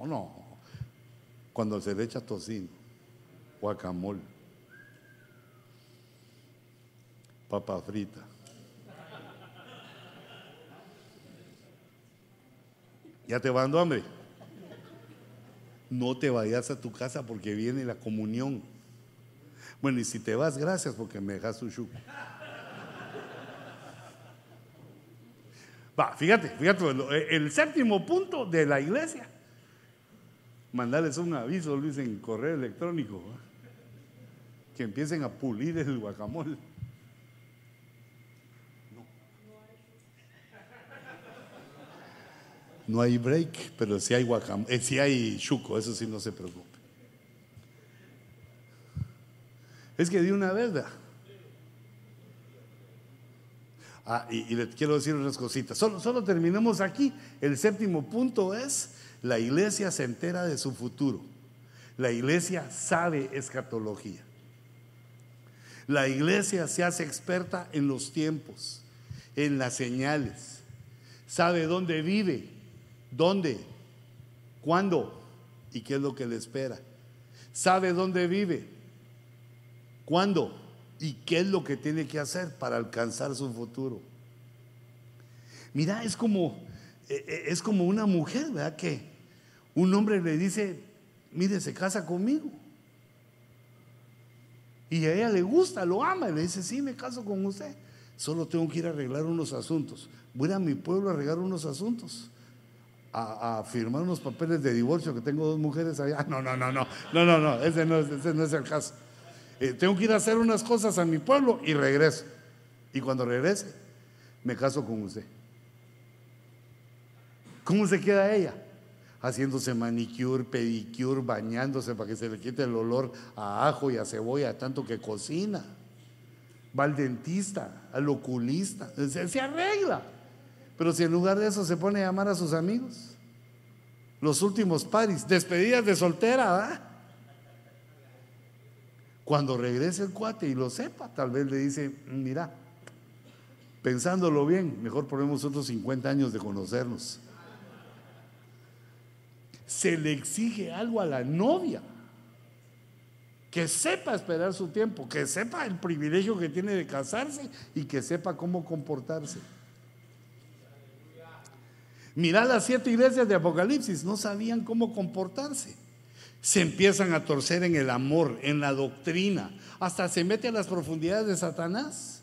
no. Cuando se le echa tocino. guacamole, papa frita. ¿Ya te va dando hambre? No te vayas a tu casa porque viene la comunión. Bueno, y si te vas, gracias porque me dejas un chupo. Va, fíjate, fíjate, el séptimo punto de la iglesia. Mandarles un aviso, Luis, en correo electrónico. Que empiecen a pulir el guacamole. No hay break, pero si hay guacamole, eh, si hay chuco, eso sí no se preocupe. Es que de una vez, Ah, y, quiero decir unas cositas. Solo, solo terminemos aquí. El séptimo punto es, la iglesia se entera de su futuro. La iglesia sabe escatología. La iglesia se hace experta en los tiempos, en las señales. Sabe dónde vive, dónde, cuándo y qué es lo que le espera. Sabe dónde vive, cuándo y qué es lo que tiene que hacer para alcanzar su futuro. Mira, es como, eh, eh, es como una mujer, ¿verdad? Que un hombre le dice, mire, se casa conmigo. Y a ella le gusta, lo ama, y le dice, sí, me caso con usted. Solo tengo que ir a arreglar unos asuntos. Voy a mi pueblo a arreglar unos asuntos. A, firmar unos papeles de divorcio, que tengo dos mujeres allá. No, no, no, no, no, no, no, ese no, ese no es el caso. Eh, tengo que ir a hacer unas cosas a mi pueblo y regreso. Y cuando regrese, me caso con usted. ¿Cómo se queda ella? Haciéndose manicure, pedicure, bañándose para que se le quite el olor a ajo y a cebolla, tanto que cocina. Va al dentista, al oculista, se, se arregla. Pero si en lugar de eso se pone a llamar a sus amigos, los últimos paris, despedidas de soltera, ¿verdad? Cuando regrese el cuate y lo sepa, tal vez le dice, mira, pensándolo bien, mejor ponemos otros 50 años de conocernos. Se le exige algo a la novia, que sepa esperar su tiempo, que sepa el privilegio que tiene de casarse y que sepa cómo comportarse. Mira las siete iglesias de Apocalipsis, no sabían cómo comportarse se empiezan a torcer en el amor, en la doctrina, hasta se mete a las profundidades de Satanás.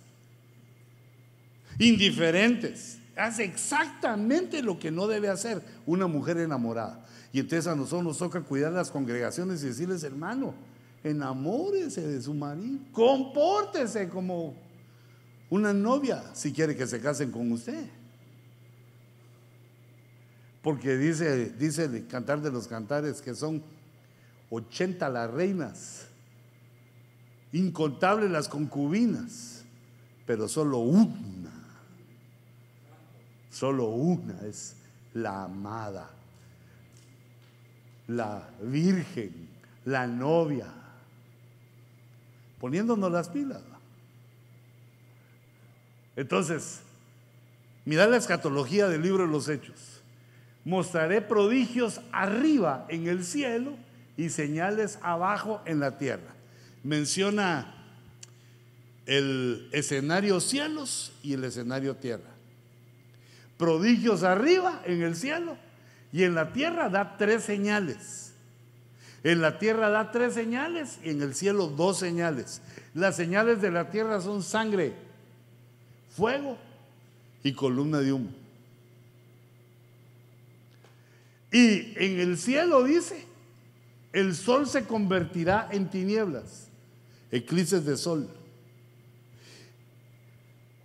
Indiferentes, hace exactamente lo que no debe hacer una mujer enamorada. Y entonces a nosotros nos toca cuidar las congregaciones y decirles, hermano, enamórese de su marido, compórtese como una novia si quiere que se casen con usted. Porque dice, dice el cantar de los cantares que son 80 las reinas, incontables las concubinas, pero solo una, solo una es la amada, la virgen, la novia, poniéndonos las pilas. Entonces, mira la escatología del libro de los Hechos. Mostraré prodigios arriba en el cielo y señales abajo en la tierra. Menciona el escenario cielos y el escenario tierra. Prodigios arriba en el cielo y en la tierra da tres señales. En la tierra da tres señales y en el cielo dos señales. Las señales de la tierra son sangre, fuego y columna de humo. Y en el cielo dice el sol se convertirá en tinieblas, eclipses de sol.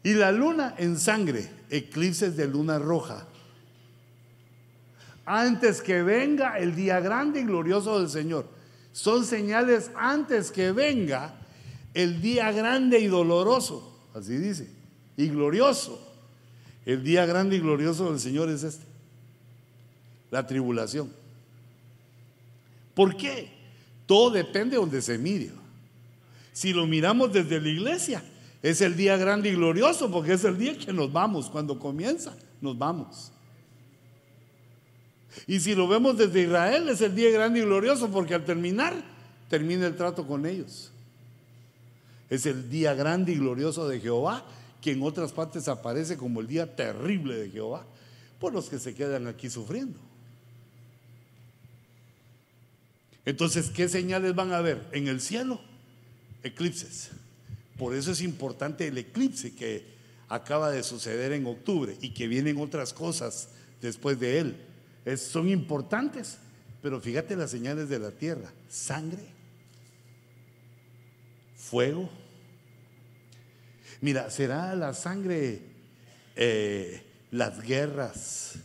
Y la luna en sangre, eclipses de luna roja. Antes que venga el día grande y glorioso del Señor. Son señales antes que venga el día grande y doloroso. Así dice. Y glorioso. El día grande y glorioso del Señor es este. La tribulación. ¿Por qué? Todo depende de donde se mire. Si lo miramos desde la iglesia, es el día grande y glorioso porque es el día que nos vamos. Cuando comienza, nos vamos. Y si lo vemos desde Israel, es el día grande y glorioso porque al terminar termina el trato con ellos. Es el día grande y glorioso de Jehová, que en otras partes aparece como el día terrible de Jehová, por los que se quedan aquí sufriendo. Entonces, ¿qué señales van a ver? En el cielo, eclipses. Por eso es importante el eclipse que acaba de suceder en octubre y que vienen otras cosas después de él. son importantes, pero fíjate las señales de la tierra. Sangre, fuego. Mira, será la sangre, eh, las guerras,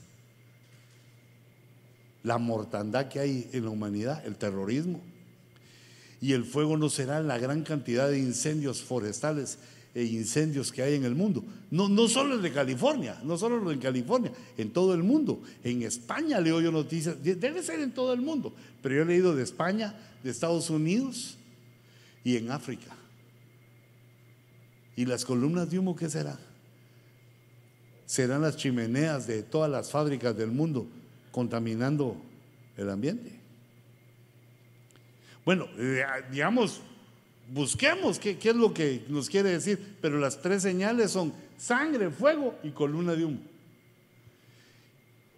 la mortandad que hay en la humanidad, el terrorismo. Y el fuego no será la gran cantidad de incendios forestales e incendios que hay en el mundo. No, no solo el de California, no solo de California, en todo el mundo. En España leo yo noticias, debe ser en todo el mundo, pero yo he leído de España, de Estados Unidos y en África. ¿Y las columnas de humo qué será? Serán las chimeneas de todas las fábricas del mundo contaminando el ambiente. Bueno, eh, digamos, busquemos qué, qué, es lo que nos quiere decir, pero las tres señales son sangre, fuego y columna de humo.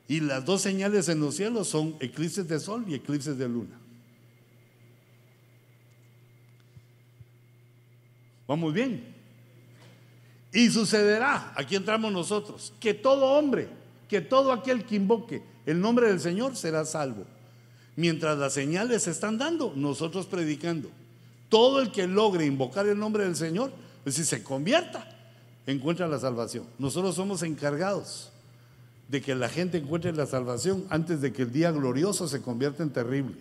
Y las dos señales en los cielos son eclipses de sol y eclipses de luna. Vamos bien. Y sucederá, aquí entramos nosotros, que todo hombre, que todo aquel que invoque el nombre del Señor será salvo. Mientras las señales se están dando, nosotros predicando. Todo el que logre invocar el nombre del Señor, pues si se convierta, encuentra la salvación. Nosotros somos encargados de que la gente encuentre la salvación antes de que el día glorioso se convierta en terrible.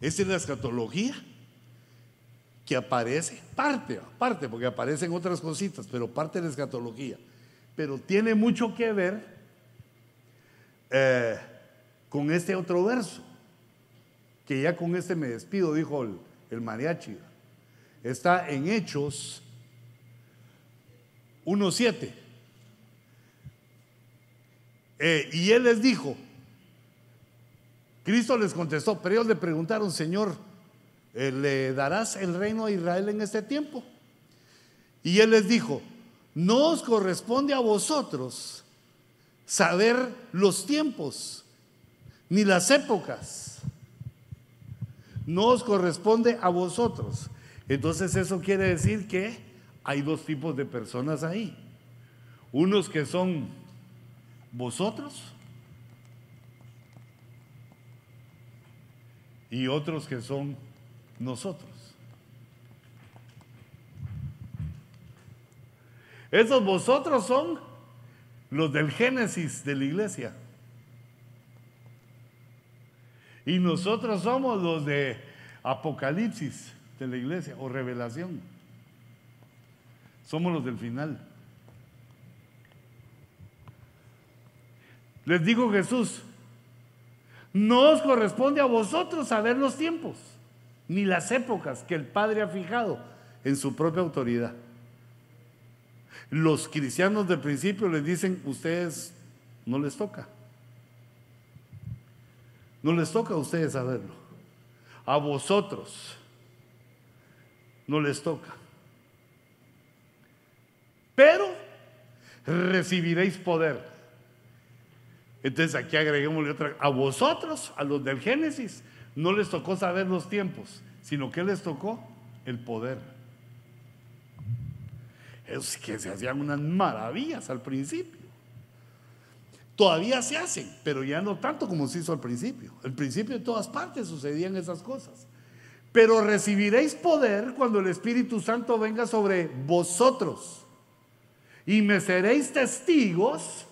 Esta es la escatología que aparece, parte, parte, porque aparecen otras cositas, pero parte de la escatología. Pero tiene mucho que ver eh, con este otro verso, que ya con este me despido, dijo el, mariachi. Está en Hechos 1.7. Eh, y él les dijo, Cristo les contestó, pero ellos le preguntaron, Señor, ¿le darás el reino a Israel en este tiempo? Y él les dijo, no os corresponde a vosotros saber los tiempos ni las épocas. No os corresponde a vosotros. Entonces eso quiere decir que hay dos tipos de personas ahí. Unos que son vosotros y otros que son nosotros. Esos vosotros son los del Génesis de la iglesia. Y nosotros somos los de Apocalipsis de la iglesia o revelación. Somos los del final. Les dijo Jesús, no os corresponde a vosotros saber los tiempos, ni las épocas que el Padre ha fijado en su propia autoridad. Los cristianos del principio les dicen, ustedes no les toca. No les toca a ustedes saberlo. A vosotros no les toca. Pero recibiréis poder entonces aquí agreguémosle otra. A vosotros, a los del Génesis, no les tocó saber los tiempos, sino que les tocó el poder. Es que se hacían unas maravillas al principio. Todavía se hacen, pero ya no tanto como se hizo al principio. Al principio en todas partes sucedían esas cosas. Pero recibiréis poder cuando el Espíritu Santo venga sobre vosotros. Y me seréis testigos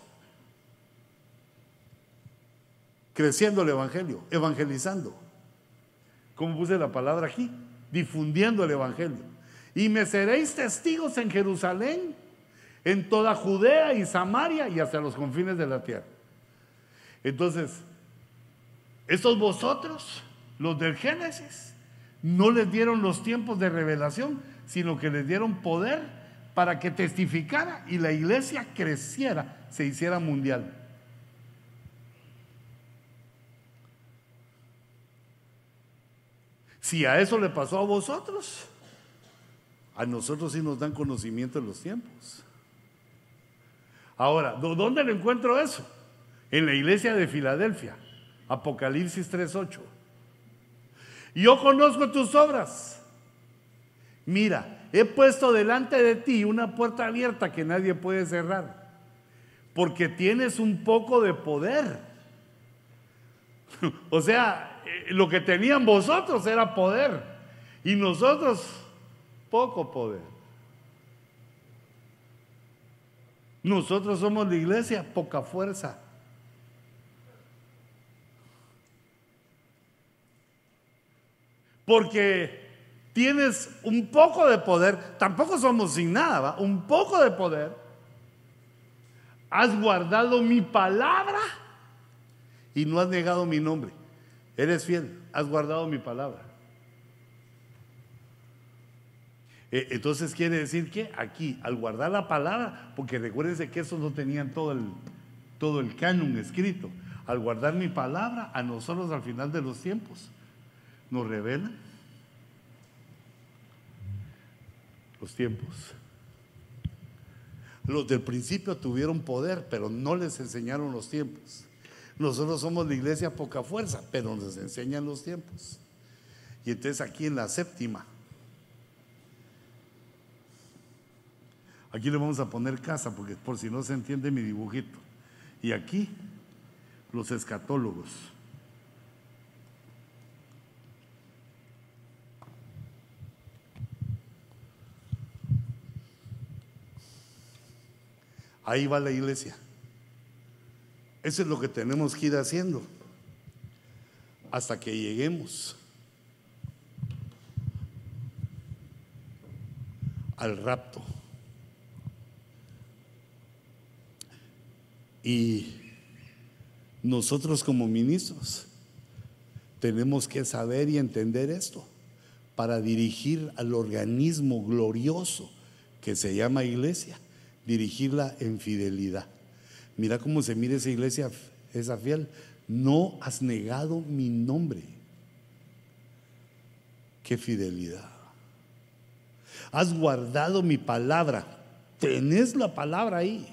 creciendo el Evangelio, evangelizando. Como puse la palabra aquí, difundiendo el Evangelio. Y me seréis testigos en Jerusalén, en toda Judea y Samaria y hasta los confines de la tierra. Entonces, estos vosotros, los del Génesis, no les dieron los tiempos de revelación, sino que les dieron poder para que testificara y la iglesia creciera, se hiciera mundial. Si a eso le pasó a vosotros, a nosotros sí nos dan conocimiento en los tiempos. Ahora, ¿dónde le encuentro eso? En la iglesia de Filadelfia, Apocalipsis 3:8. Yo conozco tus obras. Mira, he puesto delante de ti una puerta abierta que nadie puede cerrar, porque tienes un poco de poder. [laughs] o sea, lo que tenían vosotros era poder y nosotros poco poder. Nosotros somos la iglesia, poca fuerza. Porque tienes un poco de poder, tampoco somos sin nada, un poco de poder. Has guardado mi palabra y no has negado mi nombre. Eres fiel, has guardado mi palabra. E, entonces quiere decir que aquí, al guardar la palabra, porque recuérdense que esos no tenían todo el, todo el canon escrito, al guardar mi palabra, a nosotros al final de los tiempos, nos revela los tiempos. Los del principio tuvieron poder, pero no les enseñaron los tiempos. Nosotros somos la iglesia poca fuerza, pero nos enseñan los tiempos. Y entonces aquí en la séptima, aquí le vamos a poner casa, porque por si no se entiende mi dibujito. Y aquí los escatólogos. Ahí va la iglesia. Eso es lo que tenemos que ir haciendo hasta que lleguemos al rapto. Y nosotros como ministros tenemos que saber y entender esto para dirigir al organismo glorioso que se llama iglesia dirigirla en fidelidad. Mira cómo se mira esa iglesia, esa fiel. No has negado mi nombre. Qué fidelidad. Has guardado mi palabra. Tenés la palabra ahí.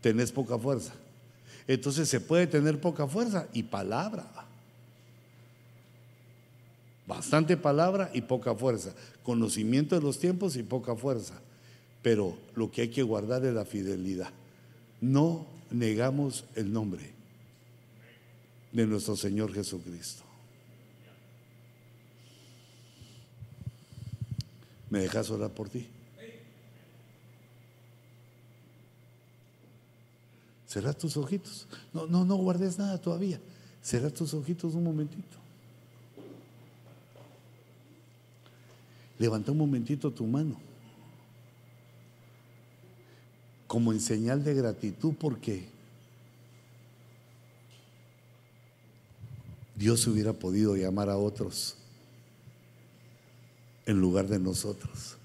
Tenés poca fuerza. Entonces se puede tener poca fuerza y palabra. Bastante palabra y poca fuerza. Conocimiento de los tiempos y poca fuerza. Pero lo que hay que guardar es la fidelidad. No negamos el nombre de nuestro Señor Jesucristo. ¿Me dejas orar por ti? Cerra tus ojitos. No, no, no guardes nada todavía. Cerra tus ojitos un momentito. Levanta un momentito tu mano. Como en señal de gratitud porque Dios hubiera podido llamar a otros en lugar de nosotros.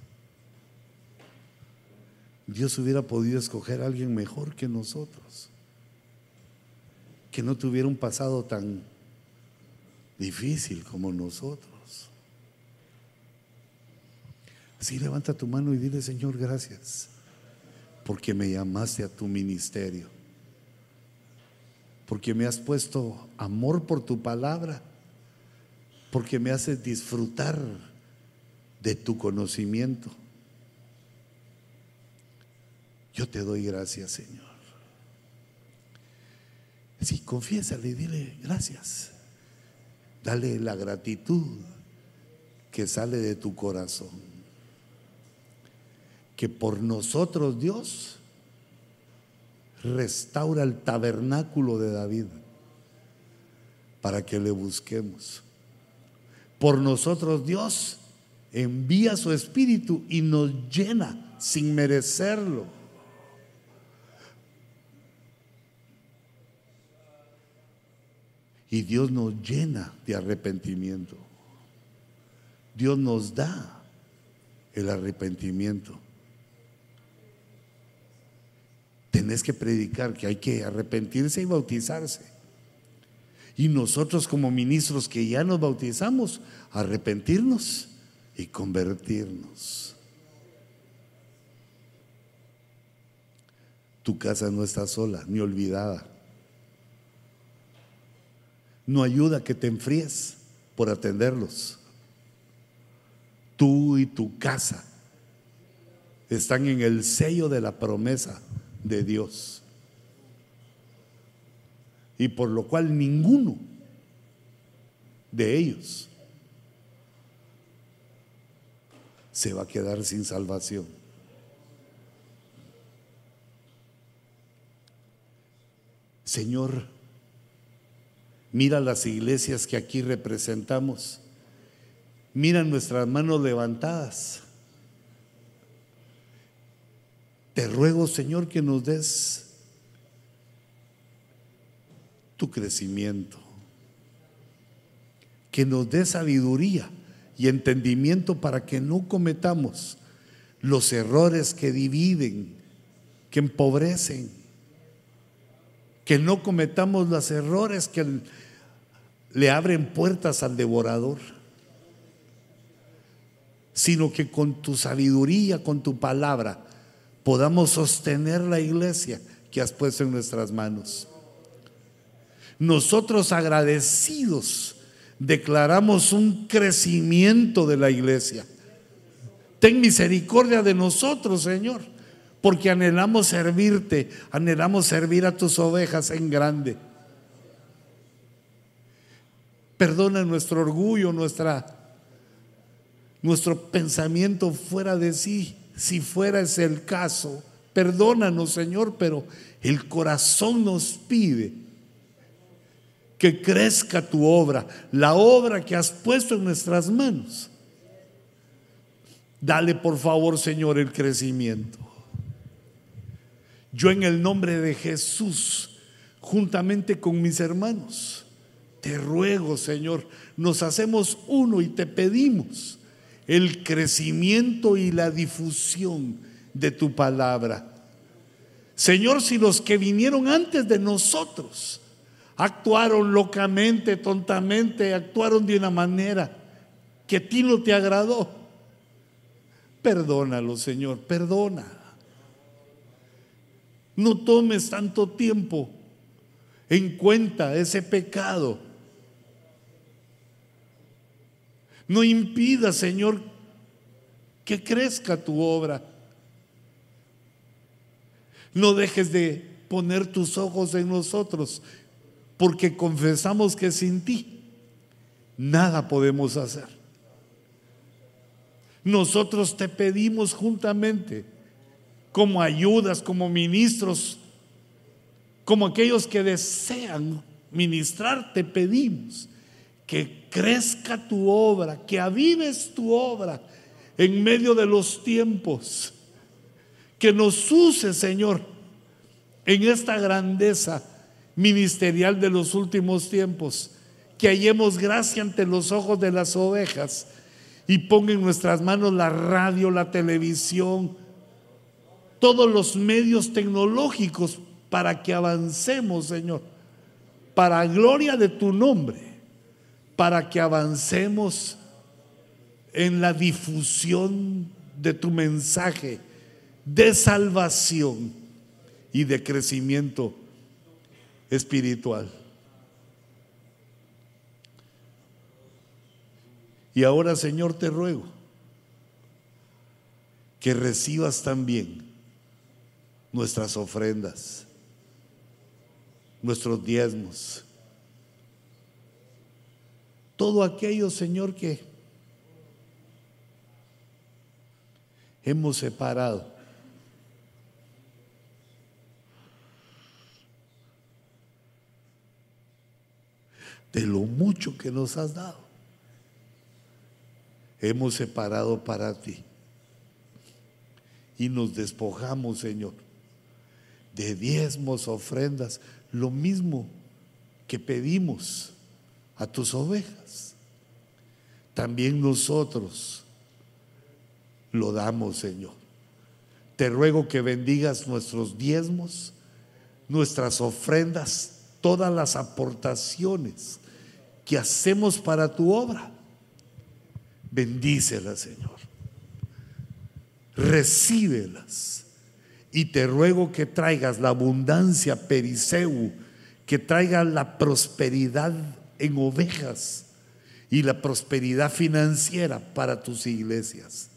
Dios hubiera podido escoger a alguien mejor que nosotros, que no tuviera un pasado tan difícil como nosotros. Así levanta tu mano y dile, Señor, gracias porque me llamaste a tu ministerio, porque me has puesto amor por tu palabra, porque me haces disfrutar de tu conocimiento. Yo te doy gracias, Señor. Si confiésale, dile gracias. Dale la gratitud que sale de tu corazón que por nosotros Dios restaura el tabernáculo de David para que le busquemos. Por nosotros Dios envía su espíritu y nos llena sin merecerlo. Y Dios nos llena de arrepentimiento. Dios nos da el arrepentimiento. Tenés que predicar que hay que arrepentirse y bautizarse. Y nosotros como ministros que ya nos bautizamos, arrepentirnos y convertirnos. Tu casa no está sola ni olvidada. No ayuda que te enfríes por atenderlos. Tú y tu casa están en el sello de la promesa de Dios. Y por lo cual ninguno de ellos se va a quedar sin salvación. Señor, mira las iglesias que aquí representamos. Mira nuestras manos levantadas. Te ruego, Señor, que nos des tu crecimiento, que nos des sabiduría y entendimiento para que no cometamos los errores que dividen, que empobrecen, que no cometamos los errores que le abren puertas al devorador, sino que con tu sabiduría, con tu palabra, podamos sostener la iglesia que has puesto en nuestras manos. Nosotros agradecidos declaramos un crecimiento de la iglesia. Ten misericordia de nosotros, Señor, porque anhelamos servirte, anhelamos servir a tus ovejas en grande. Perdona nuestro orgullo, nuestra, nuestro pensamiento fuera de sí si fuera ese el caso. Perdónanos, Señor, pero el corazón nos pide que crezca tu obra, la obra que has puesto en nuestras manos. Dale, por favor, Señor, el crecimiento. Yo en el nombre de Jesús, juntamente con mis hermanos, te ruego, Señor, nos hacemos uno y te pedimos el crecimiento y la difusión de tu palabra. Señor, si los que vinieron antes de nosotros actuaron locamente, tontamente, actuaron de una manera que a ti no te agradó, perdónalo, Señor, perdona. No tomes tanto tiempo en cuenta ese pecado No impida, Señor, que crezca tu obra. No dejes de poner tus ojos en nosotros, porque confesamos que sin ti nada podemos hacer. Nosotros te pedimos juntamente, como ayudas, como ministros, como aquellos que desean ministrar, te pedimos que crezca tu obra, que avives tu obra en medio de los tiempos. Que nos use, Señor, en esta grandeza ministerial de los últimos tiempos. Que hallemos gracia ante los ojos de las ovejas y ponga en nuestras manos la radio, la televisión, todos los medios tecnológicos para que avancemos, Señor, para gloria de tu nombre para que avancemos en la difusión de tu mensaje de salvación y de crecimiento espiritual. Y ahora, Señor, te ruego que recibas también nuestras ofrendas, nuestros diezmos todo aquello, Señor, que hemos separado. De lo mucho que nos has dado, hemos separado para ti. Y nos despojamos, Señor, de diezmos, ofrendas, lo mismo que pedimos a tus ovejas. También nosotros lo damos, Señor. Te ruego que bendigas nuestros diezmos, nuestras ofrendas, todas las aportaciones que hacemos para tu obra. Bendícela, Señor. Recíbelas. Y te ruego que traigas la abundancia periseu, que traigas la prosperidad en ovejas y la prosperidad financiera para tus iglesias.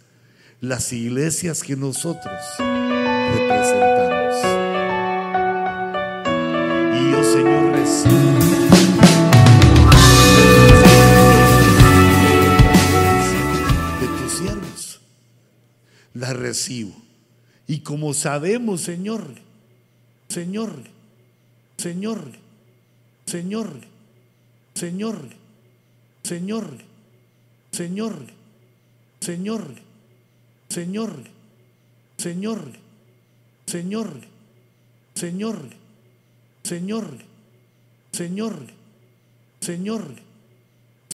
Las iglesias que nosotros representamos. Y yo, Señor, recibo de tus siervos. La recibo. Y como sabemos, Señor, Señor, Señor, Señor, Señor, Señor, Señor, Señor, Señor, Señor, Señor, Señor, Señor, Señor, Señor,